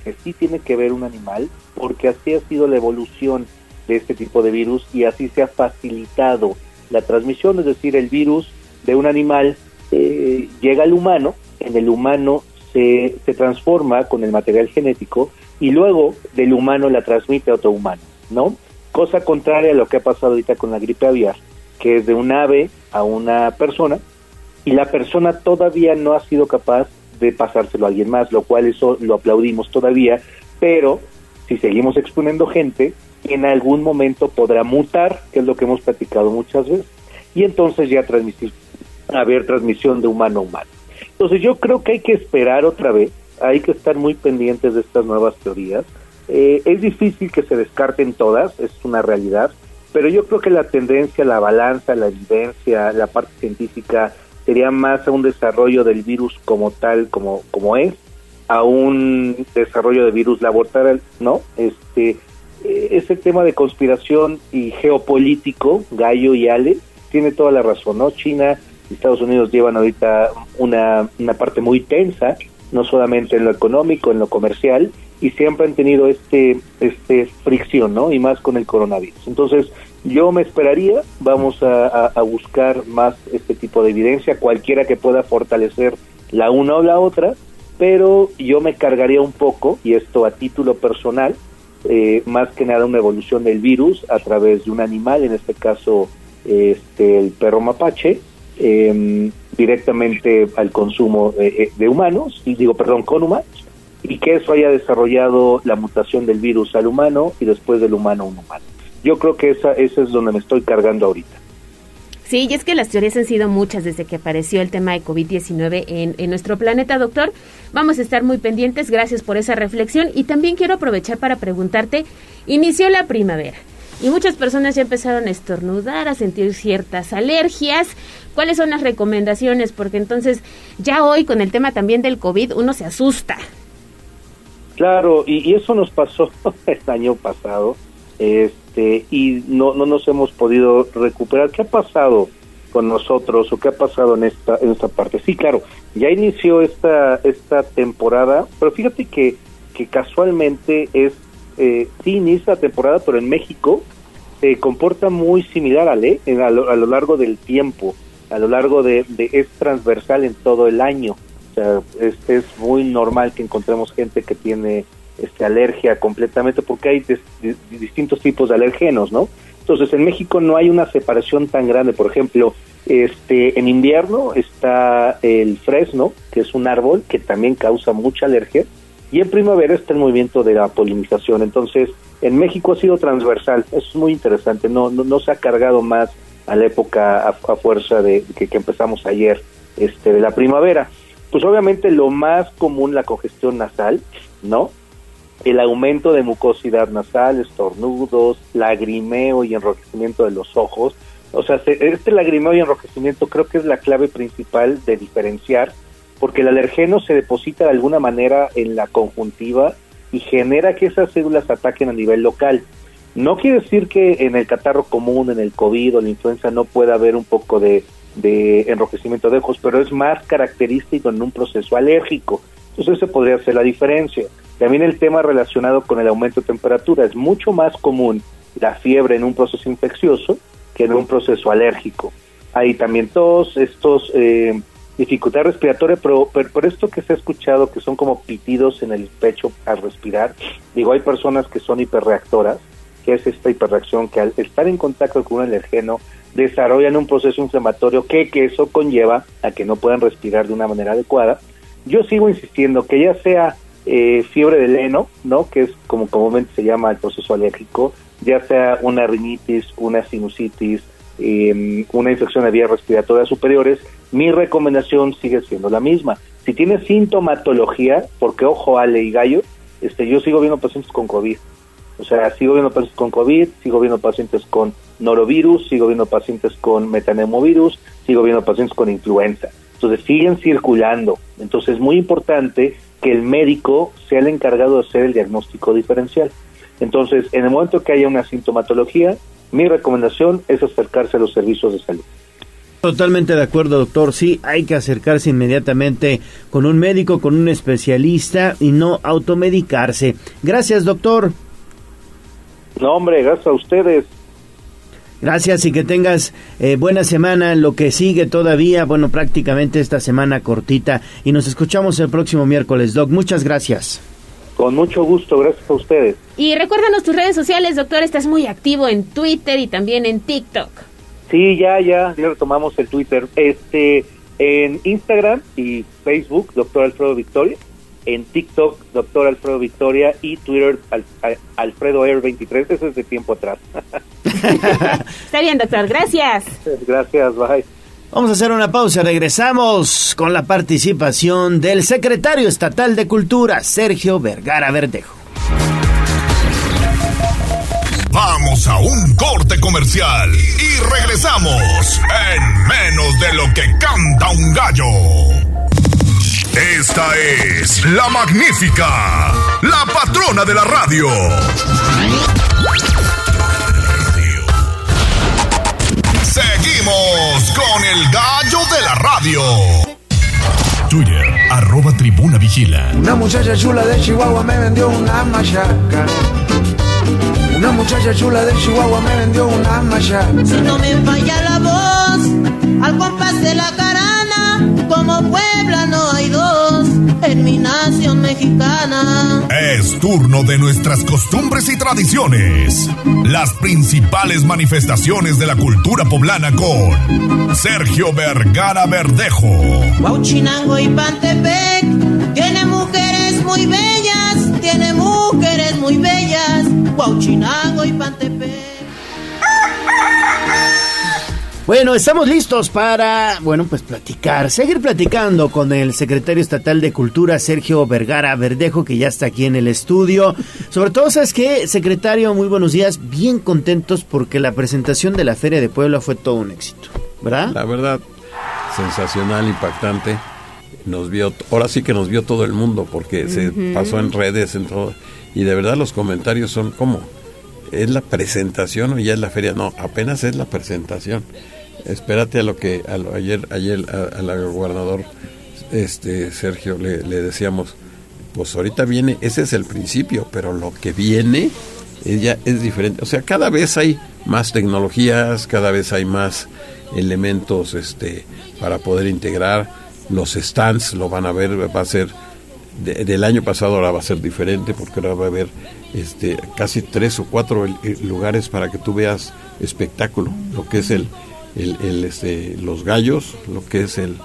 que sí tiene que ver un animal, porque así ha sido la evolución de este tipo de virus y así se ha facilitado la transmisión, es decir, el virus de un animal eh, llega al humano, en el humano se, se transforma con el material genético y luego del humano la transmite a otro humano, ¿no? Cosa contraria a lo que ha pasado ahorita con la gripe aviar, que es de un ave a una persona y la persona todavía no ha sido capaz de pasárselo a alguien más, lo cual eso lo aplaudimos todavía, pero si seguimos exponiendo gente, en algún momento podrá mutar, que es lo que hemos platicado muchas veces, y entonces ya transmitir, haber transmisión de humano a humano. Entonces yo creo que hay que esperar otra vez, hay que estar muy pendientes de estas nuevas teorías. Eh, es difícil que se descarten todas, es una realidad, pero yo creo que la tendencia, la balanza, la evidencia, la parte científica sería más a un desarrollo del virus como tal, como, como es, a un desarrollo de virus laboral, ¿no? Este, eh, ese tema de conspiración y geopolítico, Gallo y Ale, tiene toda la razón, ¿no? China y Estados Unidos llevan ahorita una, una parte muy tensa, no solamente en lo económico, en lo comercial, y siempre han tenido este, este fricción, ¿no? Y más con el coronavirus. Entonces, yo me esperaría, vamos a, buscar más este tipo de evidencia, cualquiera que pueda fortalecer la una o la otra, pero yo me cargaría un poco, y esto a título personal, eh, más que nada una evolución del virus a través de un animal, en este caso este, el perro mapache, eh, directamente al consumo de, de humanos, y digo, perdón, con humanos, y que eso haya desarrollado la mutación del virus al humano y después del humano a un humano. Yo creo que esa, esa es donde me estoy cargando ahorita. Sí, y es que las teorías han sido muchas desde que apareció el tema de COVID-19 en, en, nuestro planeta, doctor. Vamos a estar muy pendientes, gracias por esa reflexión. Y también quiero aprovechar para preguntarte, inició la primavera y muchas personas ya empezaron a estornudar, a sentir ciertas alergias. ¿Cuáles son las recomendaciones? Porque entonces ya hoy con el tema también del COVID uno se asusta. Claro, y, y eso nos pasó el año pasado, este, y no, no nos hemos podido recuperar. ¿Qué ha pasado con nosotros o qué ha pasado en esta, en esta parte? Sí, claro, ya inició esta, esta temporada, pero fíjate que, que casualmente es, eh, sí inicia la temporada, pero en México se comporta muy similar a, le, a, lo, a lo largo del tiempo, a lo largo de, de, es transversal en todo el año. O sea, es, es muy normal que encontremos gente que tiene este, alergia completamente porque hay dis, distintos tipos de alergenos, ¿no? Entonces, en México no hay una separación tan grande. Por ejemplo, este, en invierno está el fresno, que es un árbol que también causa mucha alergia, y en primavera está el movimiento de la polinización. Entonces, en México ha sido transversal. Eso es muy interesante. No, no, no se ha cargado más a la época a, a fuerza de que, que empezamos ayer, este, de la primavera. Pues obviamente lo más común la congestión nasal, ¿no? El aumento de mucosidad nasal, estornudos, lagrimeo y enrojecimiento de los ojos. O sea, este lagrimeo y enrojecimiento creo que es la clave principal de diferenciar, porque el alergeno se deposita de alguna manera en la conjuntiva y genera que esas células ataquen a nivel local. No quiere decir que en el catarro común, en el COVID o la influenza no pueda haber un poco de, de enrojecimiento de ojos, pero es más característico en un proceso alérgico. Entonces, esa podría ser la diferencia. También el tema relacionado con el aumento de temperatura. Es mucho más común la fiebre en un proceso infeccioso que en un proceso alérgico. Hay también todos estos eh, dificultad respiratoria, pero, pero por esto que se ha escuchado que son como pitidos en el pecho al respirar, digo, hay personas que son hiperreactoras, que es esta hiperreacción que al estar en contacto con un alergeno desarrollan un proceso inflamatorio que eso conlleva a que no puedan respirar de una manera adecuada. Yo sigo insistiendo que ya sea eh, fiebre del heno, ¿no? que es como comúnmente se llama el proceso alérgico, ya sea una rinitis, una sinusitis, eh, una infección de vías respiratorias superiores, mi recomendación sigue siendo la misma. Si tiene sintomatología, porque ojo Ale y Gallo, este, yo sigo viendo pacientes con COVID. O sea, sigo viendo pacientes con COVID, sigo viendo pacientes con norovirus, sigo viendo pacientes con metanemovirus, sigo viendo pacientes con influenza. Entonces siguen circulando. Entonces es muy importante que el médico sea el encargado de hacer el diagnóstico diferencial. Entonces, en el momento que haya una sintomatología, mi recomendación es acercarse a los servicios de salud. Totalmente de acuerdo, doctor. Sí, hay que acercarse inmediatamente con un médico, con un especialista y no automedicarse. Gracias, doctor. No, hombre, gracias a ustedes. Gracias y que tengas eh, buena semana lo que sigue todavía, bueno, prácticamente esta semana cortita. Y nos escuchamos el próximo miércoles, Doc. Muchas gracias. Con mucho gusto, gracias a ustedes. Y recuérdanos tus redes sociales, doctor. Estás muy activo en Twitter y también en TikTok. Sí, ya, ya, ya retomamos el Twitter. Este, en Instagram y Facebook, doctor Alfredo Victoria. En TikTok, doctor Alfredo Victoria. Y Twitter, al, al, Alfredo Air 23. Eso es de tiempo atrás. Está bien, doctor. Gracias. Gracias, bye. Vamos a hacer una pausa. Regresamos con la participación del secretario estatal de Cultura, Sergio Vergara Verdejo. Vamos a un corte comercial y regresamos en menos de lo que canta un gallo. Esta es la magnífica, la patrona de la radio. Seguimos con el gallo de la radio. Twitter, arroba tribuna vigila. Una muchacha chula de Chihuahua me vendió una machaca. Una muchacha chula de Chihuahua me vendió una machaca. Si no me falla la voz, al compás de la como Puebla no hay dos en mi nación mexicana. Es turno de nuestras costumbres y tradiciones. Las principales manifestaciones de la cultura poblana con Sergio Vergara Verdejo. Huachinango y Pantepec tiene mujeres muy bellas, tiene mujeres muy bellas. Huachinango y Pantepec. Bueno, estamos listos para, bueno, pues platicar, seguir platicando con el secretario estatal de Cultura, Sergio Vergara Verdejo, que ya está aquí en el estudio. Sobre todo, ¿sabes qué, secretario? Muy buenos días, bien contentos porque la presentación de la Feria de Puebla fue todo un éxito, ¿verdad? La verdad, sensacional, impactante. nos vio, ahora sí que nos vio todo el mundo porque se pasó en redes, en todo, y de verdad los comentarios son como, ¿es la presentación o ya es la feria? No, apenas es la presentación. Espérate a lo que a lo- ayer ayer al gobernador este Sergio le, decíamos, pues ahorita viene, ese es el principio, pero lo que viene ya es diferente. O sea, cada vez hay más tecnologías, cada vez hay más elementos este para poder integrar los stands lo van a ver va a ser de- del año pasado ahora va a ser diferente porque ahora va a haber este casi tres o cuatro el lugares para que tú veas espectáculo lo que es el, el, el, este los gallos lo que es el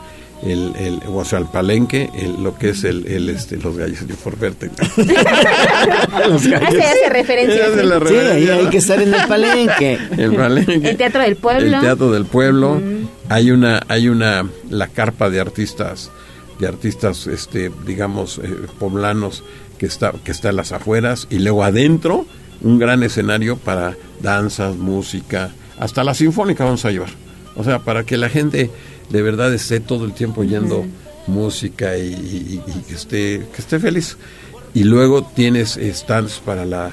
el, el o sea el palenque el- lo que es el, el este los gallos yo por verte los Hace, hace referencia. Hace sí. la Sí, ahí hay que estar en el palenque. el palenque El Teatro del Pueblo. el teatro del pueblo hay una hay una la carpa de artistas de artistas este digamos eh, poblanos que está que está en las afueras y luego adentro un gran escenario para danzas música hasta la sinfónica vamos a llevar. O sea para que la gente de verdad esté todo el tiempo oyendo música y, y- y que esté que esté feliz. Y luego tienes stands para la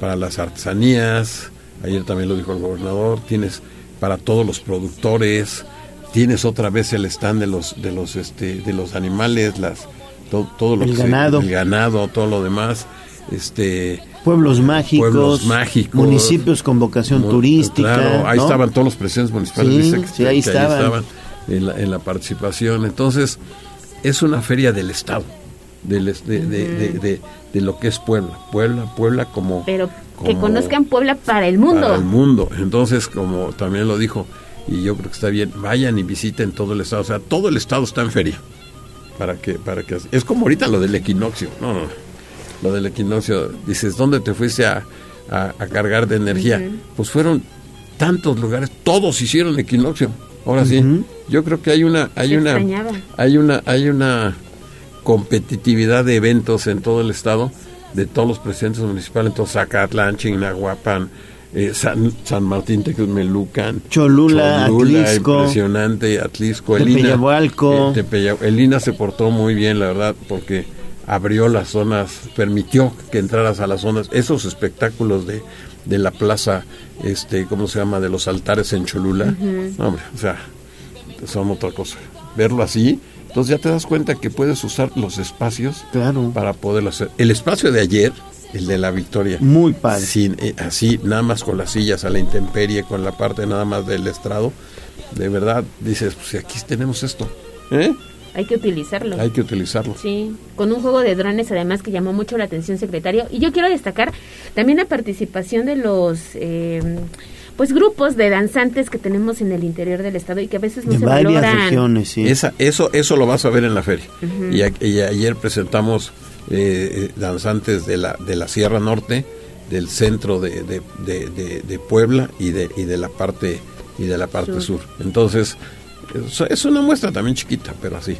para las artesanías. Ayer también lo dijo el gobernador. Tienes para todos los productores. Tienes otra vez el stand de los de los este de los animales las to- todo lo El que se- ganado. el ganado todo lo demás. Este Pueblos mágicos, Pueblos mágicos. municipios con vocación Mu- turística. Claro, ahí ¿no? estaban todos los presidentes municipales. Sí, ¿viste que- sí, ahí que estaban. en, la, en la participación. Entonces, es una feria del Estado, de, de, de, de- de lo que es Puebla. Puebla, Puebla como... Pero que como conozcan Puebla para el mundo. Para el mundo. Entonces, como también lo dijo, y yo creo que está bien, vayan y visiten todo el Estado. O sea, todo el Estado está en feria. Para que, para que, es como ahorita lo del equinoccio. No, no. Lo del equinoccio, dices, ¿dónde te fuiste a, a- a cargar de energía? Pues fueron tantos lugares, todos hicieron equinoccio. Ahora sí, yo creo que hay una, hay Se una, extrañaba. hay una, hay una competitividad de eventos en todo el estado, de todos los presidentes municipales, entonces Zacatlán, Chignahuapan, eh, San, San Martín Texmelucan, Cholula, Atlisco, impresionante, Atlisco, el INA, Tepeyahualco. eh, Tepeya- el INA se portó muy bien, la verdad, porque abrió las zonas, permitió que entraras a las zonas, esos espectáculos de, de la plaza, este, ¿cómo se llama? De los altares en Cholula, no, hombre, o sea, son otra cosa. Verlo así, entonces ya te das cuenta que puedes usar los espacios para poderlo hacer. El espacio de ayer, el de la Victoria, Muy padre. sin, eh, así, nada más con las sillas a la intemperie, con la parte nada más del estrado, de verdad dices, pues si aquí tenemos esto, ¿eh? Hay que utilizarlo. hay que utilizarlo. Sí, con un juego de drones además que llamó mucho la atención, secretario. Y yo quiero destacar también la participación de los eh, pues grupos de danzantes que tenemos en el interior del estado y que a veces no De se varias valoran. regiones, sí. Esa, eso, eso lo vas a ver en la feria. Y, a- y ayer presentamos eh, eh, danzantes de la, de la Sierra Norte, del centro de, de, de- de- de Puebla y de, y de la parte y de la parte sur. Sur. Entonces, es- una muestra también chiquita, pero así.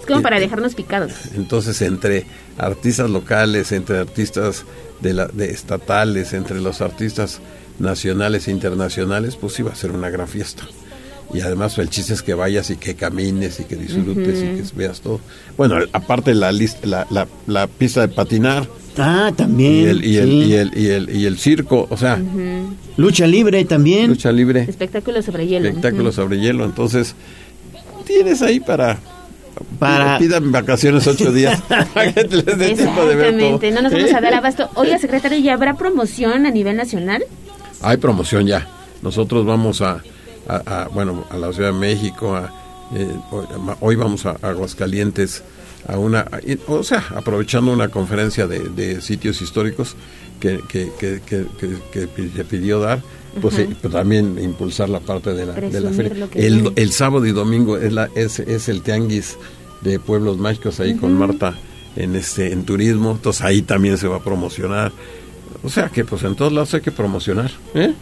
Es como para dejarnos picados. Entonces, entre artistas locales, entre artistas de la, de estatales, entre los artistas nacionales e internacionales, pues iba a ser una gran fiesta. Y además el chiste es que vayas y que camines y que disfrutes y que veas todo. Bueno, aparte la, lista, la, la, la pista de patinar. Ah, también. Y el, y, el, sí. y, el, y, el, y el circo, o sea. Lucha libre también. lucha libre, Espectáculo sobre hielo. espectáculos Ujú. sobre hielo. Entonces, tienes ahí para... Para- Pidan vacaciones ocho días para que les dé tiempo de ver todo. Exactamente, no nos vamos a dar abasto. Oiga, secretario, ¿ya habrá promoción a nivel nacional? Hay promoción ya. Nosotros vamos a, a- a, bueno, a la Ciudad de México, a, eh, hoy- hoy vamos a Aguascalientes, a una, o sea, aprovechando una conferencia de, de sitios históricos que, que, que, que, se pidió dar, pues eh, pues también impulsar la parte de la, de la feria. El, el sábado y domingo es, la, es, es el tianguis de pueblos mágicos ahí con. Marta en este en turismo, entonces ahí también se va a promocionar. O sea que pues en todos lados hay que promocionar. ¿eh?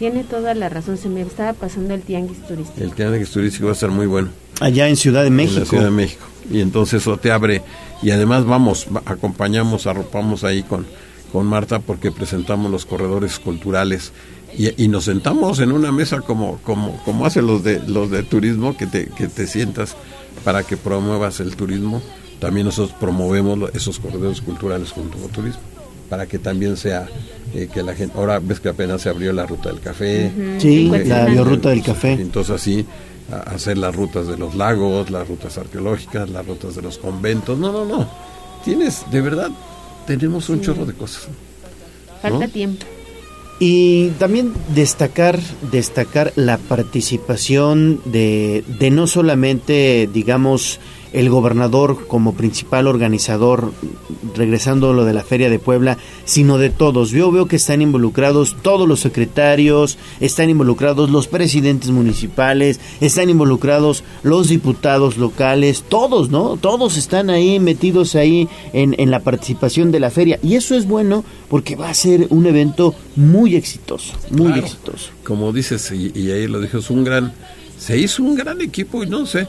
Tiene toda la razón, se me estaba pasando el tianguis turístico. El tianguis turístico va a ser muy bueno. Allá en Ciudad de En México. la Ciudad de México. Y entonces eso te abre. Y además vamos, va- acompañamos, arropamos ahí con, con Marta porque presentamos los corredores culturales y, y nos sentamos en una mesa como como como hacen los de los de turismo que te que te sientas para que promuevas el turismo también nosotros promovemos esos corredores culturales junto con turismo para que también sea eh, que la gente ahora ves que apenas se abrió la ruta del café Ujú. Sí, Eh, la eh, biorruta del café. entonces así a- hacer las rutas de los lagos las rutas arqueológicas las rutas de los conventos no no no tienes de verdad tenemos un chorro de cosas Falta ¿no? tiempo. Y también destacar, destacar la participación de, de no solamente, digamos, el gobernador como principal organizador, regresando a lo de la Feria de Puebla, sino de todos. Yo veo que están involucrados todos los secretarios, están involucrados los presidentes municipales, están involucrados los diputados locales, todos, ¿no? Todos están ahí metidos ahí en, en la participación de la feria. Y eso es bueno porque va a ser un evento muy exitoso, muy Claro. exitoso. como dices y, y ahí lo dijo es un gran se hizo un gran equipo y no sé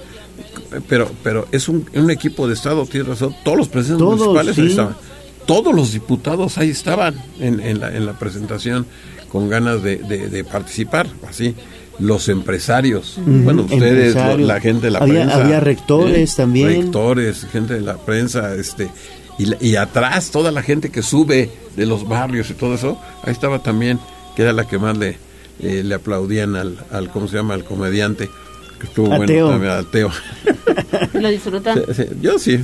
pero pero es un, un equipo de estado tienes razón. Todos los presidentes Todos, municipales ahí estaban. Todos los diputados ahí estaban en, en la, en la presentación con ganas de, de- de participar así. Los empresarios bueno ustedes empresarios. la gente de la Había- prensa había rectores también. rectores gente de la prensa este y, y atrás toda la gente que sube de los barrios y todo eso ahí estaba también que era la que más le eh, le aplaudían al, al cómo se llama al comediante que estuvo bueno Teo. también al Teo Lo disfrutan. Sí, sí, yo sí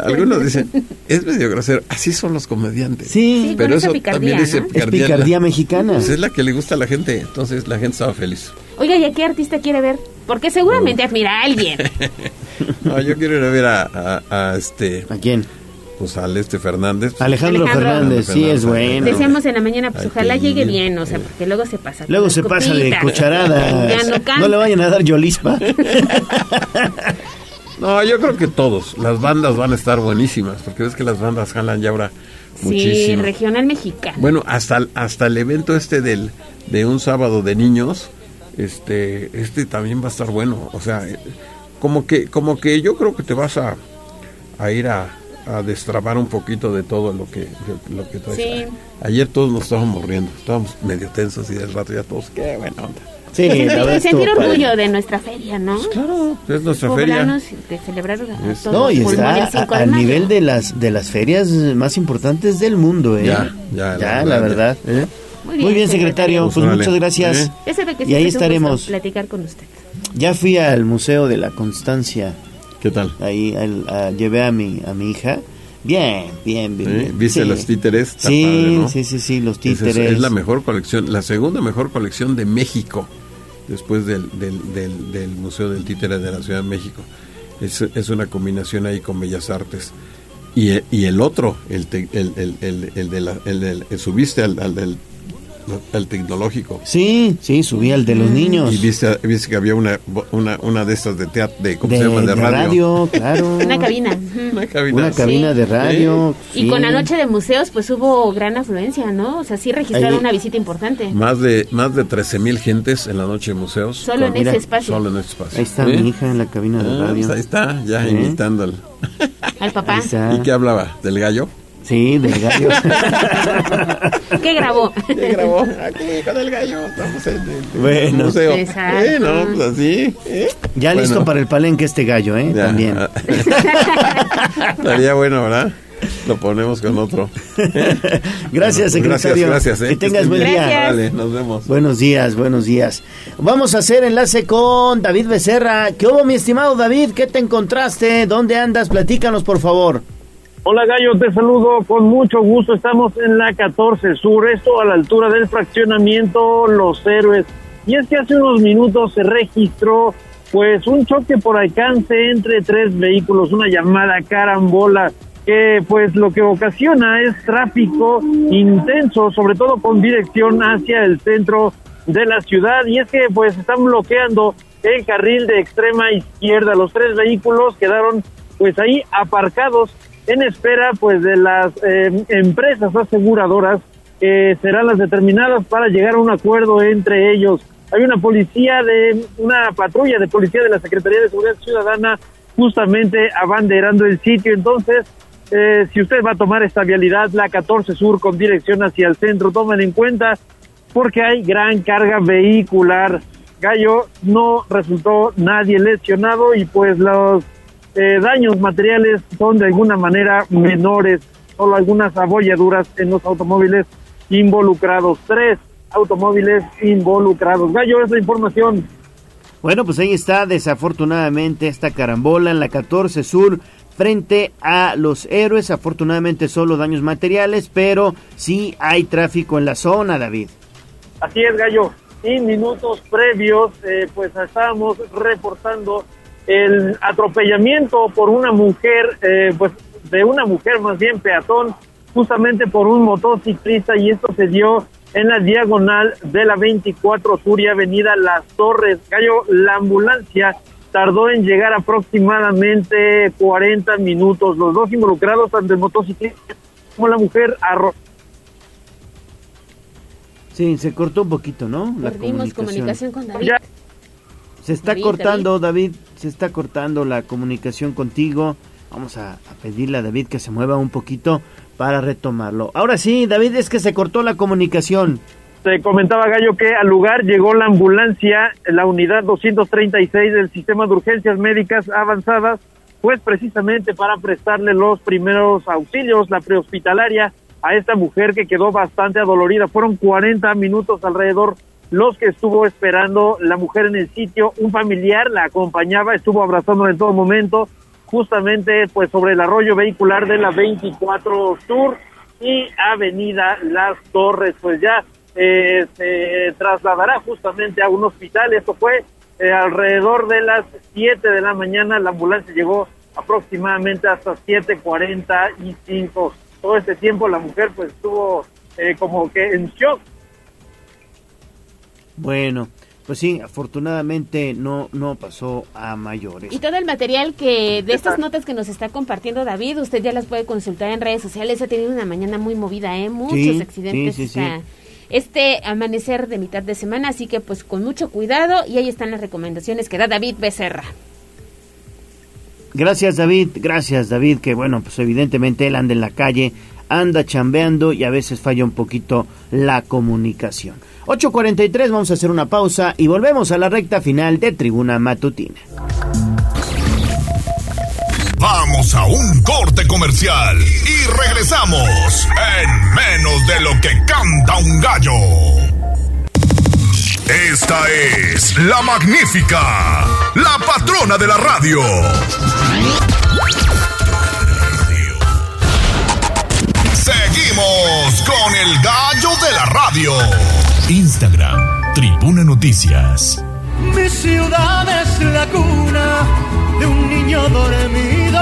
algunos dicen es medio grosero así son los comediantes Sí, Sí, pero eso picardía, también dice ¿no? Es picardía mexicana. Pues es la que le gusta a la gente entonces la gente estaba feliz Oiga, ¿y a qué artista quiere ver? Porque seguramente admira a alguien. no, yo quiero ir a ver a, a- a este a quién pues al este Fernández Alejandro, Alejandro. Fernández, sí es bueno. Decíamos en la mañana, pues ojalá que llegue bien, o sea, porque luego se pasa. Luego se pasa de cucharadas. Ya no canta. No le vayan a dar yolispa. No, yo creo que todos. Las bandas van a estar buenísimas, porque ves que las bandas jalan ya ahora Sí, muchísimo. regional mexicano. Bueno, hasta, hasta el evento este del de un sábado de niños, este este también va a estar bueno. O sea, eh, como que como que yo creo que te vas a, a ir a, a destrabar un poquito de todo lo que de- lo que traes. Sí. Ayer todos nos estábamos riendo, estábamos medio tensos y del rato ya todos, qué buena onda. Sí, sentir, la orgullo de nuestra feria, ¿no? Claro, es nuestra feria. De celebrar a Es- todos No, y está al nivel de las de las ferias más importantes del mundo, ¿eh? Ya, ya, la la verdad, verdad. ¿eh? Muy Muy bien, secretario. Pues Pues muchas gracias. ¿Eh? Ya sabe que Y ahí estaremos. platicar con usted. Ya fui al Museo de la Constancia. ¿Qué tal? Ahí al- a- llevé a mi a mi hija. Bien, bien, bien. ¿Viste Sí. los títeres? Está Sí, padre, ¿no? sí, sí, sí, los es- títeres. Es, la mejor colección, la segunda mejor colección de México, después del, del, del, del Museo del Títere de la Ciudad de México. Es, es una combinación ahí con Bellas Artes. Y, y el otro, el, te- el, el, el, de la, el, subiste al, al del al tecnológico. Sí, sí, subí al de los niños. Y viste, viste que había una, una, una de estas de teatro, de, ¿cómo de, se llama? De, de radio. claro. Una cabina. Una cabina. Una cabina de radio. Y sí. con la noche de museos, pues hubo gran afluencia, ¿no? O sea, sí registraron Ahí- una visita importante. Más de, más de 13 mil gentes en la noche de museos. Solo en ese espacio. Solo en ese espacio. Ahí está ¿Sí? mi hija en la cabina de Ah, radio. pues ahí está, ya ¿Eh? imitando al... Al papá. ¿Y qué hablaba? ¿Del gallo? Sí, del gallo. ¿Qué grabó? ¿Qué grabó? Aquí, con el gallo. Estamos en el Bueno. museo. Exacto. Eh, no, pues así. ¿eh? Ya Bueno, listo para el palenque este gallo, ¿eh? ya. También. Estaría bueno, ¿verdad? Lo ponemos con otro. Gracias, secretario. Gracias, gracias. ¿eh? Que tengas buen día. Vale, nos vemos. Buenos días, buenos días. Vamos a hacer enlace con David Becerra. ¿Qué hubo, mi estimado David? ¿Qué te encontraste? ¿Dónde andas? Platícanos, por favor. Hola Gallo, te saludo con mucho gusto. Estamos en la 14 Sur, esto a la altura del fraccionamiento Los Héroes. Y es que hace unos minutos se registró pues un choque por alcance entre tres vehículos, una llamada carambola que pues lo que ocasiona es tráfico intenso, sobre todo con dirección hacia el centro de la ciudad y es que pues están bloqueando el carril de extrema izquierda. Los tres vehículos quedaron pues ahí aparcados en espera pues de las eh, empresas aseguradoras que serán las determinadas para llegar a un acuerdo entre ellos. Hay una policía de una patrulla de policía de la Secretaría de Seguridad Ciudadana justamente abanderando el sitio. Entonces, eh, si usted va a tomar esta vialidad, la 14 Sur con dirección hacia el centro, tomen en cuenta porque hay gran carga vehicular. Gallo no resultó nadie lesionado y pues los eh, daños materiales son de alguna manera menores, solo algunas abolladuras en los automóviles involucrados. Tres automóviles involucrados. Gallo, esa información. Bueno, pues ahí está desafortunadamente esta carambola en la 14 Sur frente a los héroes. Afortunadamente solo daños materiales, pero sí hay tráfico en la zona, David. Así es, Gallo. Y minutos previos, eh, pues estábamos reportando el atropellamiento por una mujer, eh, pues de una mujer más bien peatón, justamente por un motociclista y esto se dio en la diagonal de la 24 Sur y Avenida Las Torres. Gallo, la ambulancia tardó en llegar aproximadamente 40 minutos. Los dos involucrados, tanto el motociclista como la mujer, arro Sí, se cortó un poquito, ¿no? La Perdimos comunicación. con David. Se está cortando, David. Se está cortando la comunicación contigo. Vamos a, pedirle a David que se mueva un poquito para retomarlo. Ahora sí, David, es que se cortó la comunicación. Se comentaba Gallo que al lugar llegó la ambulancia, la unidad 236 del sistema de urgencias médicas avanzadas, pues precisamente para prestarle los primeros auxilios, la prehospitalaria a esta mujer que quedó bastante adolorida. Fueron 40 minutos alrededor los que estuvo esperando la mujer en el sitio. Un familiar la acompañaba, estuvo abrazándola en todo momento, justamente pues sobre el arroyo vehicular de la 24 Sur y Avenida Las Torres. Pues ya eh, se trasladará justamente a un hospital. Esto fue eh, alrededor de las 7 de la mañana. La ambulancia llegó aproximadamente hasta 7.45 todo este tiempo la mujer pues estuvo eh, como que en shock. Bueno, pues sí, afortunadamente no no pasó a mayores. Y todo el material que de estas notas que nos está compartiendo David, usted ya las puede consultar en redes sociales. Ha tenido una mañana muy movida, ¿eh? Muchos accidentes. este amanecer de mitad de semana, así que pues con mucho cuidado y ahí están las recomendaciones que da David Becerra. Gracias David, gracias David, que bueno, pues evidentemente él anda en la calle, anda chambeando y a veces falla un poquito la comunicación. 8.43, vamos a hacer una pausa y volvemos a la recta final de Tribuna Matutina. Vamos a un corte comercial y regresamos en menos de lo que canta un gallo. Esta es la magnífica, la patrona de la radio. Seguimos con el gallo de la radio. Instagram, Tribuna Noticias. Mi ciudad es la cuna de un niño dormido.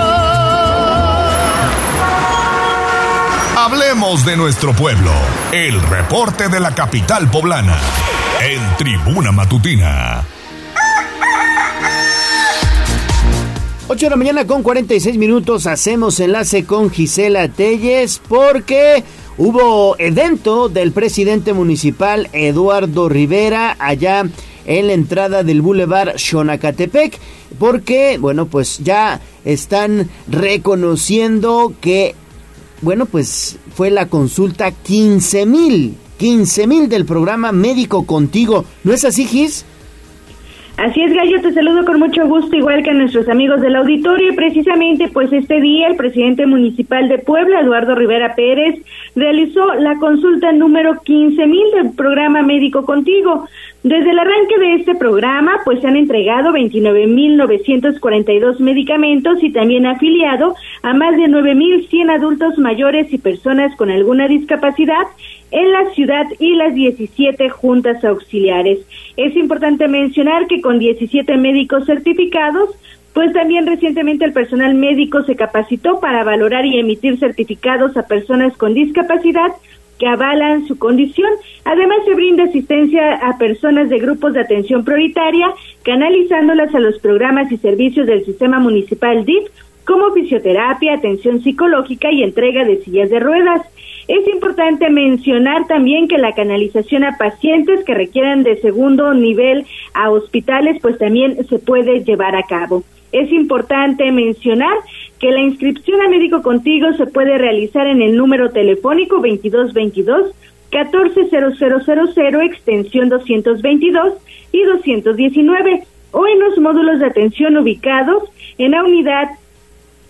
Hablemos de nuestro pueblo. El reporte de la capital poblana en Tribuna Matutina. 8 de la mañana con 46 minutos hacemos enlace con Gisela Telles porque hubo evento del presidente municipal Eduardo Rivera allá en la entrada del Boulevard Xonacatepec porque bueno pues ya están reconociendo que bueno pues fue la consulta 15 mil 15 mil del programa Médico Contigo. ¿No es así, Gis? Así es, Gallo, te saludo con mucho gusto, igual que a nuestros amigos del auditorio. Y precisamente, pues este día, el presidente municipal de Puebla, Eduardo Rivera Pérez, realizó la consulta número 15 mil del programa Médico Contigo. Desde el arranque de este programa, pues se han entregado 29.942 medicamentos y también afiliado a más de 9.100 adultos mayores y personas con alguna discapacidad en la ciudad y las 17 juntas auxiliares. Es importante mencionar que con 17 médicos certificados, pues también recientemente el personal médico se capacitó para valorar y emitir certificados a personas con discapacidad que avalan su condición. Además, se brinda asistencia a personas de grupos de atención prioritaria, canalizándolas a los programas y servicios del sistema municipal DIF, como fisioterapia, atención psicológica y entrega de sillas de ruedas. Es importante mencionar también que la canalización a pacientes que requieran de segundo nivel a hospitales, pues también se puede llevar a cabo. Es importante mencionar que la inscripción a Médico Contigo se puede realizar en el número telefónico 2222 140000 extensión 222 y 219 o en los módulos de atención ubicados en la unidad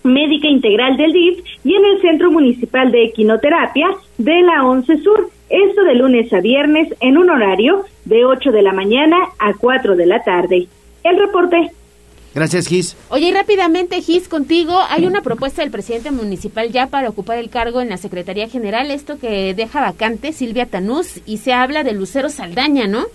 médica integral del DIF y en el Centro Municipal de Equinoterapia de la 11 Sur. Esto de lunes a viernes en un horario de 8 de la mañana a 4 de la tarde. El reporte. Gracias, Gis. Oye, y rápidamente, Gis, contigo, hay una propuesta del presidente municipal ya para ocupar el cargo en la Secretaría General, esto que deja vacante Silvia Tanús, y se habla de Lucero Saldaña, ¿no?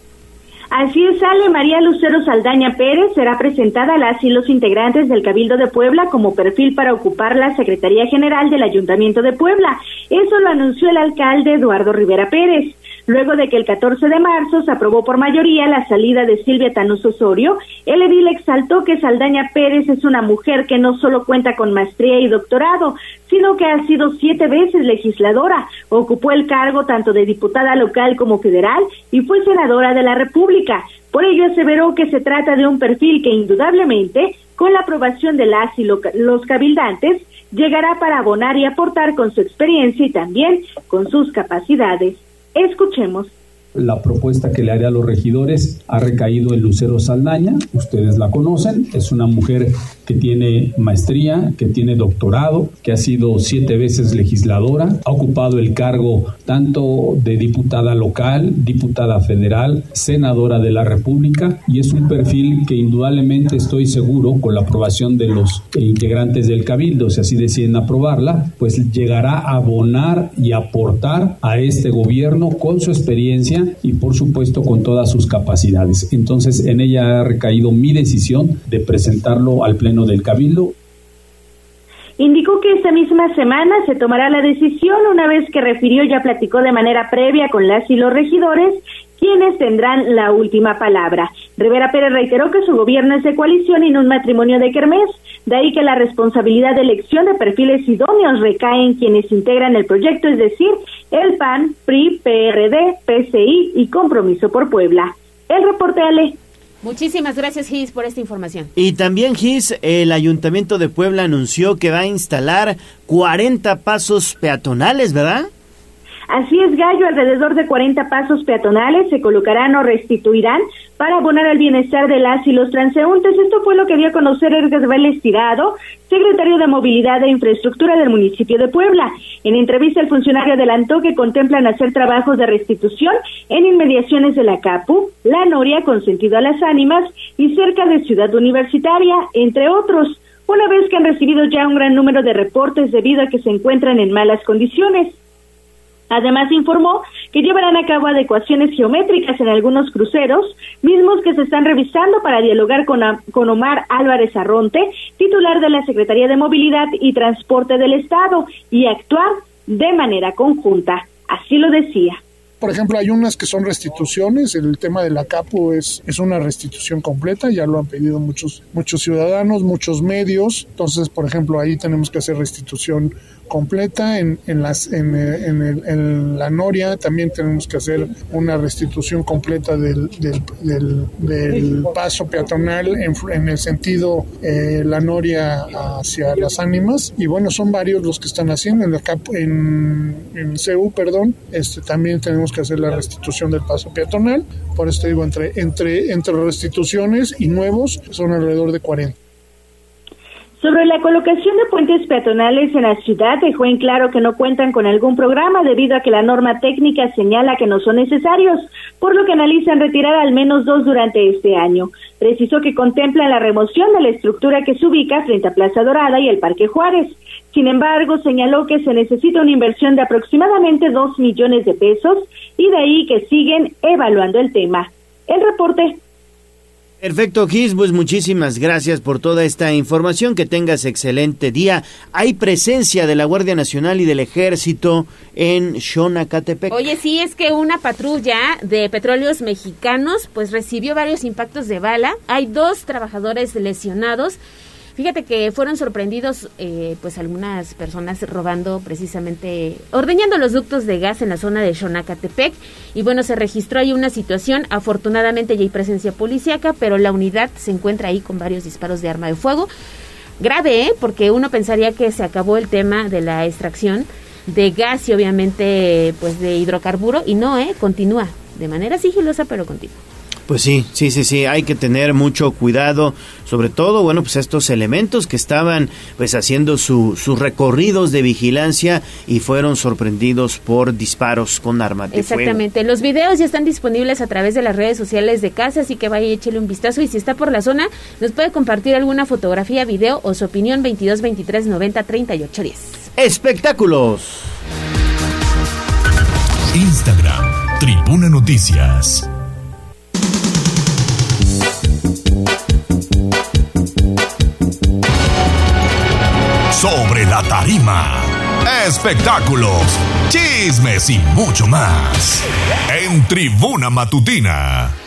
Así es, sale María Lucero Saldaña Pérez será presentada a las y los integrantes del Cabildo de Puebla como perfil para ocupar la Secretaría General del Ayuntamiento de Puebla. Eso lo anunció el alcalde Eduardo Rivera Pérez. Luego de que el 14 de marzo se aprobó por mayoría la salida de Silvia Tanús Osorio, el edil exaltó que Saldaña Pérez es una mujer que no solo cuenta con maestría y doctorado, sino que ha sido siete veces legisladora, ocupó el cargo tanto de diputada local como federal y fue senadora de la República. Por ello aseveró que se trata de un perfil que indudablemente, con la aprobación de las y los cabildantes, llegará para abonar y aportar con su experiencia y también con sus capacidades. Escuchemos. La propuesta que le haré a los regidores ha recaído en Lucero Saldaña, ustedes la conocen, es una mujer que tiene maestría, que tiene doctorado, que ha sido siete veces legisladora, ha ocupado el cargo tanto de diputada local, diputada federal, senadora de la República y es un perfil que indudablemente estoy seguro con la aprobación de los integrantes del Cabildo, si así deciden aprobarla, pues llegará a abonar y aportar a este gobierno con su experiencia y por supuesto con todas sus capacidades. Entonces en ella ha recaído mi decisión de presentarlo al Pleno del Cabildo Indicó que esta misma semana se tomará la decisión una vez que refirió ya platicó de manera previa con las y los regidores quienes tendrán la última palabra. Rivera Pérez reiteró que su gobierno es de coalición y no un matrimonio de kermés, de ahí que la responsabilidad de elección de perfiles idóneos recae en quienes integran el proyecto, es decir, el PAN, PRI, PRD, PCI y Compromiso por Puebla. El reporte Ale. Muchísimas gracias, Gis, por esta información. Y también, Gis, el Ayuntamiento de Puebla anunció que va a instalar 40 pasos peatonales, ¿verdad? Así es, Gallo, alrededor de 40 pasos peatonales se colocarán o restituirán para abonar al bienestar de las y los transeúntes. Esto fue lo que dio a conocer Edgar Vélez Tirado, secretario de Movilidad e Infraestructura del municipio de Puebla. En entrevista, el funcionario adelantó que contemplan hacer trabajos de restitución en inmediaciones de la CAPU, La Noria, con sentido a las ánimas, y cerca de Ciudad Universitaria, entre otros, una vez que han recibido ya un gran número de reportes debido a que se encuentran en malas condiciones. Además, informó que llevarán a cabo adecuaciones geométricas en algunos cruceros, mismos que se están revisando para dialogar con, con Omar Álvarez Arronte, titular de la Secretaría de Movilidad y Transporte del Estado, y actuar de manera conjunta. Así lo decía. Por ejemplo, hay unas que son restituciones, el tema de la CAPO es, es una restitución completa, ya lo han pedido muchos, muchos ciudadanos, muchos medios, entonces, por ejemplo, ahí tenemos que hacer restitución completa. En, en, las, en, en, la Noria también tenemos que hacer una restitución completa del, del, del, paso peatonal en, el sentido eh, la Noria hacia las ánimas. Y bueno son varios los que están haciendo en, la, en, en CEU perdón. Este también tenemos que hacer la restitución del paso peatonal por eso digo entre entre entre restituciones y nuevos son alrededor de 40 sobre la colocación de puentes peatonales en la ciudad, dejó en claro que no cuentan con algún programa debido a que la norma técnica señala que no son necesarios, por lo que analizan retirar al menos dos durante este año. Precisó que contemplan la remoción de la estructura que se ubica frente a Plaza Dorada y el Parque Juárez. Sin embargo, señaló que se necesita una inversión de aproximadamente dos millones de pesos y de ahí que siguen evaluando el tema. El reporte Perfecto, Gis, pues muchísimas gracias por toda esta información. Que tengas excelente día. Hay presencia de la Guardia Nacional y del Ejército en Xonacatepec. Oye, sí, es que una patrulla de petróleos mexicanos pues recibió varios impactos de bala. Hay dos trabajadores lesionados. Fíjate que fueron sorprendidos, eh, pues algunas personas robando precisamente, ordeñando los ductos de gas en la zona de Xonacatepec. Y bueno, se registró ahí una situación. Afortunadamente ya hay presencia policíaca, pero la unidad se encuentra ahí con varios disparos de arma de fuego. Grave, ¿eh? Porque uno pensaría que se acabó el tema de la extracción de gas y obviamente pues de hidrocarburo y no, eh, continúa de manera sigilosa pero continúa. Pues sí, sí, sí, sí, hay que tener mucho cuidado, sobre todo, bueno, pues estos elementos que estaban pues haciendo su, sus recorridos de vigilancia y fueron sorprendidos por disparos con armas de Exactamente, los videos ya están disponibles a través de las redes sociales de casa, así que vaya y échele un vistazo y si está por la zona, nos puede compartir alguna fotografía, video o su opinión 22 23 90 38 10. Espectáculos. Instagram, Tribuna Noticias. Sobre la tarima, espectáculos, chismes y mucho más. En Tribuna Matutina.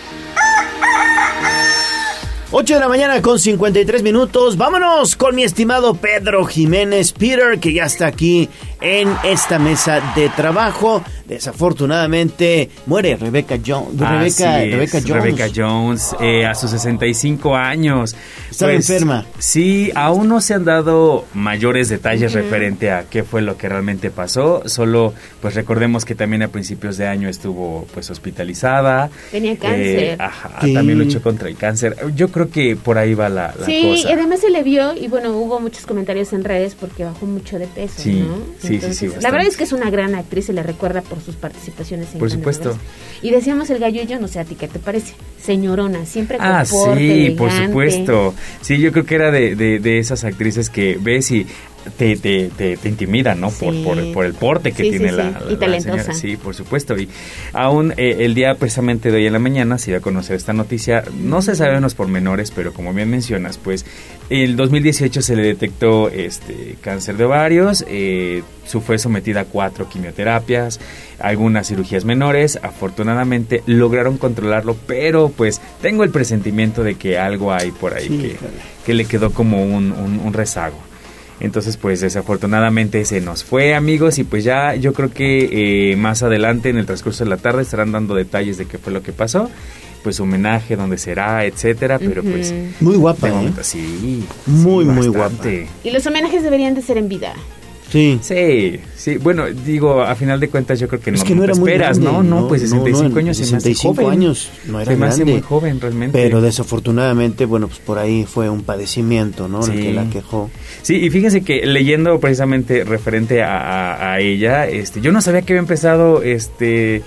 8 de la mañana con 53 minutos. Vámonos con mi estimado Pedro Jiménez Peter, que ya está aquí en esta mesa de trabajo. Desafortunadamente muere Rebecca, Jones. Rebecca, Así es, Rebecca Jones. Rebecca Jones, eh, a sus 65 años. Estaba enferma. Sí, aún no se han dado mayores detalles referente a qué fue lo que realmente pasó. Solo, pues recordemos que también a principios de año estuvo pues hospitalizada. Tenía cáncer. Eh, ajá, Sí. también luchó contra el cáncer. Yo creo que por ahí va la, la Sí, cosa. y además se le vio y bueno, hubo muchos comentarios en redes porque bajó mucho de peso, Sí, ¿no? sí, sí, sí, la verdad es que es una gran actriz, se le recuerda por sus participaciones en Por supuesto. novelas. Y decíamos el gallo y yo, no sé a ti qué te parece, señorona, siempre con Ah, sí, por supuesto. Sí, yo creo que era de, de, de esas actrices que ves y te, te, te, te intimidan, ¿no? Por, Sí. por, por el porte que Sí, tiene sí. la, Y la- la talentosa. señora. Sí, por supuesto. Y aún eh, el día precisamente de hoy en la mañana se dio a conocer esta noticia. No se saben los pormenores, pero como bien mencionas, pues el 2018 se le detectó este cáncer de ovarios, eh, fue sometida a cuatro quimioterapias, algunas cirugías menores. Afortunadamente lograron controlarlo, pero pues tengo el presentimiento de que algo hay por ahí que, que le quedó como un, un- un rezago. Entonces, pues desafortunadamente se nos fue, amigos, y pues ya yo creo que eh, más adelante en el transcurso de la tarde estarán dando detalles de qué fue lo que pasó, pues homenaje, dónde será, etcétera, pero pues Muy guapa, de ¿eh? momento sí, Muy, sí, muy bastante. Y los homenajes deberían de ser en vida. Sí. Sí, sí, bueno, digo, a final de cuentas yo creo que Es no, que no era te muy esperas, grande, ¿no? No, no, pues no, 65 no, años se me hace 65 joven. años, no era Se me hace grande. muy joven realmente. Pero desafortunadamente, bueno, pues por ahí fue un padecimiento, ¿no? El Sí. que la quejó. Sí, y fíjense que leyendo precisamente referente a, a- a ella, este, yo no sabía que había empezado, este,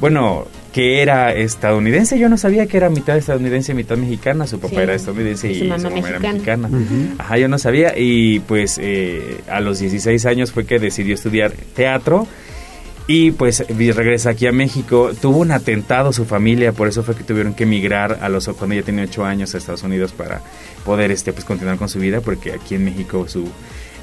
bueno, que era estadounidense, yo no sabía que era mitad estadounidense y mitad mexicana, su papá Sí. era estadounidense Y y su su mamá mamá, era mexicana. mexicana. Ajá, yo no sabía y pues eh, a los 16 años fue que decidió estudiar teatro. Y pues regresa aquí a México. Tuvo un atentado su familia, por eso fue que tuvieron que emigrar a los cuando ella tenía 8 años a Estados Unidos para poder este pues continuar con su vida, porque aquí en México su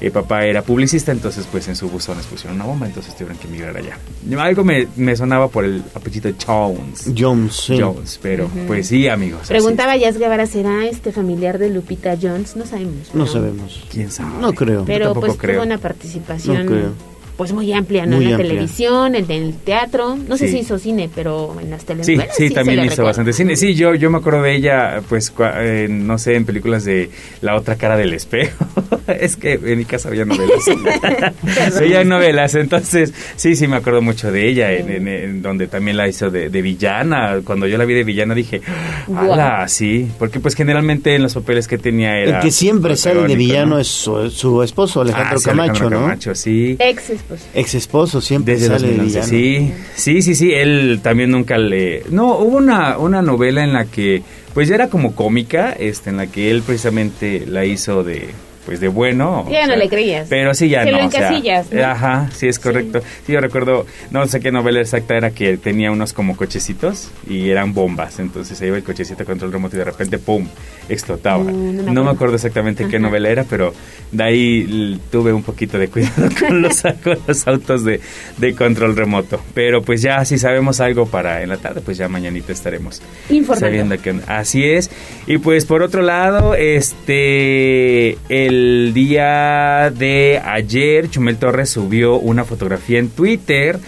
eh, papá era publicista, entonces pues en su buzón les pusieron una bomba, entonces tuvieron que emigrar allá. Algo me, me sonaba por el apellido Jones. Jones, sí. Jones, pero pues sí, amigos. así Preguntaba Jazz Guevara, ¿será este familiar de Lupita Jones? No sabemos. No sabemos. ¿Quién sabe? No creo. Pero tampoco pues creo. tuvo una participación No creo. Pues muy amplia, ¿no? Muy en la amplia. televisión, en el teatro. No sé si hizo cine, pero en las Sí, telenovelas sí, también hizo recuerda. bastante cine. Sí, yo, yo me acuerdo de ella, pues, cua- eh, no sé, en películas de La otra cara del espejo. es que en mi casa había novelas. veía novelas, entonces, sí, sí, me acuerdo mucho de ella, en, en- en donde también la hizo de, de villana. Cuando yo la vi de villana dije. ¡Hala! Sí, porque pues generalmente en los papeles que tenía era... El que siempre sale de villano ¿no? es su, su esposo, Alejandro Ah, sí, Camacho, Alejandro ¿no? Camacho, sí. Ex esposo. Ex esposo, siempre Desde sale de 2011, villano. sí, sí, sí, sí, él también nunca le... No, hubo una, una novela en la que, pues ya era como cómica, este, en la que él precisamente la hizo de, pues de bueno. Ya no sea, le creías. Pero sí, ya Se no. lo o sea, encasillas, ¿no? Ajá, sí, es correcto. Sí. yo recuerdo, no sé qué novela exacta era que tenía unos como cochecitos y eran bombas, entonces se iba el cochecito contra el remoto y de repente, ¡pum!, explotaba. Mm, no me no, me acuerdo. exactamente qué novela era, pero de ahí tuve un poquito de cuidado con los, con los autos de, de control remoto. Pero pues ya si sabemos algo para en la tarde, pues ya mañanita estaremos Informando. sabiendo que así es. Y pues por otro lado, este el día de ayer Chumel Torres subió una fotografía en Twitter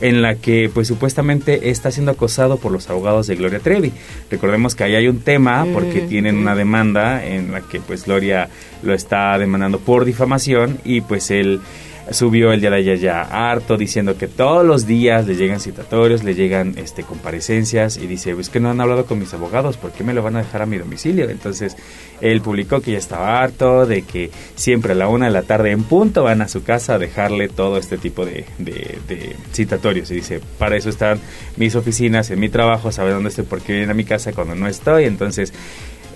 en la que pues supuestamente está siendo acosado por los abogados de Gloria Trevi. Recordemos que ahí hay un tema porque Mm, tienen una demanda en la que pues Gloria lo está demandando por difamación y pues él subió el ayer ya harto diciendo que todos los días le llegan citatorios, le llegan este comparecencias y dice, es que no han hablado con mis abogados, ¿por qué me lo van a dejar a mi domicilio? Entonces él publicó que ya estaba harto, de que siempre a la una de la tarde en punto van a su casa a dejarle todo este tipo de, de, de citatorios y dice, para eso están mis oficinas, en mi trabajo, sabe dónde estoy porque vienen a mi casa cuando no estoy, entonces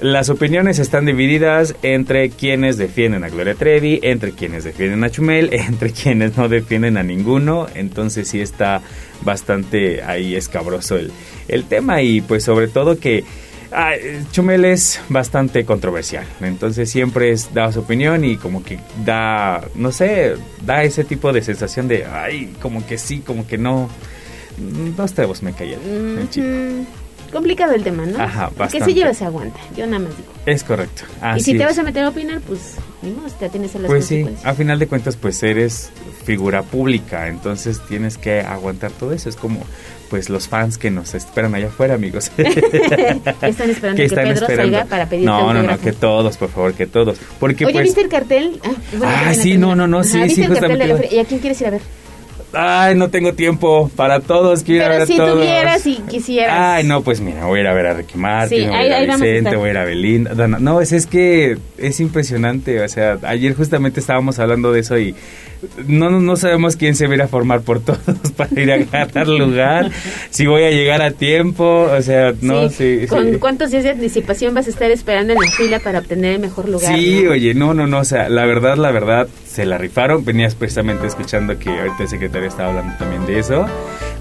las opiniones están divididas entre quienes defienden a Gloria Trevi, entre quienes defienden a Chumel, entre quienes no defienden a ninguno. Entonces sí está bastante ahí escabroso el, el tema y pues sobre todo que ah, Chumel es bastante controversial. Entonces siempre es, da su opinión y como que da, no sé, da ese tipo de sensación de, ay, como que sí, como que no. Dos trevos me caían. el chico. Complicado el tema, ¿no? Ajá, Que bastante. se lleva se aguanta. Yo nada más digo. Es correcto. y si te es. vas a meter a opinar, pues te tienes a las Pues sí, consecuencias. a final de cuentas pues eres figura pública, entonces tienes que aguantar todo eso. Es como pues los fans que nos esperan allá afuera, amigos. Que están esperando que, Pedro salga para pedirte No, no, no, que todos, por favor, que todos. Porque Oye, pues ¿viste el cartel? Ah, bueno, Ah, sí, no, no, no, sí, Ajá, sí, ¿viste el cartel de la justamente. feria? ¿Y a quién quieres ir a ver? Ay, no tengo tiempo para todos, quiero ir a Pero ver a si todos. tuvieras y quisieras. Ay, no, pues mira, voy a ir a ver a Ricky Martin, Sí, voy ahí- a ir a a Vicente, voy a ir a Belinda. No, es, es que es impresionante, o sea, ayer justamente estábamos hablando de eso y no, no, sabemos quién se va a ir a formar por todos para ir a ganar lugar, si voy a llegar a tiempo, o sea, no, sí, sí. ¿Con cuántos días de anticipación vas a estar esperando en la fila para obtener el mejor lugar? Sí, no? oye, no, no, no, o sea, la verdad, la verdad, se la rifaron. Venías precisamente escuchando que ahorita el secretario estaba hablando también de eso.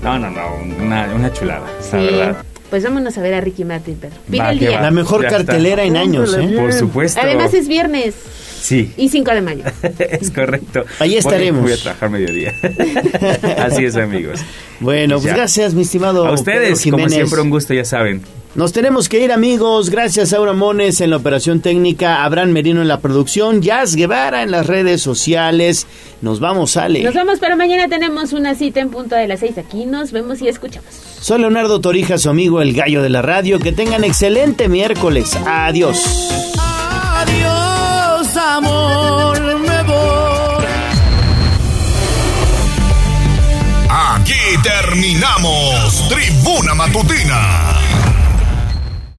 No, no, no, una, una chulada, Sí. la verdad. Pues vámonos a ver a Ricky Martin, Pedro. Va, el día. va. La mejor Ya está. cartelera en años, ¿eh? Por supuesto. Además es viernes Sí, y 5 de mayo. es correcto. Ahí Voy- estaremos. Voy a trabajar mediodía. Así es, amigos. Bueno, pues Ya. gracias, mi estimado. A ustedes, Pedro como siempre, un gusto, ya saben. Nos tenemos que ir, amigos. Gracias, Aura Mones en la operación técnica, Abraham Merino en la producción, Jazz Guevara en las redes sociales. Nos vamos, Ale. Nos vamos, pero mañana tenemos una cita en punto de las 6 aquí. Nos vemos y escuchamos. Soy Leonardo Torija, su amigo el gallo de la radio. Que tengan excelente miércoles. Adiós. Adiós, amor, me voy. Aquí terminamos Tribuna Matutina